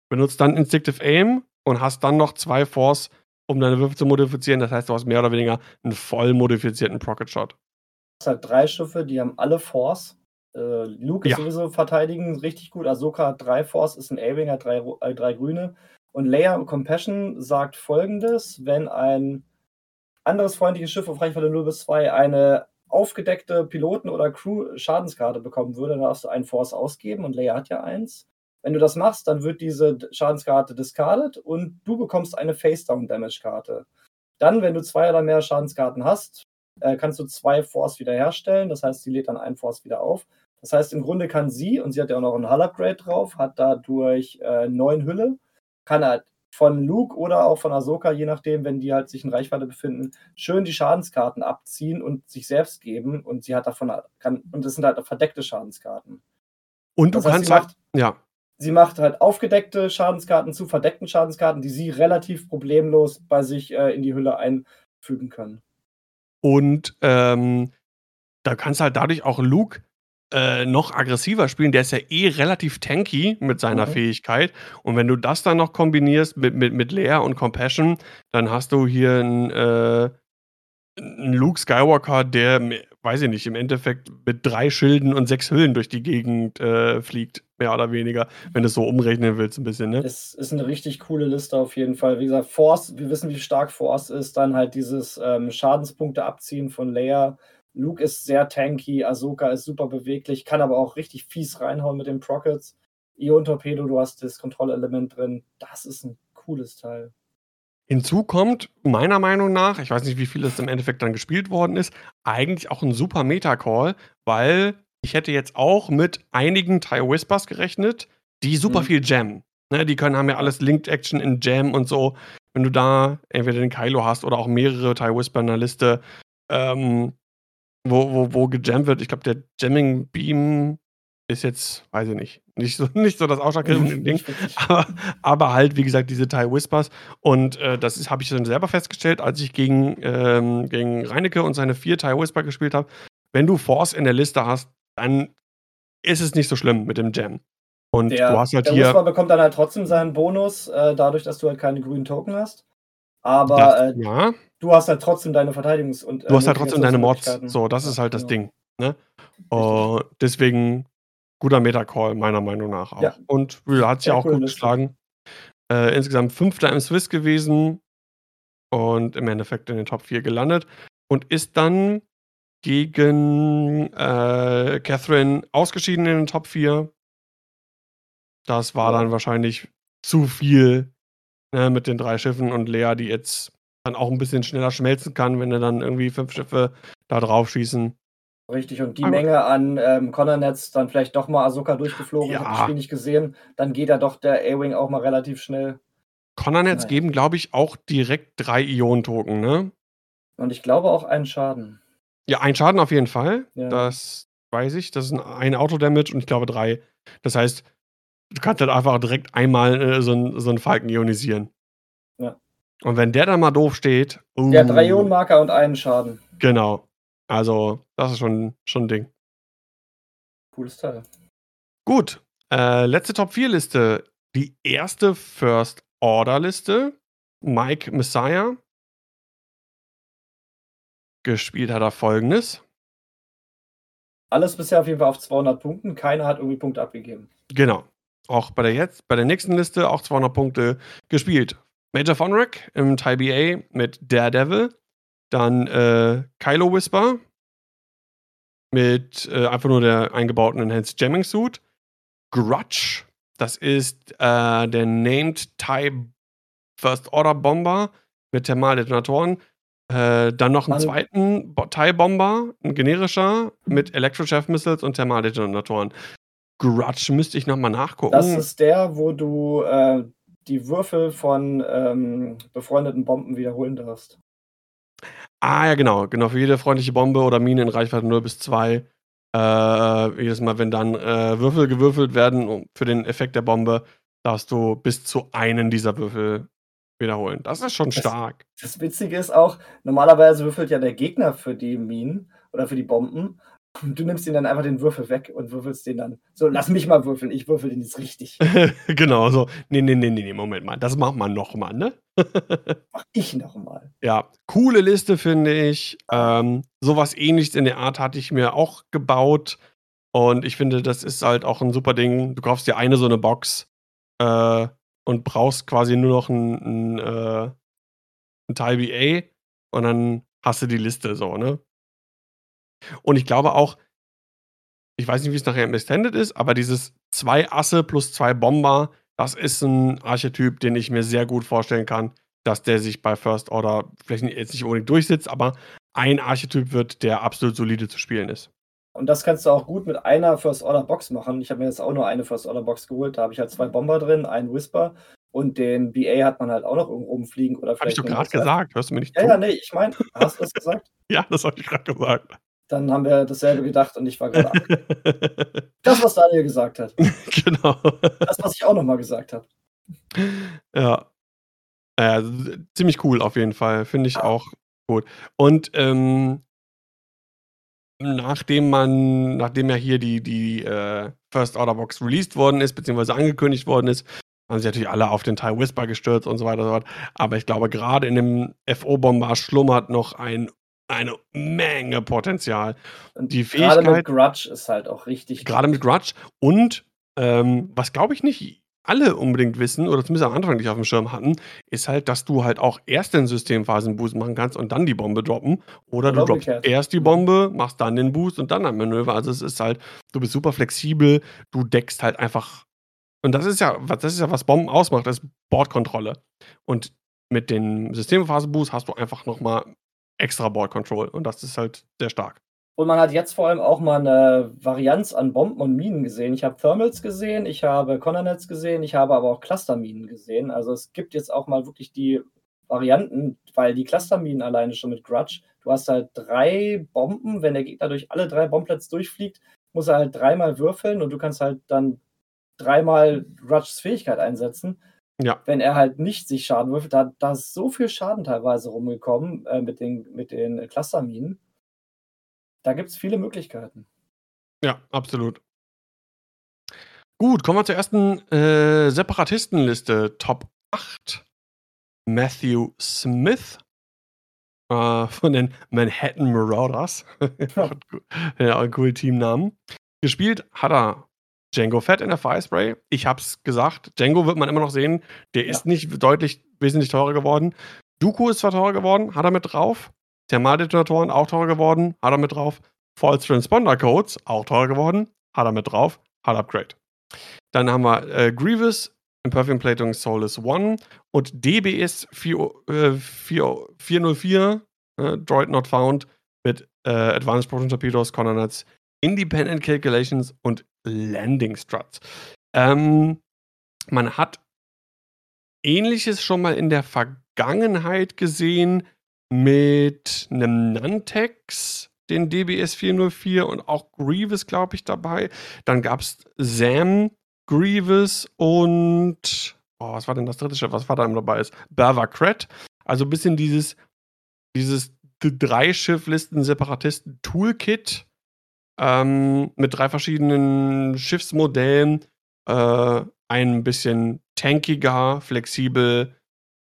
benutzt dann Instinctive Aim und hast dann noch zwei Force, um deine Würfel zu modifizieren. Das heißt, du hast mehr oder weniger einen voll modifizierten Procket-Shot. Du hast halt drei Schiffe, die haben alle Force. Äh, Luke ist Ja. sowieso verteidigen richtig gut. Ahsoka hat drei Force, ist ein A-Wing, hat drei, äh, drei grüne. Und Leia Compassion sagt folgendes: Wenn ein anderes freundliches Schiff auf Reichweite 0 bis 2 eine aufgedeckte Piloten- oder Crew-Schadenskarte bekommen würde, dann darfst du einen Force ausgeben und Leia hat ja eins. Wenn du das machst, dann wird diese Schadenskarte discarded und du bekommst eine Face-Down-Damage-Karte. Dann, wenn du zwei oder mehr Schadenskarten hast, äh, kannst du zwei Force wiederherstellen. Das heißt, sie lädt dann einen Force wieder auf. Das heißt, im Grunde kann sie, und sie hat ja auch noch ein Hull-Upgrade drauf, hat dadurch äh, neun Hülle, kann halt von Luke oder auch von Ahsoka, je nachdem, wenn die halt sich in Reichweite befinden, schön die Schadenskarten abziehen und sich selbst geben. Und sie hat davon, kann, und das sind halt verdeckte Schadenskarten. Und du Das heißt, kannst sie halt, macht, ja, sie macht halt aufgedeckte Schadenskarten zu verdeckten Schadenskarten, die sie relativ problemlos bei sich äh, in die Hülle einfügen können. Und ähm, da kannst du halt dadurch auch Luke äh, noch aggressiver spielen. Der ist ja eh relativ tanky mit seiner Mhm. Fähigkeit. Und wenn du das dann noch kombinierst mit, mit, mit Leia und Compassion, dann hast du hier einen, äh, einen Luke Skywalker, der weiß ich nicht, im Endeffekt mit drei Schilden und sechs Hüllen durch die Gegend äh, fliegt, mehr oder weniger, wenn du es so umrechnen willst, ein bisschen, ne? Es ist eine richtig coole Liste auf jeden Fall. Wie gesagt, Force, wir wissen, wie stark Force ist, dann halt dieses ähm, Schadenspunkte abziehen von Leia. Luke ist sehr tanky, Ahsoka ist super beweglich, kann aber auch richtig fies reinhauen mit den Prockets. Ion-Torpedo, du hast das Kontrollelement drin. Das ist ein cooles Teil. Hinzu kommt, meiner Meinung nach, ich weiß nicht, wie viel es im Endeffekt dann gespielt worden ist, eigentlich auch ein super Meta-Call, weil ich hätte jetzt auch mit einigen TIE Whispers gerechnet, die super mhm. viel Jam. Ne, die können, haben ja alles Linked Action in Jam und so. Wenn du da entweder den Kylo hast oder auch mehrere TIE Whisper in der Liste, ähm, wo, wo, wo gejammt wird. Ich glaube, der Jamming Beam ist jetzt, weiß ich nicht, nicht so, nicht so das ausschlaggebende Ding. Aber, aber, halt, wie gesagt, diese TIE Whispers. Und äh, das habe ich dann selber festgestellt, als ich gegen, ähm, gegen Reinecke und seine vier TIE Whisper gespielt habe. Wenn du Force in der Liste hast, dann ist es nicht so schlimm mit dem Jam. Und der, du hast halt der hier. Whisper bekommt dann halt trotzdem seinen Bonus, äh, dadurch, dass du halt keine grünen Token hast. Aber das, äh, ja. du hast halt trotzdem deine Verteidigungs- und. Äh, du hast halt trotzdem deine Mods. So, das ist halt das genau. Ding. Ne? Uh, deswegen guter Metacall, meiner Meinung nach auch. Ja. Und hat sich ja auch cool gut geschlagen. Äh, insgesamt Fünfter im Swiss gewesen und im Endeffekt in den Top 4 gelandet und ist dann gegen äh, Catherine ausgeschieden in den Top 4. Das war dann wahrscheinlich zu viel ne, mit den drei Schiffen und Lea, die jetzt dann auch ein bisschen schneller schmelzen kann, wenn er dann irgendwie fünf Schiffe da drauf schießen. Richtig, und die Aber Menge an ähm, Connor-Nets dann vielleicht doch mal Ahsoka durchgeflogen, ja. habe das Spiel nicht gesehen, dann geht ja doch der A-Wing auch mal relativ schnell. Connor-Nets geben, glaube ich, auch direkt drei Ionen-Token, ne? Und ich glaube auch einen Schaden. Ja, ein Schaden auf jeden Fall. Ja. Das weiß ich. Das ist ein, ein Auto-Damage und ich glaube drei. Das heißt, du kannst halt einfach direkt einmal äh, so, ein, so einen Falken ionisieren. Ja. Und wenn der dann mal doof steht. Uh, ja, drei Ionenmarker und einen Schaden. Genau. Also, das ist schon, schon ein Ding. Cooles Teil. Gut. Äh, letzte Top 4 Liste. Die erste First Order Liste. Mike Messiah. Gespielt hat er folgendes. Alles bisher auf jeden Fall auf 200 Punkten. Keiner hat irgendwie Punkte abgegeben. Genau. Auch bei der jetzt, bei der nächsten Liste auch 200 Punkte gespielt. Major Fonrick im Thai BA mit Daredevil. Dann äh, Kylo Whisper mit äh, einfach nur der eingebauten Enhanced Jamming Suit. Grudge, das ist äh, der Named Thai First Order Bomber mit Thermaldetonatoren. Äh, dann noch einen Mann. zweiten Thai Bomber, ein generischer, mit Electrochef Missiles und Thermaldetonatoren. Grudge müsste ich nochmal nachgucken. Das ist der, wo du äh, die Würfel von ähm, befreundeten Bomben wiederholen darfst. Ah, ja, genau. Genau, für jede freundliche Bombe oder Mine in Reichweite 0 bis 2. Äh, jedes Mal, wenn dann äh, Würfel gewürfelt werden für den Effekt der Bombe, darfst du bis zu einen dieser Würfel wiederholen. Das ist schon stark. Das, das Witzige ist auch, normalerweise würfelt ja der Gegner für die Minen oder für die Bomben du nimmst ihn dann einfach den Würfel weg und würfelst den dann. So, lass mich mal würfeln, ich würfel den jetzt richtig. genau, so. Nee, nee, nee, nee, Moment mal. Das macht man nochmal, ne? Mach ich nochmal. Ja, coole Liste, finde ich. Ähm, sowas ähnliches in der Art hatte ich mir auch gebaut. Und ich finde, das ist halt auch ein super Ding. Du kaufst dir eine so eine Box äh, und brauchst quasi nur noch ein, ein, äh, ein Teil BA und dann hast du die Liste so, ne? Und ich glaube auch, ich weiß nicht, wie es nachher im Extended ist, aber dieses zwei Asse plus zwei Bomber, das ist ein Archetyp, den ich mir sehr gut vorstellen kann, dass der sich bei First Order vielleicht jetzt nicht unbedingt durchsetzt, aber ein Archetyp wird, der absolut solide zu spielen ist. Und das kannst du auch gut mit einer First Order Box machen. Ich habe mir jetzt auch nur eine First Order Box geholt. Da habe ich halt zwei Bomber drin, einen Whisper und den BA hat man halt auch noch irgendwo rumfliegen oder vielleicht. Habe ich doch gerade gesagt. Hörst du mir nicht ja, zu? Ja, nee, ich meine, hast du das gesagt? ja, das habe ich gerade gesagt. Dann haben wir dasselbe gedacht und ich war gerade ab. Das, was Daniel gesagt hat. Genau. Das, was ich auch nochmal gesagt habe. Ja. ja. Ziemlich cool auf jeden Fall. Finde ich auch gut. Und ähm, nachdem man, nachdem ja hier die, die äh, First Order Box released worden ist, beziehungsweise angekündigt worden ist, haben sich natürlich alle auf den Teil Whisper gestürzt und so weiter und so fort. Aber ich glaube, gerade in dem FO-Bomber schlummert noch ein eine Menge Potenzial. Und Die gerade mit Fähigkeit Grudge ist halt auch richtig Gerade mit. Grudge und, ähm, was glaube ich nicht alle unbedingt wissen oder zumindest am Anfang nicht auf dem Schirm hatten, ist halt, dass du halt auch erst den Systemphasen-Boost machen kannst und dann die Bombe droppen. Oder du droppst erst die. Bombe, machst dann den Boost und dann ein Manöver. Also es ist halt, du bist super flexibel, du deckst halt einfach. Und das ist ja, was das ist ja, was Bomben ausmacht, ist Bordkontrolle. Und mit dem Systemphasen-Boost hast du einfach nochmal extra Board Control und das ist halt sehr stark. Und man hat jetzt vor allem auch mal eine Varianz an Bomben und Minen gesehen. Ich habe Thermals gesehen, ich habe Condornets gesehen, ich habe aber auch Clusterminen gesehen. Also es gibt jetzt auch mal wirklich die Varianten, weil die Clusterminen alleine schon mit Grudge, du hast halt drei Bomben, wenn der Gegner durch alle drei Bomblets durchfliegt, muss er halt dreimal würfeln und du kannst halt dann dreimal Grudges Fähigkeit einsetzen. Ja. Wenn er halt nicht sich Schaden würfelt, da, da ist so viel Schaden teilweise rumgekommen äh, mit den, mit den Clusterminen. Da gibt es viele Möglichkeiten. Ja, absolut. Gut, kommen wir zur ersten äh, Separatistenliste. Top 8. Matthew Smith äh, von den Manhattan Marauders. ja, ein cooler Teamnamen. Gespielt hat er Django Fett in der Fire Spray. Ich hab's gesagt, Django wird man immer noch sehen. Der Ja. ist nicht deutlich wesentlich teurer geworden. Dooku ist zwar teurer geworden, hat er mit drauf. Thermaldetonatoren auch teurer geworden, hat er mit drauf. False Transponder Codes auch teurer geworden, hat er mit drauf, hat Upgrade. Dann haben wir äh, Grievous, Imperfect Plating Soulless One und DBS 4, äh, 4, 404, äh, Droid Not Found mit äh, Advanced Proton Torpedoes, Condornets, Independent Calculations und Landing Struts. Ähm, man hat Ähnliches schon mal in der Vergangenheit gesehen mit einem Nantex, den DBS 404 und auch Grievous, glaube ich, dabei. Dann gab es Sam, Grievous und oh, was war denn das dritte Schiff, was war da dabei ist? Bervacret. Also ein bisschen dieses, dieses drei Schifflisten Separatisten Toolkit ähm, mit drei verschiedenen Schiffsmodellen. Äh, ein bisschen tankiger, flexibel,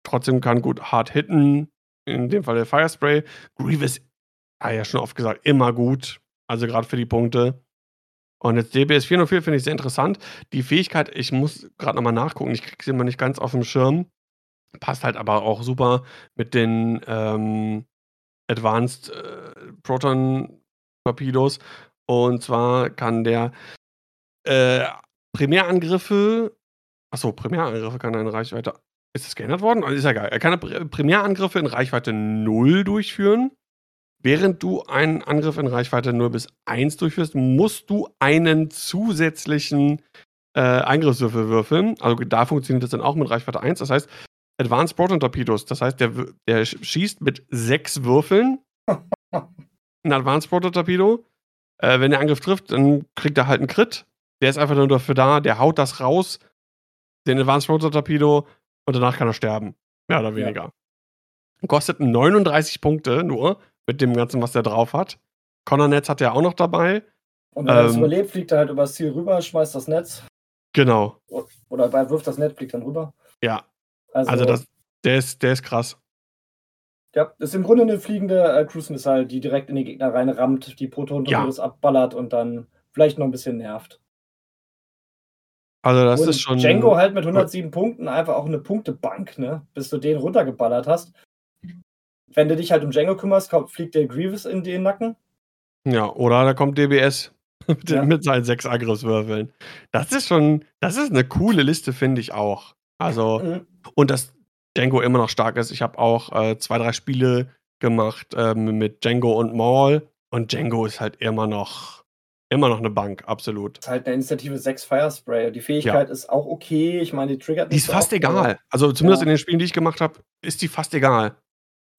trotzdem kann gut hart hitten. In dem Fall der Firespray. Grievous, ah ja, schon oft gesagt, immer gut. Also gerade für die Punkte. Und jetzt DBS 404 finde ich sehr interessant. Die Fähigkeit, ich muss gerade nochmal nachgucken, ich kriege sie immer nicht ganz auf dem Schirm. Passt halt aber auch super mit den ähm, Advanced äh, Proton Torpedos. Und zwar kann der äh, Primärangriffe, achso, Primärangriffe kann er in Reichweite, ist das geändert worden? Also ist ja geil. Er kann Pr- Primärangriffe in Reichweite 0 durchführen. Während du einen Angriff in Reichweite 0 bis 1 durchführst, musst du einen zusätzlichen äh, Eingriffswürfel würfeln. Also da funktioniert das dann auch mit Reichweite 1. Das heißt, Advanced Proton Torpedos, das heißt, der, der sch- schießt mit sechs Würfeln. Ein Advanced Proton Torpedo. Äh, wenn der Angriff trifft, dann kriegt er halt einen Crit. Der ist einfach nur dafür da, der haut das raus, den Advanced Proton Torpedo, und danach kann er sterben. Mehr oder Ja. weniger. Kostet 39 Punkte nur mit dem Ganzen, was der drauf hat. Connor Netz hat er auch noch dabei. Und wenn er es Ähm. überlebt, fliegt er halt übers Ziel rüber, schmeißt das Netz Genau. oder er wirft das Netz, fliegt dann rüber. Ja. Also, Also das, der ist, der ist krass. Ja, ist im Grunde eine fliegende äh, Cruise Missile, die direkt in die Gegner reinrammt, die Proton-Torpedos abballert und dann vielleicht noch ein bisschen nervt. Also das und ist schon. Django halt mit 107 Punkten einfach auch eine Punktebank, ne? Bis du den runtergeballert hast. Wenn du dich halt um Django kümmerst, kommt, fliegt der Grievous in den Nacken. Ja, oder da kommt DBS mit, den- Ja. mit seinen sechs Angriffswürfeln. Das ist schon, das ist eine coole Liste, finde ich auch. Also, Mhm. und dass Django immer noch stark ist. Ich habe auch äh, zwei, drei Spiele gemacht ähm, mit Django und Maul. Und Django ist halt immer noch, immer noch eine Bank, absolut. Ist halt eine Initiative 6 Firespray. Die Fähigkeit ist auch okay. Ich meine, die triggert Die ist so fast oft, egal. Also zumindest Ja. in den Spielen, die ich gemacht habe, ist die fast egal.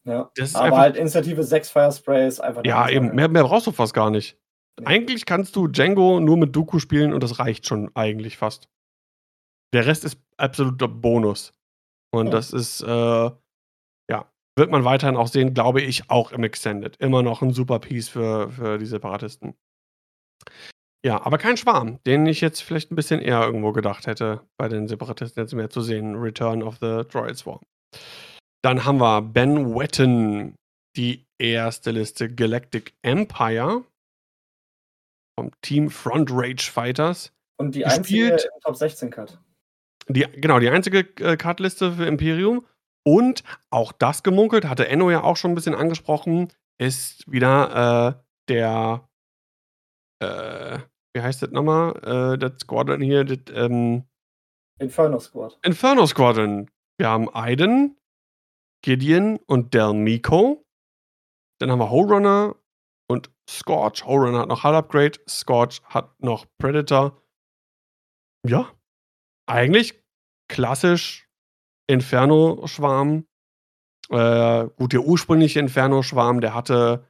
Ja. Das ist Aber einfach- halt Initiative 6 Firespray ist einfach. Ja, eben. Mehr, mehr brauchst du fast gar nicht. Nee. Eigentlich kannst du Django nur mit Dooku spielen und das reicht schon eigentlich fast. Der Rest ist absoluter Bonus. Und Ja. das ist, äh, ja, wird man weiterhin auch sehen, glaube ich, auch im Extended. Immer noch ein super Piece für, für die Separatisten. Ja, aber kein Schwarm, den ich jetzt vielleicht ein bisschen eher irgendwo gedacht hätte, bei den Separatisten jetzt mehr zu sehen. Return of the Droid Swarm. Dann haben wir Ben Wetton die erste Liste Galactic Empire vom Team Front Rage Fighters. Und die einzige im Top 16 Cut. Die, genau, die einzige äh, Cardliste für Imperium. Und auch das gemunkelt, hatte Enno ja auch schon ein bisschen angesprochen, ist wieder äh, der, äh, wie heißt das nochmal? Äh, das Squadron hier, das ähm, Inferno Squad. Inferno Squadron. Wir haben Aiden, Gideon und Del Miko. Dann haben wir Runner und Scorch. Runner hat noch Hull Upgrade, Scorch hat noch Predator. Ja, eigentlich klassisch Inferno-Schwarm. Äh, gut, der ursprüngliche Inferno-Schwarm, der hatte,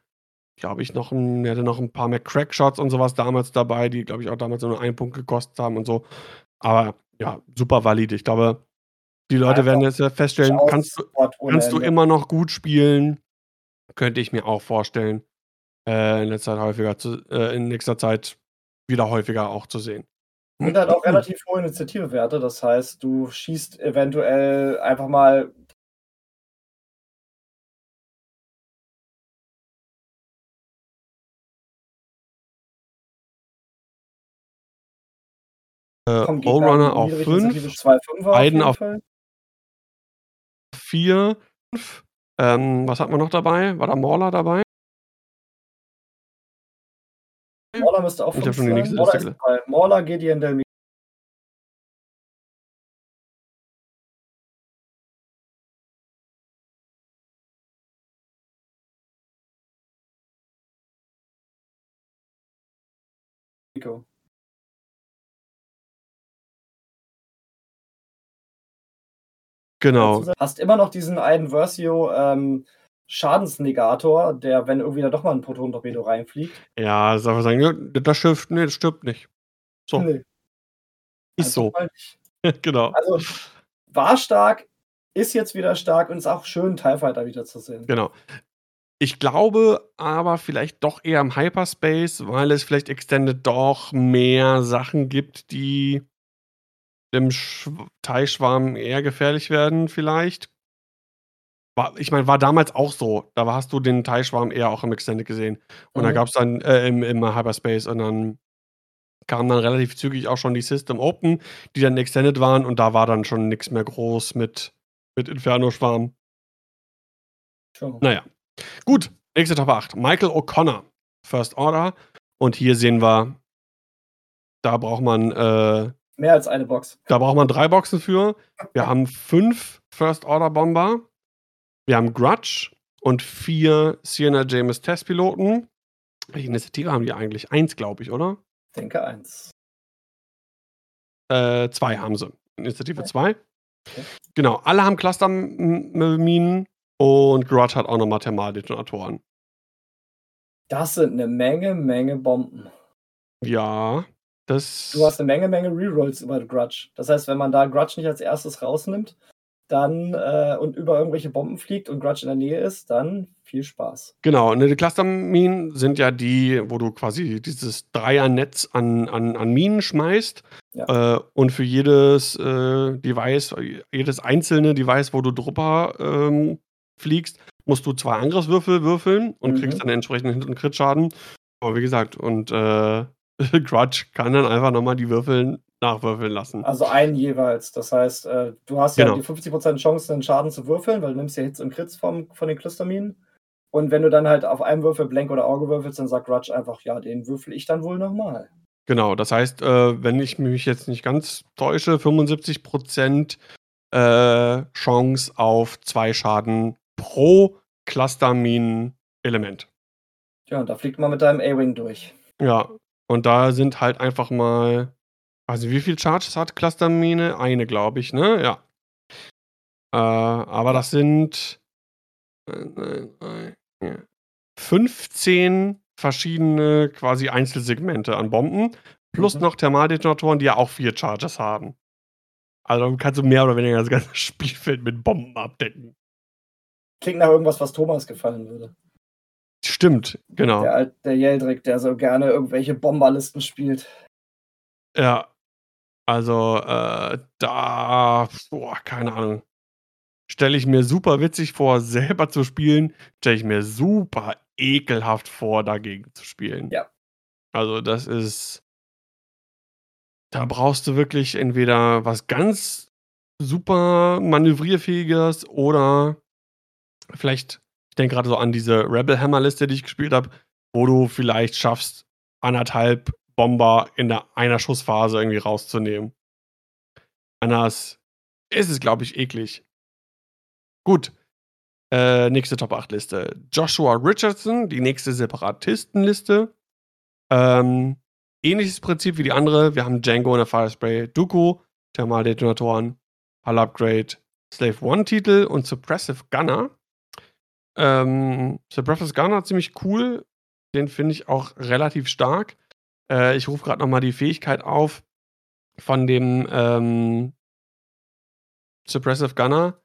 glaube ich, noch ein, der hatte noch ein paar mehr Crackshots und sowas damals dabei, die, glaube ich, auch damals nur einen Punkt gekostet haben und so. Aber ja, super valide. Ich glaube, die Leute werden jetzt ja feststellen, kannst du, kannst du immer noch gut spielen. Könnte ich mir auch vorstellen, äh, in letzter Zeit häufiger zu, äh, in nächster Zeit wieder häufiger auch zu sehen. Und hat auch relativ hohe Initiativewerte. Das heißt, du schießt eventuell einfach mal Äh, eine auf niedrige 5, Initiative, zwei Fünfer Aiden jeden auf- Fall. 4, 5. Ähm, was hat man noch dabei? War da Mauler dabei? Mauler müsste auch Ich hab 5 schon die nächste Mauler Liste. Mauler, Gideon, Del Miko. Genau. Hast immer noch diesen einen Versio ähm, Schadensnegator, der, wenn irgendwie da doch mal ein Proton-Torpedo reinfliegt. Ja, soll man sagen, das Schiff, nee, das stirbt nicht. So, Nee, ist so. mal nicht. genau. Also war stark, ist jetzt wieder stark und ist auch schön, TIE Fighter wiederzusehen. Genau. Ich glaube aber vielleicht doch eher im Hyperspace, weil es vielleicht Extended doch mehr Sachen gibt, die dem Schw Teilschwarm eher gefährlich werden, vielleicht. War, ich meine, war damals auch so. Da hast du den Teilschwarm eher auch im Extended gesehen. Und da Mhm. gab es dann äh, im, im Hyperspace und dann kamen dann relativ zügig auch schon die System Open, die dann Extended waren und da war dann schon nichts mehr groß mit, mit Inferno-Schwarm. Naja. Gut, nächste Top 8. Michael O'Connor, First Order. Und hier sehen wir, da braucht man, äh, Mehr als eine Box. da braucht man drei Boxen für. Wir haben fünf First Order Bomber. Wir haben Grudge und vier Sienna James Testpiloten. Welche Initiative haben die eigentlich? Eins, glaube ich, oder? Denke eins. Äh, zwei haben sie. Initiative Okay. 2. Okay. Genau, alle haben Cluster-Minen und Grudge hat auch nochmal Thermaldetonatoren. Das sind eine Menge, Menge Bomben. Ja, das. Du hast eine Menge, Menge Rerolls über Grudge. Das heißt, wenn man da Grudge nicht als erstes rausnimmt, dann äh, und über irgendwelche Bomben fliegt und Grudge in der Nähe ist, dann viel Spaß. Genau, ne, die Cluster-Minen sind ja die, wo du quasi dieses Dreiernetz an, an, an Minen schmeißt. Ja. Äh, und für jedes äh, Device, jedes einzelne Device, wo du drüber ähm, fliegst, musst du zwei Angriffswürfel würfeln und Mhm. kriegst dann entsprechend Hit- und Crit-Schaden. Aber wie gesagt, und äh, Grudge kann dann einfach nochmal die Würfeln nachwürfeln lassen. Also einen jeweils. Das heißt, äh, du hast ja Genau. die 50% Chance, den Schaden zu würfeln, weil du nimmst ja Hits und Crits vom, von den Clusterminen. Und wenn du dann halt auf einem Würfel Blank oder Auge würfelst, dann sagt Grudge einfach, ja, den würfel ich dann wohl nochmal. Genau, das heißt, äh, wenn ich mich jetzt nicht ganz täusche, 75% äh, Chance auf zwei Schaden pro Clusterminen-Element. Ja, und da fliegt man mit deinem A-Wing durch. Ja, und da sind halt einfach mal. Also, wie viel Charges hat Clustermine? Eine, glaube ich, ne? Ja. Äh, aber das sind. äh, äh, äh, 15 verschiedene quasi Einzelsegmente an Bomben. Plus Mhm. noch Thermaldetonatoren, die ja auch vier Charges haben. Also dann kannst du mehr oder weniger das ganze Spielfeld mit Bomben abdecken. Klingt nach irgendwas, was Thomas gefallen würde. Stimmt, genau. Der, der Yeldrick, der so gerne irgendwelche Bomberlisten spielt. Ja. Also, äh, da, boah, keine Ahnung. stelle ich mir super witzig vor, selber zu spielen, stelle ich mir super ekelhaft vor, dagegen zu spielen. Ja. Also, das ist da brauchst du wirklich entweder was ganz super manövrierfähiges oder vielleicht ich denke gerade so an diese Rebel Hammer Liste, die ich gespielt habe, wo du vielleicht schaffst, anderthalb Bomber in der einer Schussphase irgendwie rauszunehmen. Anders ist es, glaube ich, eklig. Gut. Äh, nächste Top 8 Liste. Joshua Richardson, die nächste Separatistenliste. Ähm, ähnliches Prinzip wie die andere. Wir haben Django in der Firespray, Dooku, Thermaldetonatoren, Hull Upgrade, Slave One Titel und Suppressive Gunner. Ähm, Suppressive Gunner ziemlich cool. Den finde ich auch relativ stark. Äh, ich rufe gerade nochmal die Fähigkeit auf von dem ähm, Suppressive Gunner.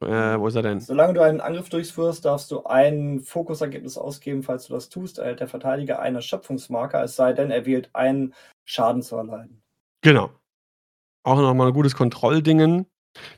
Äh, wo ist er denn? Solange du einen Angriff durchführst, darfst du ein Fokusergebnis ausgeben. Falls du das tust, erhält der Verteidiger eine Schöpfungsmarker, es sei denn, er wählt einen Schaden zu erleiden. Genau. Auch nochmal ein gutes Kontrolldingen.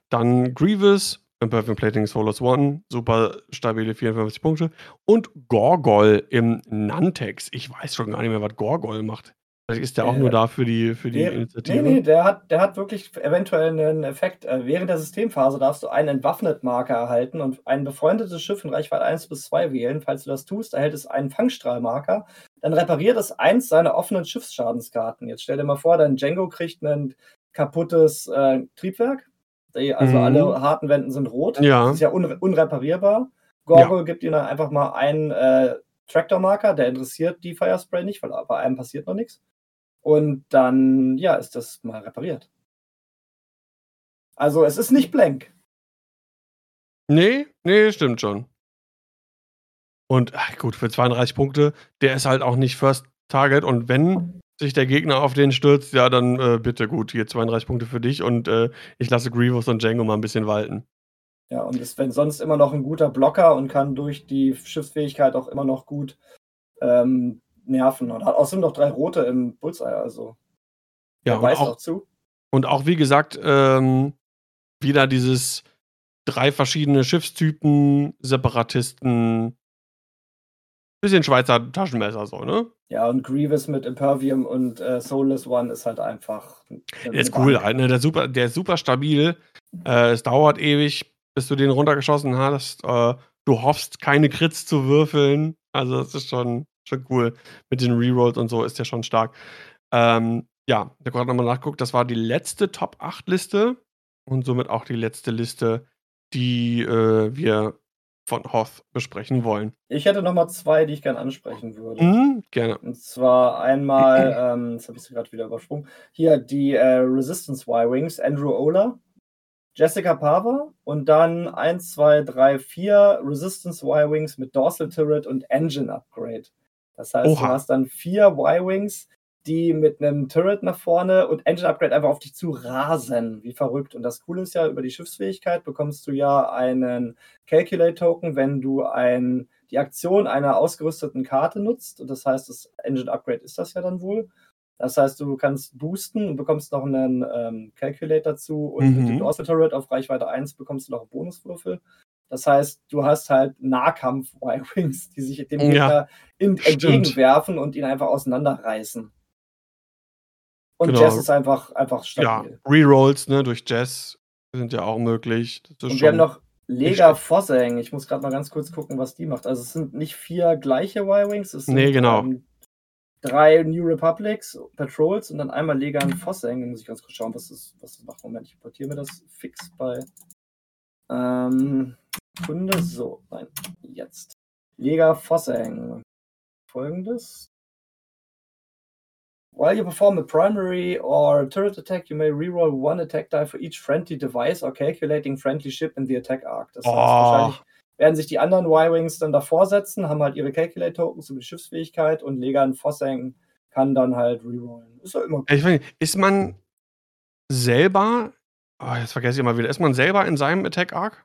Dann Grievous, Imperfect Plating Solos One, super stabile 54 Punkte. Und Gorgol im Nantex. Ich weiß schon gar nicht mehr, was Gorgol macht. Vielleicht ist der auch Äh, nur da für die, für die Der, Initiative. nee, nee, der hat, der hat wirklich eventuell einen Effekt. Äh, Während der Systemphase darfst du einen Entwaffnet-Marker erhalten und ein befreundetes Schiff in Reichweite 1 bis 2 wählen. Falls du das tust, erhält es einen Fangstrahlmarker. Dann repariert es eins seiner offenen Schiffsschadenskarten. Jetzt stell dir mal vor, dein Django kriegt ein kaputtes äh, Triebwerk. Die, also Mhm. alle harten Wänden sind rot. Ja. Das ist ja unre unreparierbar. Gorgo gibt ihnen einfach mal einen äh, Tractor-Marker, der interessiert die Firespray nicht, weil bei einem passiert noch nichts. Und dann, ja, ist das mal repariert. Also es ist nicht blank. Nee, nee, stimmt schon. Und ach, gut, für 32 Punkte, der ist halt auch nicht First Target. Und wenn sich der Gegner auf den stürzt, ja, dann äh, bitte gut, hier 32 Punkte für dich und äh, ich lasse Grievous und Django mal ein bisschen walten. Ja, und ist, wenn sonst immer noch ein guter Blocker und kann durch die Schiffsfähigkeit auch immer noch gut ähm, nerven. Und hat außerdem noch drei rote im Bullseye, also Ja, und weist auch, auch zu. und auch wie gesagt, ähm, wieder dieses drei verschiedene Schiffstypen, Separatisten, bisschen Schweizer Taschenmesser so, ne? Ja, und Grievous mit Impervium und äh, Soulless One ist halt einfach. Der ist cool, halt, ne? Der, ist super, der ist super stabil. Äh, es dauert ewig, bis du den runtergeschossen hast. Äh, du hoffst, keine Crits zu würfeln. Also, das ist schon, schon cool. Mit den Rerolls und so ist der schon stark. Ähm, ja, ich habe gerade nochmal nachgeguckt. Das war die letzte Top 8 Liste und somit auch die letzte Liste, die äh, wir von Hoth besprechen wollen. Ich hätte noch mal zwei, die ich gerne ansprechen würde. Mhm, gerne. Und zwar einmal, ähm, jetzt habe ich sie gerade wieder übersprungen, hier die äh, Resistance Y-Wings, Andrew Ola, Jessica Pava und dann 1, 2, 3, 4 Resistance Y-Wings mit Dorsal Turret und Engine Upgrade. Das heißt, du Oha. hast dann vier Y-Wings, die mit einem Turret nach vorne und Engine Upgrade einfach auf dich zu rasen, wie verrückt. Und das Coole ist ja, über die Schiffsfähigkeit bekommst du ja einen Calculate-Token, wenn du ein, die Aktion einer ausgerüsteten Karte nutzt. Und das heißt, das Engine Upgrade ist das ja dann wohl. Das heißt, du kannst boosten und bekommst noch einen ähm, Calculate dazu und mit dem Mhm. Dorsal Turret auf Reichweite 1 bekommst du noch einen Bonuswürfel. Das heißt, du hast halt Nahkampf-Y-Wings, die sich dem Ja, entgegenwerfen und ihn einfach auseinanderreißen. Und Genau. Jazz ist einfach, einfach Ja, stabil. Rerolls, ne, durch Jazz sind ja auch möglich. Und wir haben noch Lega. Fosseng. Ich muss gerade mal ganz kurz gucken, was die macht. Also es sind nicht vier gleiche Y-Wings, es sind Nee, genau. ähm, drei New Republics, Patrols und dann einmal Lega und Fosseng. Da muss ich ganz kurz schauen, was das, was das macht. Moment, ich importiere mir das fix bei ähm, Kunde. So, nein, jetzt. Lega Fosseng. Folgendes. While you perform a primary or turret attack, you may reroll one attack die for each friendly device or calculating friendly ship in the attack arc. Das heißt, Oh. wahrscheinlich werden sich die anderen Y-Wings dann davor setzen, haben halt ihre Calculate-Tokens über die Schiffsfähigkeit und Legan Fosseng kann dann halt rerollen. Ist ja immer gut. Ich nicht, ist man selber, oh, jetzt vergesse ich immer wieder, ist man selber in seinem Attack Arc?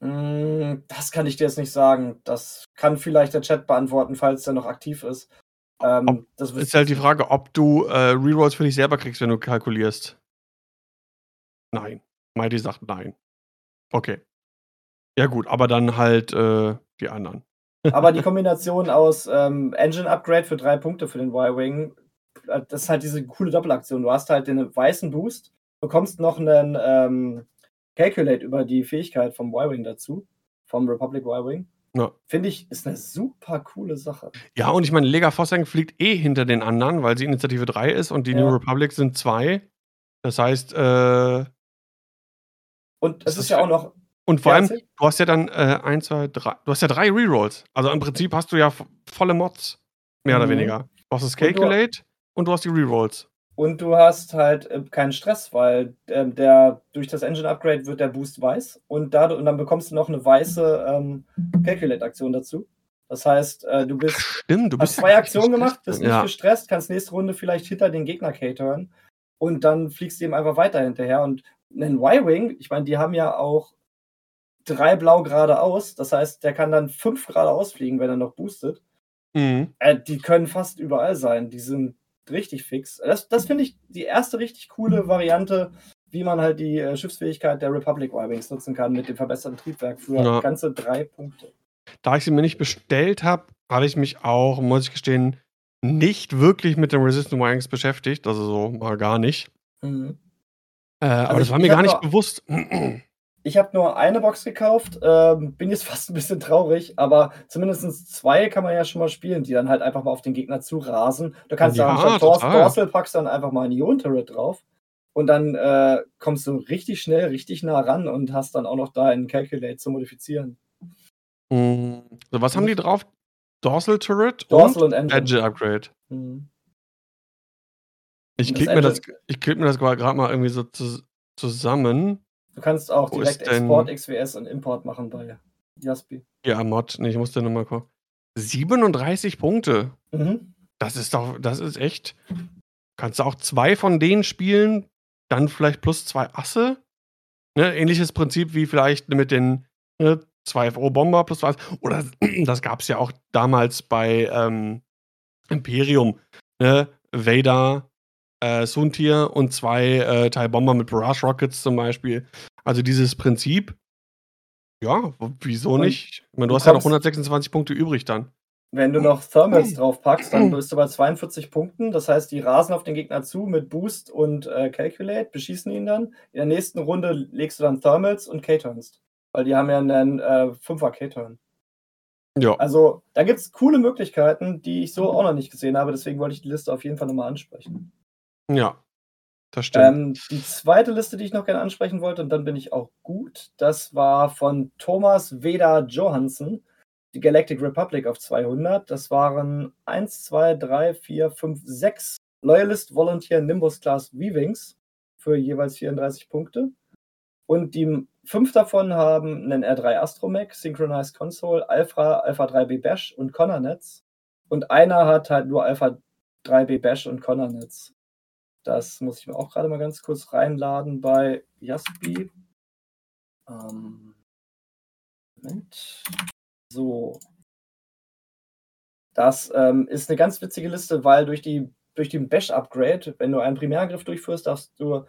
Mm, Das kann ich dir jetzt nicht sagen. Das kann vielleicht der Chat beantworten, falls der noch aktiv ist. Ähm, Ob- das Ist halt die. Frage, ob du äh, Rerolls für dich selber kriegst, wenn du kalkulierst. Nein. Mighty sagt nein. Okay. Ja gut, aber dann halt, äh, die anderen. Aber die Kombination aus, ähm, Engine Upgrade für 3 Punkte für den Y-Wing, äh, das ist halt diese coole Doppelaktion. Du hast halt den weißen Boost, bekommst noch 'nen, ähm, Calculate über die Fähigkeit vom Y-Wing dazu, vom Republic Y-Wing. Ja. Finde ich, ist 'ne super coole Sache. Ja, und ich meine, Lega Fossang fliegt eh hinter den anderen, weil sie Initiative 3 ist und die New Ja. Republic sind 2. Das heißt, äh Und es ist ist ja auch noch und vor allem, du hast ja dann, äh, 1, 2, 3 du hast ja 3 Rerolls. Also, im Prinzip hast du ja volle Mods, mehr oder Mhm. weniger. Du hast das Und du Calculate und du hast die Rerolls. Und du hast halt, äh, keinen Stress, weil, ähm, der durch das Engine Upgrade wird der Boost weiß und dadu und dann bekommst du noch 'ne weiße, ähm, Calculate-Aktion dazu. Das heißt, äh, du bist Stimmt, du hast bist ja 2 gar nicht Aktionen gemacht, bist nicht Ja. gestresst, kannst nächste Runde vielleicht hinter den Gegner catern und dann fliegst du ihm einfach weiter hinterher. Und 'nen Y-Wing, ich meine, die haben ja auch 3 blau geradeaus. Das heißt, der kann dann 5 geradeaus fliegen, wenn er noch boostet. Mhm. Äh, die können fast überall sein. Die sind richtig fix. Das das finde ich die erste richtig coole Variante, wie man halt die, äh, Schiffsfähigkeit der Republic Y-Wings nutzen kann mit dem verbesserten Triebwerk für Ja. ganze 3 Punkte. Da ich sie mir nicht bestellt habe, habe ich mich auch, muss ich gestehen, nicht wirklich mit den Resistant Y-Wings beschäftigt, also so mal gar nicht. Mhm. Äh, aber Also, das ich war mir gar nicht bewusst. Ich habe nur eine Box gekauft, ähm, bin jetzt fast 'n bisschen traurig, aber zumindestens 2 kann man ja schon mal spielen, die dann halt einfach mal auf den Gegner zurasen. Du kannst ja Dors total. Dorsal packst dann einfach mal 'n Ion-Turret drauf und dann, äh, kommst du richtig schnell, richtig nah ran und hast dann auch noch dein Calculate zu modifizieren. Hm, so was haben die drauf? Dorsal Turret Dorsal und und Engine. Engine Upgrade. Mhm. Ich klicke mir das ich klicke mir das grad mal irgendwie so zus zusammen. Du kannst auch Wo direkt Export, XWS und Import machen bei Jaspi. Ja, Mod. Ne, ich musste noch mal gucken. 37 Punkte. Mhm. Das ist doch das ist echt kannst du auch 2 von denen spielen, dann vielleicht plus 2 Asse? Ne, ähnliches Prinzip wie vielleicht mit den, ne, 2 FO Bomber plus 2 oder das gab's ja auch damals bei, ähm, Imperium, ne? Vader, äh, Soontir und 2, äh, TIE Bomber mit Barrage Rockets zum Beispiel. Also, dieses Prinzip ja, wieso Und nicht? Ich meine, du du hast ja noch kommst 126 Punkte übrig dann. wenn du noch Thermals draufpackst, dann bist du bei 42 Punkten. Das heißt, die rasen auf den Gegner zu mit Boost und, äh, Calculate, beschießen ihn dann. In der nächsten Runde legst du dann Thermals und K-Turnst, weil die haben ja 'nen, äh, 5er K-Turn. Ja. Also, da gibt's coole Möglichkeiten, die ich so auch noch nicht gesehen habe, deswegen wollte ich die Liste auf jeden Fall noch mal ansprechen. Ja, das stimmt. Ähm, die zweite Liste, die ich noch gerne ansprechen wollte, und dann bin ich auch gut, das war von Thomas Veda Johansen, die Galactic Republic auf 200. Das waren 1, 2, 3, 4, 5, 6 Loyalist Volunteer Nimbus Class V-Wings für jeweils 34 Punkte. Und die 5 davon haben 'nen R3 Astromech, Synchronized Console, Alpha, Alpha 3B Bash und Connor-Netz. Und einer hat halt nur Alpha 3B Bash und Connor-Netz. Das muss ich mir auch grade mal ganz kurz reinladen bei Jaspi. Ähm, Moment. So. Das, ähm, ist 'ne ganz witzige Liste, weil durch die durch den Bash-Upgrade, wenn du einen Primärangriff durchführst, darfst du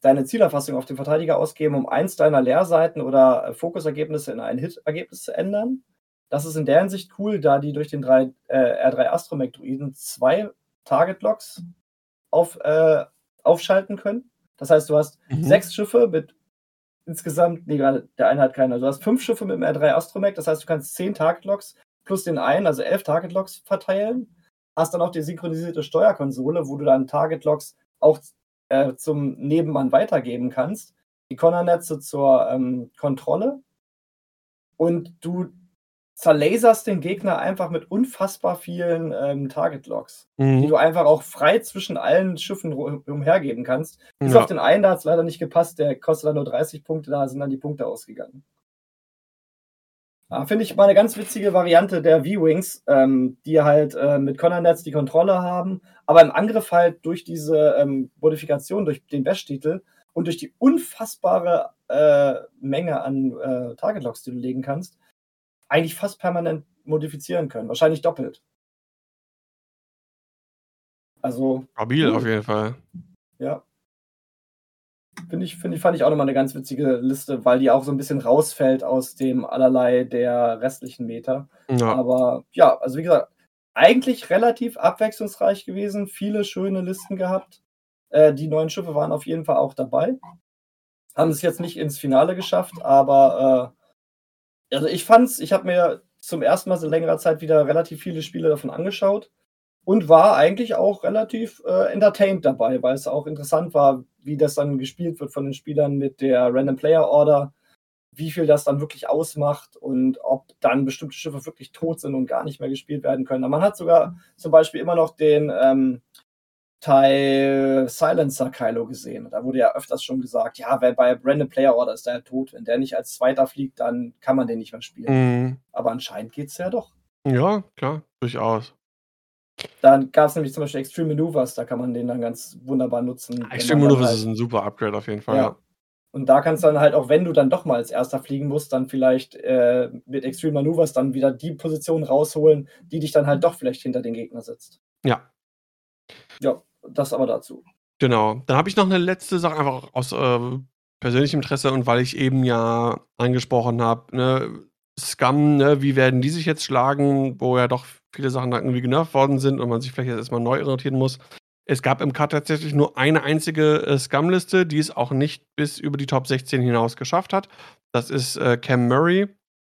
deine Zielerfassung auf den Verteidiger ausgeben, um eins deiner Leerseiten oder, äh, Fokusergebnisse in ein Hit-Ergebnis zu ändern. Das ist in der Hinsicht cool, da die durch den 3 äh, R3 Astromech Druiden 2 Target-Locks auf äh, aufschalten können. Das heißt, du hast Mhm. 6 Schiffe mit insgesamt ne, grade der eine hat keine. Also, du hast 5 Schiffe mit dem R3 Astromech, das heißt, du kannst 10 Target-Locks plus den einen, also 11 Target-Locks verteilen. Hast dann auch die synchronisierte Steuerkonsole, wo du dann Target-Locks auch äh, zum Nebenmann weitergeben kannst. Die Connor-Netze zur, ähm, Kontrolle. Und du zerlaserst den Gegner einfach mit unfassbar vielen, ähm, Target-Locks, die Mhm. du einfach auch frei zwischen allen Schiffen umhergeben kannst. Bis Ja. auf den einen, da hat's leider nicht gepasst, der kostet dann nur 30 Punkte, da sind dann die Punkte ausgegangen. Ah, finde ich mal 'ne ganz witzige Variante der V-Wings, ähm, die halt, äh, mit Connor-Netz die Kontrolle haben, aber im Angriff halt durch diese, ähm, Modifikation, durch den Bash-Titel und durch die unfassbare, äh, Menge an, äh, Target-Locks, die du legen kannst, eigentlich fast permanent modifizieren können, wahrscheinlich doppelt. Also, Stabil cool. auf jeden Fall. Ja. Finde ich, find ich, fand ich auch nochmal eine ganz witzige Liste, weil die auch so ein bisschen rausfällt aus dem allerlei der restlichen Meter. Ja. Aber ja, also wie gesagt, eigentlich relativ abwechslungsreich gewesen, viele schöne Listen gehabt. Äh, die neuen Schiffe waren auf jeden Fall auch dabei. Haben es jetzt nicht ins Finale geschafft, aber äh, also ich fand's, ich habe mir zum ersten Mal seit längerer Zeit wieder relativ viele Spiele davon angeschaut und war eigentlich auch relativ äh, entertained dabei, weil es auch interessant war, wie das dann gespielt wird von den Spielern mit der Random Player Order, wie viel das dann wirklich ausmacht und ob dann bestimmte Schiffe wirklich tot sind und gar nicht mehr gespielt werden können. Aber man hat sogar zum Beispiel immer noch den ähm, Teil Silencer Kylo gesehen. Da wurde ja öfters schon gesagt, ja, wer bei Random Player Order ist der ja tot. Wenn der nicht als Zweiter fliegt, dann kann man den nicht mehr spielen. Mhm. Aber anscheinend geht es ja doch. Ja, klar, durchaus. Dann gab es nämlich zum Beispiel Extreme Maneuvers, da kann man den dann ganz wunderbar nutzen. Extreme Maneuvers halt, ist ein super Upgrade auf jeden Fall, ja. ja. Und da kannst du dann halt auch, wenn du dann doch mal als Erster fliegen musst, dann vielleicht äh, mit Extreme Maneuvers dann wieder die Position rausholen, die dich dann halt doch vielleicht hinter den Gegner setzt. Ja. Ja, das aber dazu. Genau. Dann habe ich noch eine letzte Sache, einfach aus äh, persönlichem Interesse und weil ich eben ja angesprochen habe, ne, Scum, ne, wie werden die sich jetzt schlagen, wo ja doch viele Sachen irgendwie genervt worden sind und man sich vielleicht jetzt erstmal neu orientieren muss. Es gab im Cut tatsächlich nur eine einzige äh, Scum-Liste, die es auch nicht bis über die Top 16 hinaus geschafft hat. Das ist äh, Cam Murray,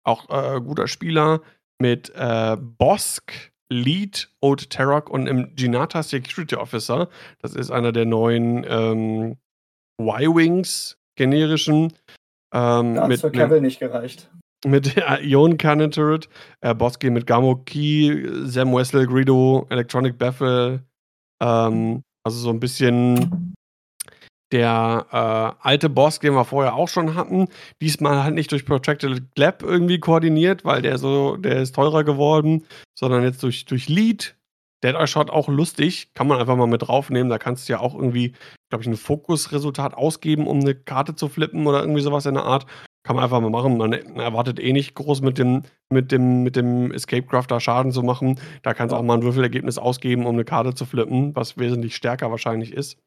auch äh, guter Spieler mit äh, Bosk, Lead, Old Terrock und im Ginata Security Officer. Das ist einer der neuen ähm, Y-Wings generischen. Ähm, da hat für Cavill nicht gereicht mit Ion Cannon Turret, äh, Bosky mit Gamo Key, Sam Wessel, Greedo, Electronic Baffle, ähm, also so ein bisschen der äh, alte Boss, den wir vorher auch schon hatten, diesmal halt nicht durch Protracted Glab irgendwie koordiniert, weil der so, der ist teurer geworden, sondern jetzt durch, durch Lead. Dead Eye Shot auch lustig, kann man einfach mal mit draufnehmen. Da kannst du ja auch irgendwie, glaube ich, ein Fokusresultat ausgeben, um eine Karte zu flippen oder irgendwie sowas in der Art. Kann man einfach mal machen. Man erwartet eh nicht groß mit dem, mit dem, mit dem Escape Crafter Schaden zu machen. Da kannst du auch mal ein Würfelergebnis ausgeben, um eine Karte zu flippen, was wesentlich stärker wahrscheinlich ist.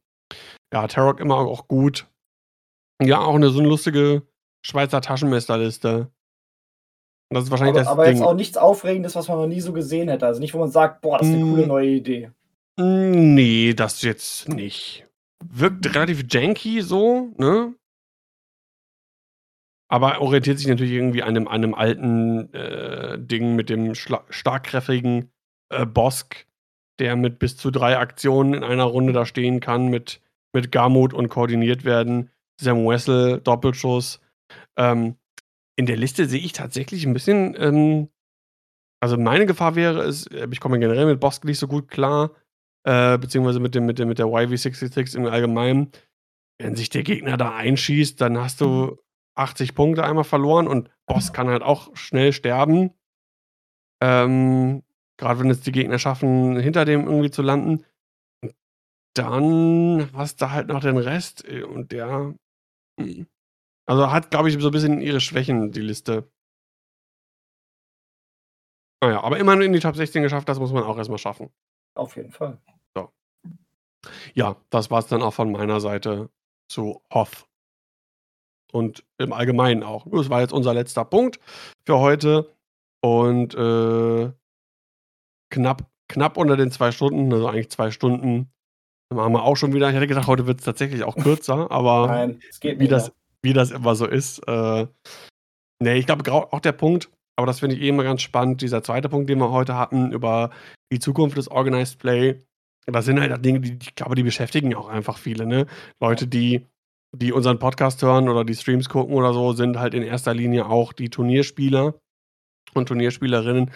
Ja, Tarok immer auch gut. Ja, auch eine so eine lustige Schweizer Taschenmesserliste. Das ist wahrscheinlich aber, das aber Ding. jetzt auch nichts Aufregendes, was man noch nie so gesehen hätte. Also nicht, wo man sagt, boah, das ist eine mm, coole neue Idee. Nee, das jetzt nicht. Wirkt relativ janky so, ne? Aber orientiert sich natürlich irgendwie an einem, an einem alten äh, Ding mit dem starkkräftigen äh, Bosk, der mit bis zu drei Aktionen in einer Runde da stehen kann, mit, mit Garmut und koordiniert werden. Sam Wessel, Doppelschuss. Ähm, in der Liste sehe ich tatsächlich ein bisschen, ähm, also meine Gefahr wäre es, äh, ich komme generell mit Bosk nicht so gut klar, äh, beziehungsweise mit, dem, mit, dem, mit der YV66 im Allgemeinen. Wenn sich der Gegner da einschießt, dann hast du mhm. 80 Punkte einmal verloren und Boss kann halt auch schnell sterben. Ähm, Gerade wenn es die Gegner schaffen, hinter dem irgendwie zu landen. Dann hast du halt noch den Rest äh, und der. Hm. Also hat, glaube ich, so ein bisschen ihre Schwächen, die Liste. Naja, ah aber immerhin in die Top 16 geschafft, das muss man auch erstmal schaffen. Auf jeden Fall. So. Ja, das war es dann auch von meiner Seite zu Hoff und im Allgemeinen auch. Das war jetzt unser letzter Punkt für heute. Und äh, knapp, knapp unter den zwei Stunden, also eigentlich zwei Stunden, machen wir auch schon wieder. Ich hätte gedacht, heute wird es tatsächlich auch kürzer, aber Nein, wie, das, wie das immer so ist. Äh, nee, ich glaube auch der Punkt, aber das finde ich eh immer ganz spannend, dieser zweite Punkt, den wir heute hatten, über die Zukunft des Organized Play. Das sind halt Dinge, die ich glaube, die beschäftigen auch einfach viele, ne? Leute, die die unseren Podcast hören oder die Streams gucken oder so, sind halt in erster Linie auch die Turnierspieler und Turnierspielerinnen.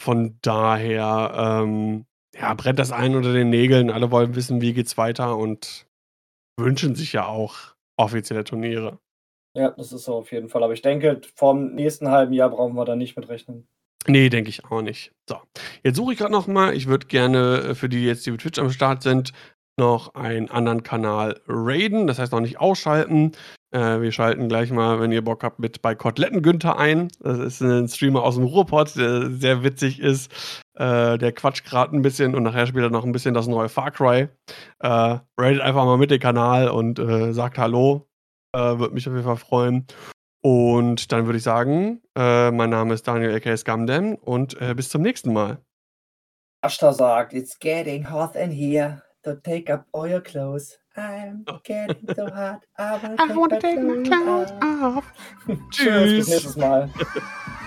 Von daher, ähm, ja, brennt das ein unter den Nägeln. Alle wollen wissen, wie geht's weiter und wünschen sich ja auch offizielle Turniere. Ja, das ist so auf jeden Fall. Aber ich denke, vom nächsten halben Jahr brauchen wir da nicht mit rechnen. Nee, denke ich auch nicht. So, jetzt suche ich gerade noch mal. Ich würde gerne äh, für die, die jetzt die mit Twitch am Start sind, noch einen anderen Kanal raiden, das heißt noch nicht ausschalten. Äh, wir schalten gleich mal, wenn ihr Bock habt, mit bei Koteletten Günther ein. Das ist ein Streamer aus dem Ruhrpott, der sehr witzig ist. Äh, der quatscht gerade ein bisschen und nachher spielt er noch ein bisschen das neue Far Cry. Äh, ratet einfach mal mit den Kanal und äh, sagt Hallo. Äh, Würde mich auf jeden Fall freuen. Und dann würde ich sagen, äh, mein Name ist Daniel aka Scamdam und bis zum nächsten Mal. Ashta sagt, it's getting hot in here. So take up all your clothes. I'm oh. getting so hot. I wanna take, I wanna my, take clothes my clothes off. off. Tschüss, bis nächstes Mal.